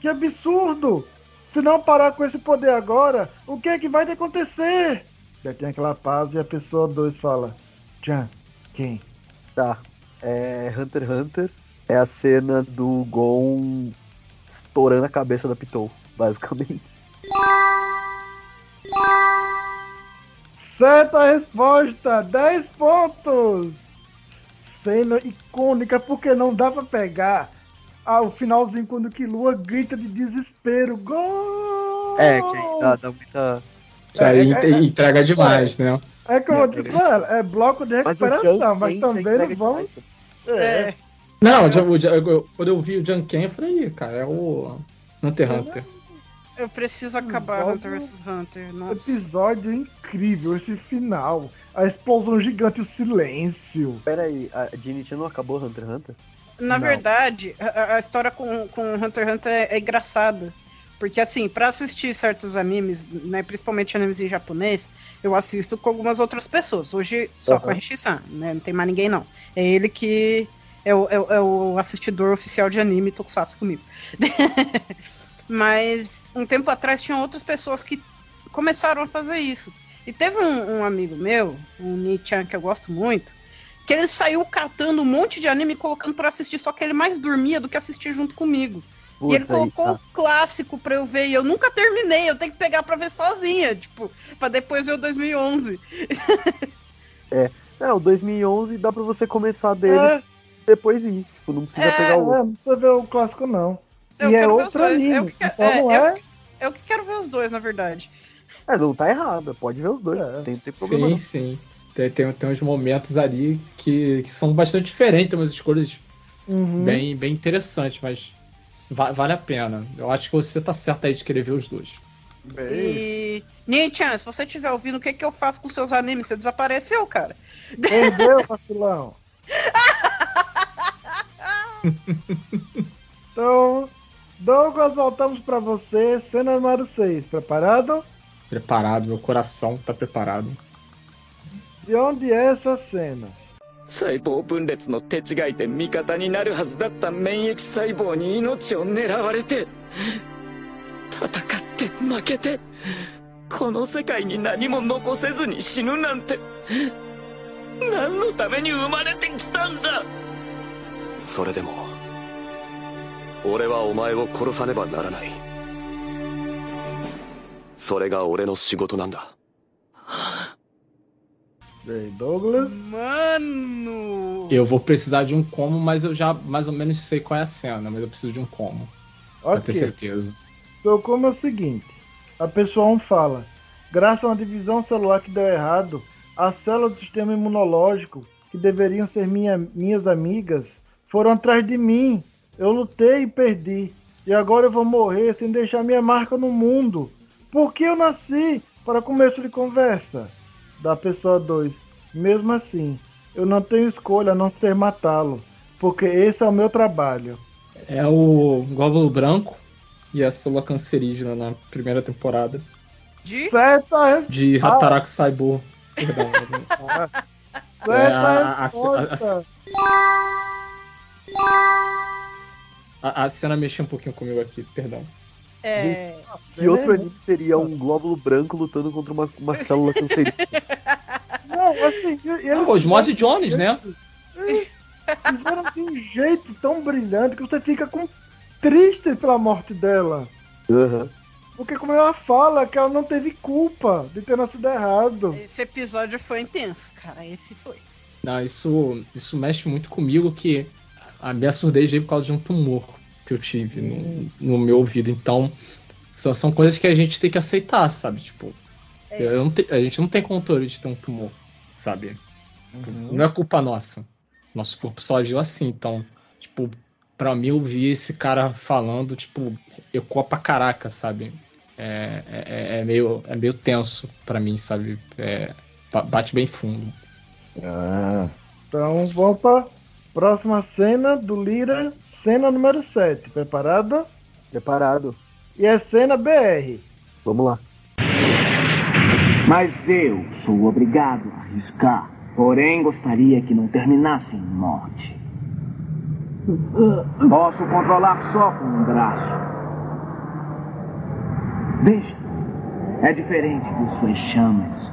Speaker 2: Que absurdo! Se não parar com esse poder agora, o que é que vai acontecer? Já tem aquela pausa e a pessoa 2 fala, Tchan, quem?
Speaker 3: Tá. É Hunter x Hunter. É a cena do Gon estourando a cabeça da Pitou, basicamente.
Speaker 2: Certa resposta! 10 pontos! Cena icônica, porque não dá pra pegar ah, o finalzinho quando o Killua grita de desespero. Gol!
Speaker 3: É, que aí dá, dá muita.
Speaker 4: Isso aí
Speaker 2: É, é, é.
Speaker 4: entrega demais, né?
Speaker 2: É como eu disse, mano, é bloco de
Speaker 3: Mas
Speaker 2: recuperação, mas
Speaker 3: Ken
Speaker 2: também não vamos.
Speaker 3: demais.
Speaker 2: É.
Speaker 4: Não, o o quando eu vi o Janken, eu falei, "Ih, cara, é o Hunter x Hunter.
Speaker 1: Eu preciso acabar
Speaker 2: Volta-
Speaker 1: Hunter vs Hunter. Nossa.
Speaker 2: Episódio incrível, esse final. A explosão gigante, o silêncio.
Speaker 3: Pera aí, a Genichi não acabou Hunter x Hunter?
Speaker 1: Na
Speaker 2: Não.
Speaker 1: verdade, a, a história com, com Hunter x Hunter é, é engraçada. Porque, assim, pra assistir certos animes, né, principalmente animes em japonês, eu assisto com algumas outras pessoas. Hoje, só com a. Rishi-san, né? Não tem mais ninguém, não. É ele que é o, é o- é o assistidor oficial de anime Tokusatsu comigo. Mas, um tempo atrás, tinha outras pessoas que começaram a fazer isso. E teve um, um amigo meu, um Nichan, que eu gosto muito, que ele saiu catando um monte de anime e colocando pra assistir, só que ele mais dormia do que assistir junto comigo. e ele
Speaker 3: Puta, aí
Speaker 1: colocou
Speaker 3: tá.
Speaker 1: o clássico pra eu ver, e eu nunca terminei, eu tenho que pegar pra ver sozinha, tipo, pra depois ver o 2011.
Speaker 3: É. É, o 2011 dá pra você começar dele
Speaker 2: É.
Speaker 3: depois ir. Tipo, não precisa
Speaker 1: É,
Speaker 3: pegar o
Speaker 2: É, não precisa ver o clássico, não.
Speaker 1: Eu
Speaker 2: e é
Speaker 1: quero ver os
Speaker 2: outro
Speaker 1: dois.
Speaker 2: anime.
Speaker 1: É o que, que-
Speaker 2: então
Speaker 1: é, é
Speaker 2: é,
Speaker 1: o que- é o que quero ver os dois, na verdade.
Speaker 3: É, não tá errado. Pode ver os dois.
Speaker 2: É.
Speaker 3: Tem, tem problema.
Speaker 4: Sim,
Speaker 3: não.
Speaker 4: sim. Tem, tem, tem uns momentos ali que, que são bastante diferentes, tem umas escolhas
Speaker 2: Uhum.
Speaker 4: bem, bem interessantes, mas va- vale a pena. Eu acho que você tá certo aí de querer ver os dois.
Speaker 2: Bem,
Speaker 1: E. Nichan, se você estiver ouvindo, o que, que eu faço com seus animes? Você desapareceu, cara.
Speaker 2: Perdeu, vacilão. então, Douglas, voltamos pra você. Cena número 6. Preparado?
Speaker 4: Preparado, meu coração tá preparado.
Speaker 2: De onde é essa cena?
Speaker 17: 細胞分裂の手違いで味方になるはずだった免疫細胞に命を狙われて戦って負けてこの世界に何も残せずに死ぬなんて何のために生まれてきたんだ
Speaker 15: それでも俺はお前を殺さねばならないそれが俺の仕事なんだ
Speaker 2: E aí, Douglas?
Speaker 1: Mano!
Speaker 4: Eu vou precisar de um como, mas eu já mais ou menos sei qual é a cena, mas eu preciso de um como. Pra ter
Speaker 2: Ok.
Speaker 4: certeza.
Speaker 2: Então, como é o seguinte: a pessoa 1 fala, graças a uma divisão celular que deu errado, as células do sistema imunológico, que deveriam ser minha, minhas amigas, foram atrás de mim. Eu lutei e perdi. E agora eu vou morrer sem deixar minha marca no mundo. Por que eu nasci? Para começo de conversa. Da pessoa 2. Mesmo assim, eu não tenho escolha a não ser matá-lo. Porque esse é o meu trabalho.
Speaker 4: É o glóbulo branco e a célula cancerígena na primeira temporada.
Speaker 1: De?
Speaker 2: Certa
Speaker 4: De. Hataraku Saibo. Perdão.
Speaker 2: Certa
Speaker 4: É, a- a- a-
Speaker 2: resposta.
Speaker 4: A, a cena mexeu um pouquinho comigo aqui, perdão.
Speaker 1: É.
Speaker 3: Que outro anime teria um glóbulo branco lutando contra uma, uma célula cancerígena?
Speaker 2: Não, assim, eles
Speaker 4: Ah, Osmose Jones, né?
Speaker 2: Fizeram de um jeito tão brilhante que você fica com triste pela morte dela.
Speaker 3: Aham.
Speaker 2: Porque como ela fala que ela não teve culpa de ter nascido errado.
Speaker 1: Esse episódio foi intenso, cara. Esse foi.
Speaker 4: Não, isso, isso mexe muito comigo que a minha surdez veio por causa de um tumor que eu tive no, no meu ouvido. Então, são, são coisas que a gente tem que aceitar, sabe? Tipo, Eu não te- a gente não tem controle de ter um tumor, sabe? Não é culpa nossa. Nosso corpo só agiu assim, então, tipo, pra mim ouvir esse cara falando, tipo, ecoa pra caraca, sabe? É, é, é meio, é meio tenso pra mim, sabe? É, ba- bate bem fundo.
Speaker 2: Ah. Então vamos pra próxima cena do Lira, cena número 7. Preparado?
Speaker 3: Preparado.
Speaker 2: E é cena BR.
Speaker 3: Vamos lá.
Speaker 18: Mas eu sou obrigado a arriscar. Porém, gostaria que não terminasse em morte. Posso controlar só com um braço. Veja, é diferente de suas chamas.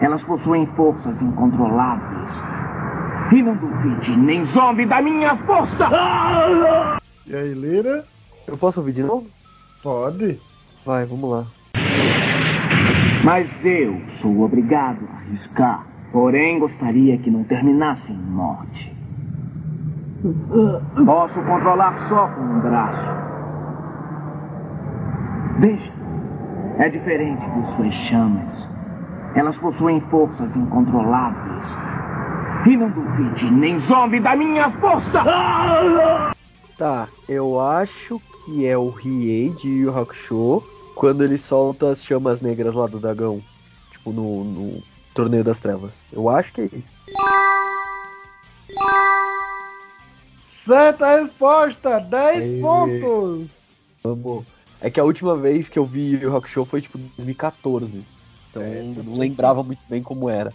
Speaker 18: Elas possuem forças incontroláveis. E não duvide nem zombe da minha força!
Speaker 2: E aí, Lira?
Speaker 3: Eu posso ouvir de novo?
Speaker 2: Pode.
Speaker 3: Vai, vamos lá.
Speaker 18: Mas eu sou obrigado a arriscar. Porém, gostaria que não terminasse em morte. Posso controlar só com um braço. Veja, é diferente de suas chamas. Elas possuem forças incontroláveis. E não duvide nem zombe da minha força!
Speaker 3: Tá, eu acho que é o Riei de Yu Hakusho quando ele solta as chamas negras lá do dragão. Tipo, no, no Torneio das Trevas. Eu acho que é isso.
Speaker 2: Certa resposta! 10
Speaker 3: Aê.
Speaker 2: pontos!
Speaker 3: Vamos. É que a última vez que eu vi Yu Yu Hakusho foi tipo 2014. Então eu não lembrava muito bem como era.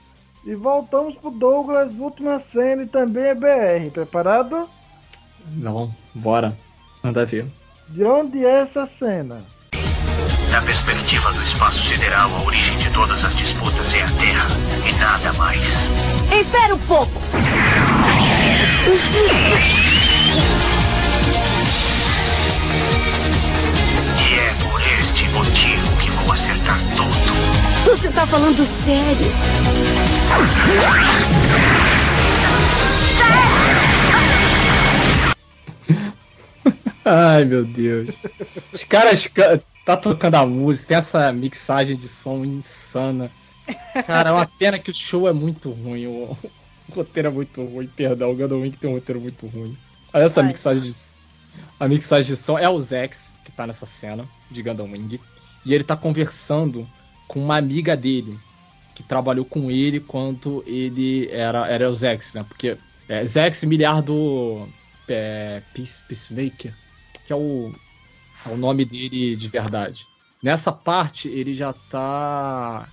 Speaker 2: E voltamos pro Douglas, última cena e também é BR. Preparado?
Speaker 4: Não, bora. Manda ver.
Speaker 2: De onde é essa cena?
Speaker 15: Da perspectiva do espaço sideral, a origem de todas as disputas é a Terra e nada mais.
Speaker 13: Espera um pouco!
Speaker 15: E é por este motivo que vou acertar tudo.
Speaker 13: Você tá falando sério?
Speaker 4: Ai, meu Deus. Os caras ca- tá tocando a música, tem essa mixagem de som insana. Cara, é uma pena que o show é muito ruim. O, o roteiro é muito ruim, perdão. O Wing tem um roteiro muito ruim. Olha essa
Speaker 1: Ai.
Speaker 4: mixagem de A mixagem de som é o Zex, que tá nessa cena de Gundam Wing. E ele tá conversando com uma amiga dele, que trabalhou com ele quando ele era, era o Zex, né? Porque é, Zex, miliar do é, Peace, Peacemaker, que é o, é o nome dele de verdade. Nessa parte, ele já tá.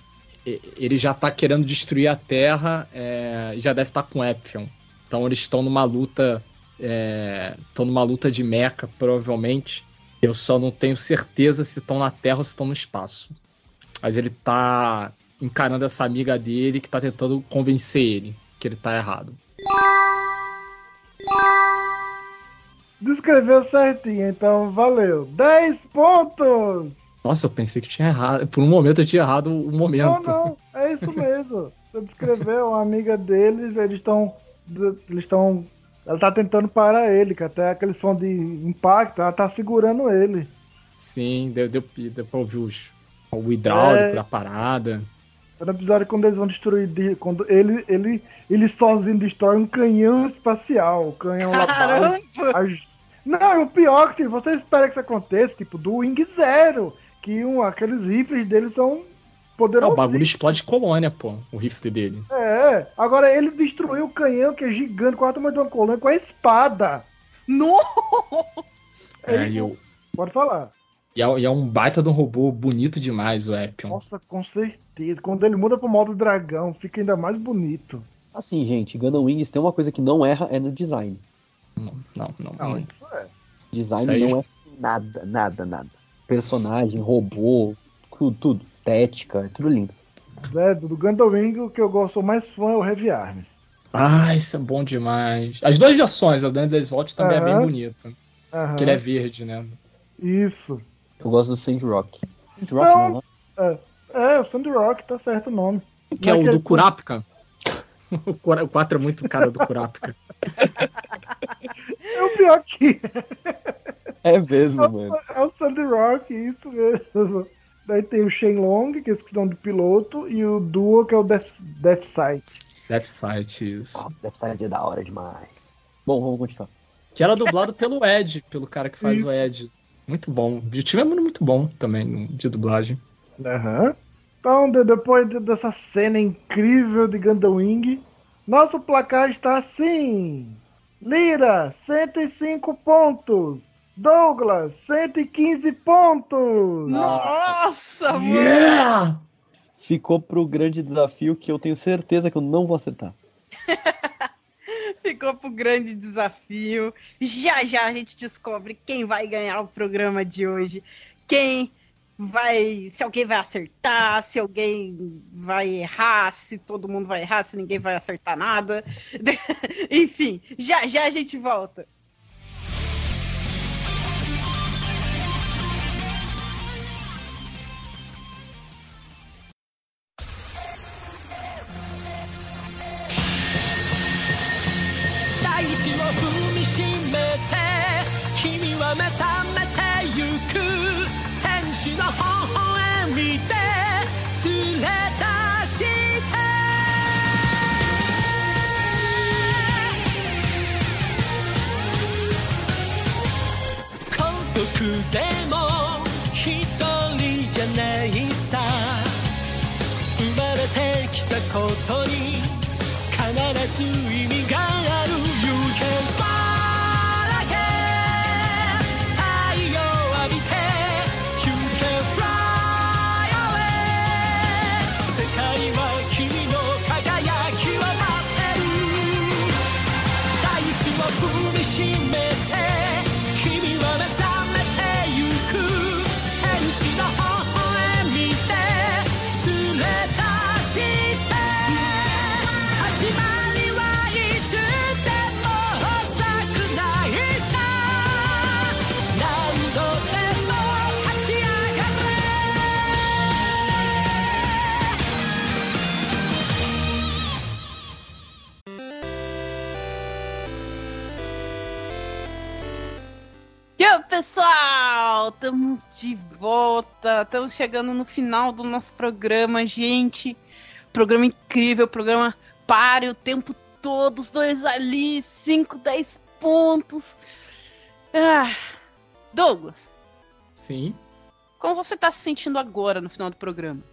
Speaker 4: Ele já tá querendo destruir a Terra é, e já deve estar com Ephion. Então eles estão numa luta. Estão numa luta de mecha, provavelmente. Eu só não tenho certeza se estão na Terra ou se estão no espaço. Mas ele tá encarando essa amiga dele que tá tentando convencer ele que ele tá errado.
Speaker 2: Descreveu certinho, então valeu. 10 pontos!
Speaker 4: Nossa, eu pensei que tinha errado. Por um momento eu tinha errado o
Speaker 2: Não,
Speaker 4: momento.
Speaker 2: não, é isso mesmo. Você descreveu uma amiga deles, eles estão. Eles estão. Ela tá tentando parar ele, que até aquele som de impacto, ela tá segurando ele.
Speaker 4: Sim, deu, deu, deu pra ouvir os, o hidráulico
Speaker 2: É.
Speaker 4: da parada.
Speaker 2: É no episódio quando eles vão destruir. de- Quando ele, ele, ele sozinho destrói um canhão espacial. O canhão lá
Speaker 1: Caramba!
Speaker 2: As- Não, o pior é que você espera que isso aconteça, tipo, do Wing Zero. Que um, aqueles rifles deles são
Speaker 4: Não,
Speaker 2: poderosos.
Speaker 4: o bagulho explode colônia, pô, o rifle dele.
Speaker 2: É, agora ele destruiu o canhão que é gigante, quase o tamanho de uma colônia, com a espada.
Speaker 1: No!
Speaker 4: É, e, eu-
Speaker 2: Pode falar.
Speaker 4: E é, e é um baita de um robô bonito demais, o Epion.
Speaker 2: Nossa, com certeza. Quando ele muda pro modo dragão, fica ainda mais bonito.
Speaker 3: Assim, gente, Gundam Wings tem uma coisa que não erra é no design.
Speaker 4: Não, não, não.
Speaker 2: Não,
Speaker 4: não.
Speaker 2: isso é.
Speaker 3: Design
Speaker 4: Isso aí-
Speaker 3: não é nada, nada, nada. Personagem, robô, tudo, tudo. Estética, é tudo lindo.
Speaker 2: É, do Gundam Wing, o que eu gosto, mais fã é o Heavy Arms.
Speaker 4: Ah, isso é bom demais. As duas versões, a do Endless Vault também é bem
Speaker 2: Aham.
Speaker 4: bonita.
Speaker 2: Aham.
Speaker 4: Que ele é verde, né?
Speaker 2: Isso.
Speaker 3: Eu gosto do Sandrock. Sandrock
Speaker 2: Não.
Speaker 3: não,
Speaker 2: É, é o Sandrock, tá certo o nome.
Speaker 4: Que é
Speaker 2: Não
Speaker 4: o
Speaker 2: aquele-
Speaker 4: do Kurapika. O Kura- o 4 é muito cara do Kurapika.
Speaker 2: É o pior que
Speaker 3: É mesmo, mano.
Speaker 2: é o Sandrock, isso mesmo. Daí tem o Shenlong, que é esse nome do piloto, e o Duo, que é o Death, Death Sight.
Speaker 4: Death Sight, isso.
Speaker 3: Death Sight é da hora demais. Bom, vamos continuar.
Speaker 4: Que era dublado pelo Ed, pelo cara que faz
Speaker 2: Isso.
Speaker 4: o Ed. Muito bom. O time é muito bom também de dublagem.
Speaker 2: Aham. Então, de- depois de- dessa cena incrível de Gundam Wing, nosso placar está assim. Lira, 105 pontos. Douglas, 115 pontos.
Speaker 1: Nossa, mano!
Speaker 4: Yeah!
Speaker 3: Ficou pro grande desafio que eu tenho certeza que eu não vou acertar.
Speaker 1: Ficou pro grande desafio. Já já a gente descobre quem vai ganhar o programa de hoje. Quem vai. Se alguém vai acertar, se alguém vai errar, se todo mundo vai errar, se ninguém vai acertar nada. Enfim, já já a gente volta.「
Speaker 7: は目覚めてゆく」「天使の微笑みで連れ出して」「孤独でも一人じゃないさ」「生まれてきたことに必ず意味
Speaker 1: estamos de volta, estamos chegando no final do nosso programa, gente. Programa incrível, programa pare o tempo todo, os dois ali, 5, 10 pontos. Ah. Douglas,
Speaker 4: Sim.
Speaker 1: como você tá se sentindo agora no final do programa?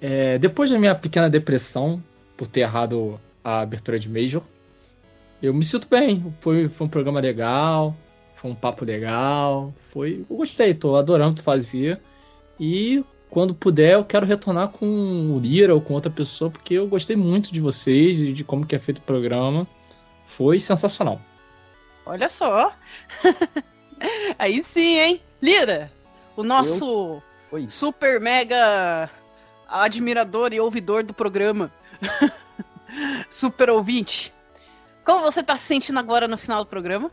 Speaker 4: É, depois da minha pequena depressão por ter errado a abertura de Major, eu me sinto bem. Foi, foi um programa legal, foi um papo legal, foi. Eu gostei, tô adorando o que tu fazia. E quando puder, eu quero retornar com o Lira ou com outra pessoa, porque eu gostei muito de vocês e de como que é feito o programa. Foi sensacional.
Speaker 1: Olha só. Aí sim, hein? Lira, o nosso
Speaker 3: Oi.
Speaker 1: super mega admirador e ouvidor do programa. super ouvinte. Como você tá se sentindo agora no final do programa?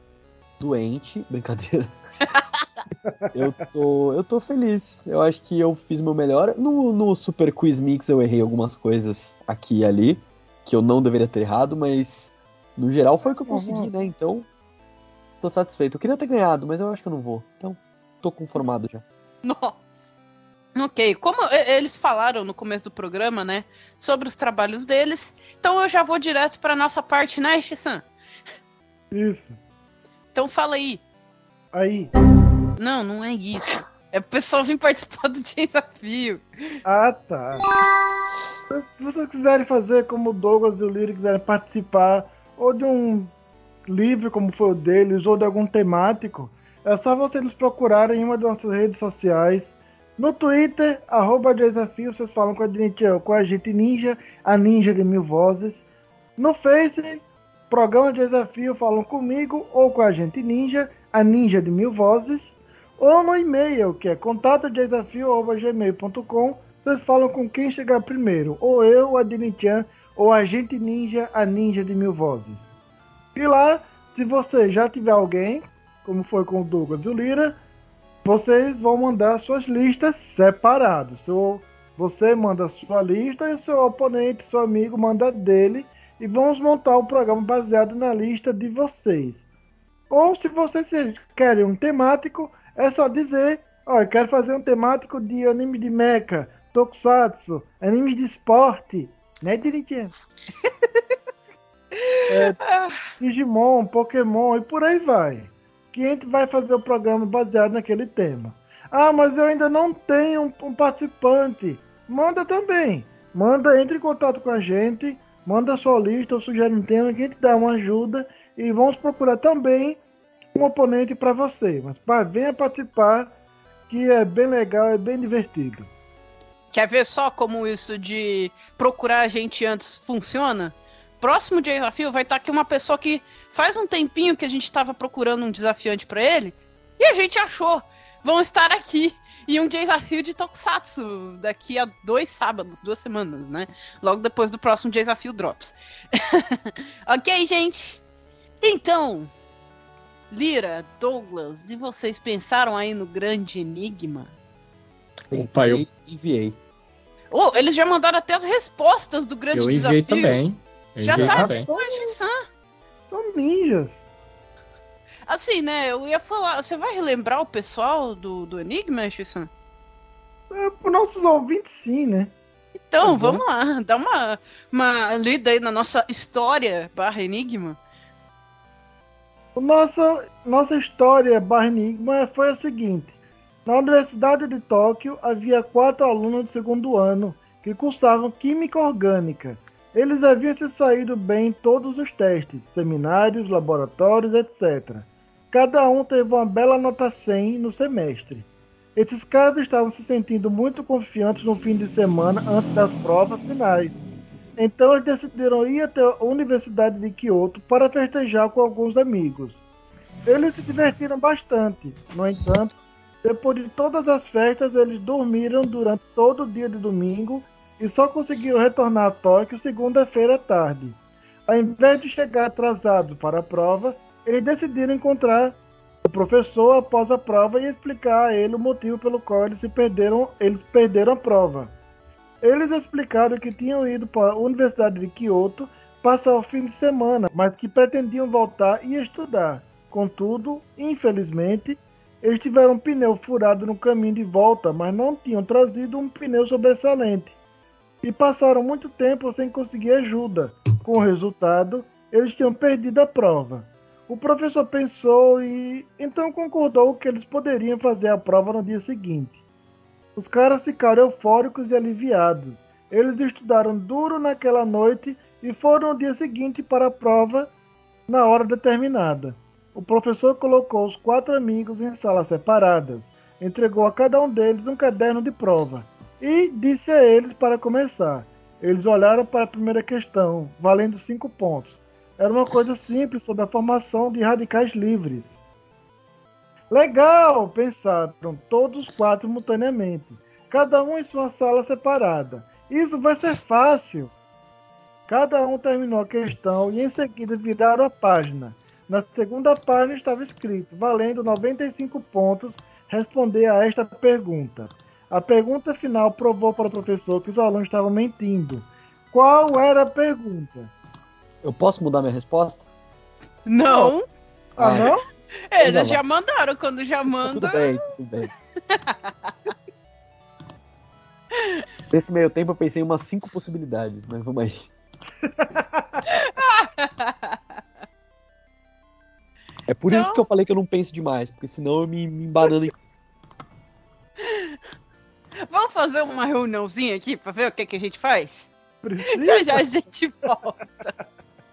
Speaker 3: Doente, brincadeira. eu, tô, eu tô feliz. Eu acho que eu fiz meu melhor. No, no Super Quiz Mix eu errei algumas coisas aqui e ali, que eu não deveria ter errado, mas no geral foi o que eu consegui, né? Então, tô satisfeito. Eu queria ter ganhado, mas eu acho que eu não vou. Então, tô conformado já.
Speaker 1: Nossa. Ok, como eles falaram no começo do programa, né, sobre os trabalhos deles, então eu já vou direto pra nossa parte, né, Shisan?
Speaker 2: Isso.
Speaker 1: Então fala aí.
Speaker 2: Aí.
Speaker 1: Não, não é isso. É pro pessoal vir participar do desafio.
Speaker 2: Ah, tá. Se vocês quiserem fazer como o Douglas e o Lira quiserem participar, ou de um livro como foi o deles, ou de algum temático, é só vocês nos procurarem em uma das nossas redes sociais. No Twitter, arroba desafio, vocês falam com a gente, com a gente ninja, a ninja de mil vozes. No Face, programa de desafio, falam comigo ou com a gente ninja, a ninja de mil vozes. Ou no e-mail, que é contatodesafio.gmail.com. Vocês falam com quem chegar primeiro, ou eu, a Dinichan, ou a gente ninja, a ninja de mil vozes. E lá, se você já tiver alguém, como foi com o Douglas e o Lira, vocês vão mandar suas listas separadas. Seu, você manda sua lista e o seu oponente, seu amigo, manda dele. E vamos montar o programa baseado na lista de vocês. Ou se vocês querem um temático, é só dizer Ó, eu quero fazer um temático de anime de mecha, tokusatsu, animes de esporte, né, direitinho? é, Digimon, Pokémon e por aí vai. Que a gente vai fazer o programa baseado naquele tema. Ah, mas eu ainda não tenho um, um participante. Manda também. Manda, entre em contato com a gente, manda sua lista ou sugere um tema que a gente dá uma ajuda e vamos procurar também um oponente para você. Mas pá, venha participar, que é bem legal, é bem divertido.
Speaker 1: Quer ver só como isso de procurar a gente antes funciona? Próximo desafio vai estar aqui uma pessoa que faz um tempinho que a gente estava procurando um desafiante para ele e a gente achou. Vão estar aqui e um desafio de Tokusatsu daqui a dois sábados, duas semanas, né? Logo depois do próximo desafio Drops. ok, gente? Então, Lira, Douglas, e vocês pensaram aí no grande enigma?
Speaker 4: Opa, eu,
Speaker 3: enviei.
Speaker 1: Oh, eles já mandaram até as respostas do grande
Speaker 4: eu enviei
Speaker 1: desafio.
Speaker 4: também. Eu
Speaker 1: Já
Speaker 4: enviei
Speaker 1: tá
Speaker 4: também.
Speaker 1: foi,
Speaker 2: ninjas.
Speaker 1: Assim, né? Eu ia falar. Você vai relembrar o pessoal do, do Enigma, Shissan?
Speaker 2: É, para nossos ouvintes, sim, né?
Speaker 1: Então,
Speaker 2: Uhum.
Speaker 1: vamos lá. Dá uma, uma lida aí na nossa história barra Enigma.
Speaker 2: Nossa, nossa história barra enigma foi a seguinte. Na Universidade de Tóquio havia quatro alunos do segundo ano que cursavam Química Orgânica. Eles haviam se saído bem em todos os testes, seminários, laboratórios, etc. Cada um teve uma bela nota 100 no semestre. Esses caras estavam se sentindo muito confiantes no fim de semana antes das provas finais. Então eles decidiram ir até a Universidade de Kyoto para festejar com alguns amigos. Eles se divertiram bastante. No entanto, depois de todas as festas, eles dormiram durante todo o dia de domingo e só conseguiram retornar a Tóquio segunda-feira à tarde. Ao invés de chegar atrasados para a prova, eles decidiram encontrar o professor após a prova e explicar a ele o motivo pelo qual eles perderam, eles perderam a prova. Eles explicaram que tinham ido para a Universidade de Kyoto passar o fim de semana, mas que pretendiam voltar e estudar. Contudo, infelizmente, eles tiveram um pneu furado no caminho de volta, mas não tinham trazido um pneu sobressalente. E passaram muito tempo sem conseguir ajuda. Com o resultado, eles tinham perdido a prova. O professor pensou e então concordou que eles poderiam fazer a prova no dia seguinte. Os caras ficaram eufóricos e aliviados. Eles estudaram duro naquela noite e foram no dia seguinte para a prova na hora determinada. O professor colocou os quatro amigos em salas separadas, entregou a cada um deles um caderno de prova e disse a eles para começar. Eles olharam para a primeira questão, valendo cinco pontos. Era uma coisa simples sobre a formação de radicais livres. Legal, pensaram todos os quatro simultaneamente, cada um em sua sala separada. Isso vai ser fácil. Cada um terminou a questão e em seguida viraram a página. Na segunda página estava escrito, valendo 95 pontos, responder a esta pergunta. A pergunta final provou para o professor que os alunos estavam mentindo. Qual era a pergunta?
Speaker 3: Eu posso mudar minha resposta?
Speaker 1: Não.
Speaker 2: Ah,
Speaker 3: Ah,
Speaker 2: não?
Speaker 1: É, eles já
Speaker 3: lá.
Speaker 1: mandaram. Quando já manda.
Speaker 3: Tudo bem, tudo bem. Nesse meio tempo eu pensei em umas cinco possibilidades, mas vamos aí. É por isso que eu falei que eu não penso demais, porque senão eu me, me embanando em.
Speaker 1: Vamos fazer uma reuniãozinha aqui pra ver o que, que a gente faz?
Speaker 2: Precisa?
Speaker 1: Já já a gente volta.「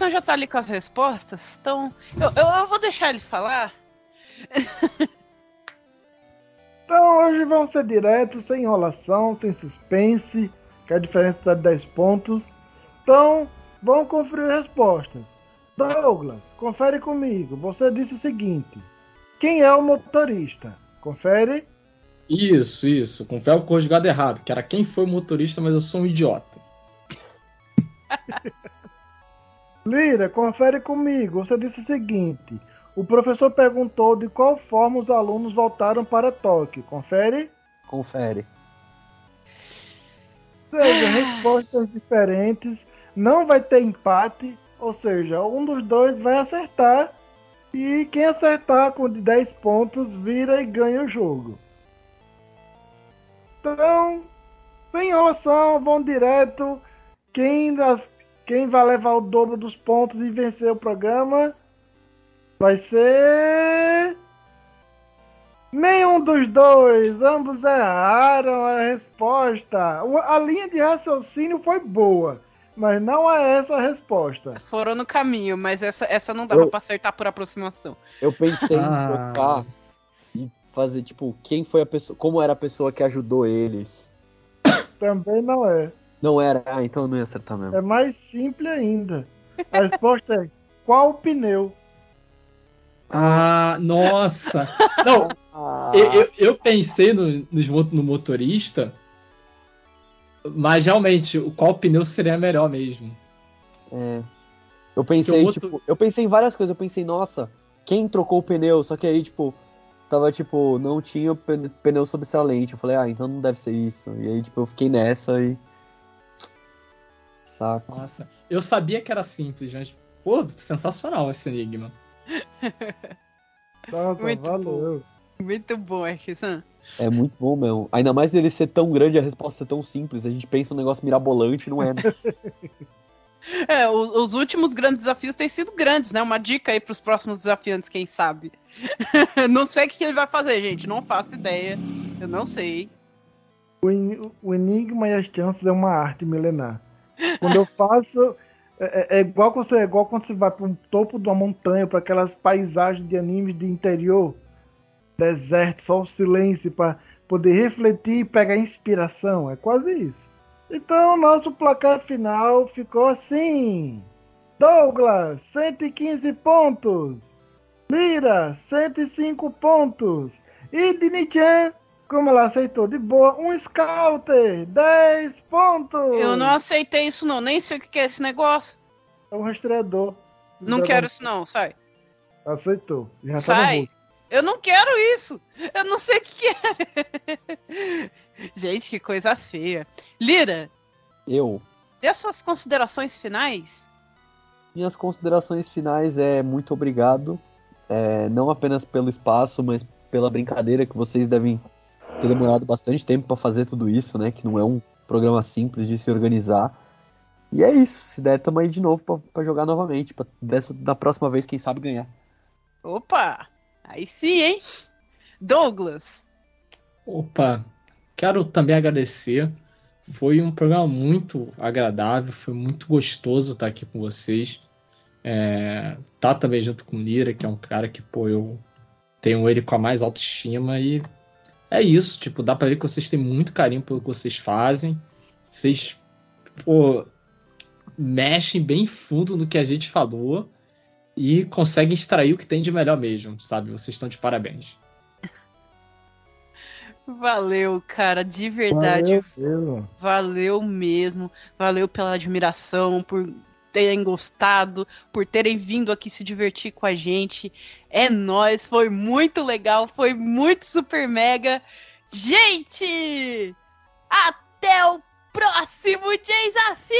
Speaker 1: Sam já tá ali com as respostas, então eu, eu, eu vou deixar ele falar.
Speaker 2: Então hoje vamos ser diretos, sem enrolação, sem suspense, que a diferença está de 10 pontos. Então, vamos conferir as respostas. Douglas, confere comigo. Você disse o seguinte: Quem é o motorista? Confere.
Speaker 4: Isso, isso. Confere o conjugado errado, que era quem foi o motorista, mas eu sou um idiota.
Speaker 2: Lira, confere comigo. Você disse o seguinte: O professor perguntou de qual forma os alunos voltaram para Tóquio. Confere.
Speaker 3: Confere.
Speaker 2: seja, respostas diferentes, não vai ter empate, ou seja, um dos dois vai acertar e quem acertar com de 10 pontos vira e ganha o jogo. Então, sem enrolação, vão direto. Quem, das- quem vai levar o dobro dos pontos e vencer o programa vai ser. Nenhum dos dois, ambos erraram a resposta. A linha de raciocínio foi boa, mas não é essa a resposta.
Speaker 1: Foram no caminho, mas essa, essa não dava
Speaker 3: Eu-
Speaker 1: pra acertar por aproximação.
Speaker 3: Eu pensei
Speaker 4: Ah.
Speaker 3: em trocar e fazer, tipo, quem foi a pessoa. Como era a pessoa que ajudou eles.
Speaker 2: Também não é.
Speaker 3: Não era? Ah, então eu não ia acertar mesmo.
Speaker 2: É mais simples ainda. A resposta é: qual o pneu?
Speaker 4: Ah, nossa! Não,
Speaker 3: Ah,
Speaker 4: eu, eu, eu pensei no, nos mo- no motorista, mas realmente, o qual pneu seria melhor mesmo?
Speaker 3: É. Eu pensei,
Speaker 4: outro-
Speaker 3: tipo, eu pensei em várias coisas. Eu pensei, nossa, quem trocou o pneu? Só que aí, tipo, tava, tipo, não tinha pneu sobressalente. Eu falei, ah, então não deve ser isso. E aí, tipo, eu fiquei nessa e. Saco.
Speaker 4: Nossa, eu sabia que era simples, mas, pô, sensacional esse enigma.
Speaker 2: Nossa,
Speaker 1: Muito
Speaker 2: valeu.
Speaker 1: Muito bom.
Speaker 3: É muito bom mesmo. Ainda mais dele ser tão grande e a resposta ser tão simples. A gente pensa um negócio mirabolante, não é? né?
Speaker 1: É, o- os últimos grandes desafios têm sido grandes, né? Uma dica aí pros próximos desafiantes, quem sabe. não sei o que que ele vai fazer, gente. Não faço ideia. Eu não sei.
Speaker 2: O, en- o enigma e as chances é uma arte milenar. Quando eu faço. É, é- é igual, quando você, é igual quando você vai para um topo de uma montanha, para aquelas paisagens de animes de interior, deserto, só o silêncio, para poder refletir e pegar inspiração. É quase isso. Então, nosso placar final ficou assim: Douglas, 115 pontos. Lira, 105 pontos. E Dinichan, como ela aceitou de boa, um Scouter, 10 pontos.
Speaker 1: Eu não aceitei isso, não. Nem sei o que é esse negócio.
Speaker 2: É um rastreador.
Speaker 1: Não quero isso, não. Sai.
Speaker 2: Aceitou. Já tá
Speaker 1: Sai. Eu não quero isso. Eu não sei o que que é. Gente, que coisa feia. Lira,
Speaker 3: Eu.
Speaker 1: dê suas considerações finais.
Speaker 3: Minhas considerações finais é muito obrigado. É, não apenas pelo espaço, mas pela brincadeira que vocês devem ter demorado bastante tempo para fazer tudo isso, né? Que não é um programa simples de se organizar. E é isso. Se der, tamo aí de novo pra- pra jogar novamente. Pra dessa, da próxima vez, quem sabe ganhar.
Speaker 1: Opa! Aí sim, hein? Douglas.
Speaker 4: Opa, quero também agradecer. Foi um programa muito agradável, foi muito gostoso estar aqui com vocês. É, tá também junto com o Lira, que é um cara que, pô, eu tenho ele com a mais autoestima e é isso, tipo, dá pra ver que vocês têm muito carinho pelo que vocês fazem. Vocês, pô, mexem bem fundo no que a gente falou e conseguem extrair o que tem de melhor mesmo, sabe? Vocês estão de parabéns.
Speaker 1: Valeu, cara, de verdade.
Speaker 2: Valeu mesmo.
Speaker 1: Valeu mesmo. Valeu pela admiração, por terem gostado, por terem vindo aqui se divertir com a gente. É nóis, foi muito legal, foi muito super mega. Gente! Até o próximo desafio!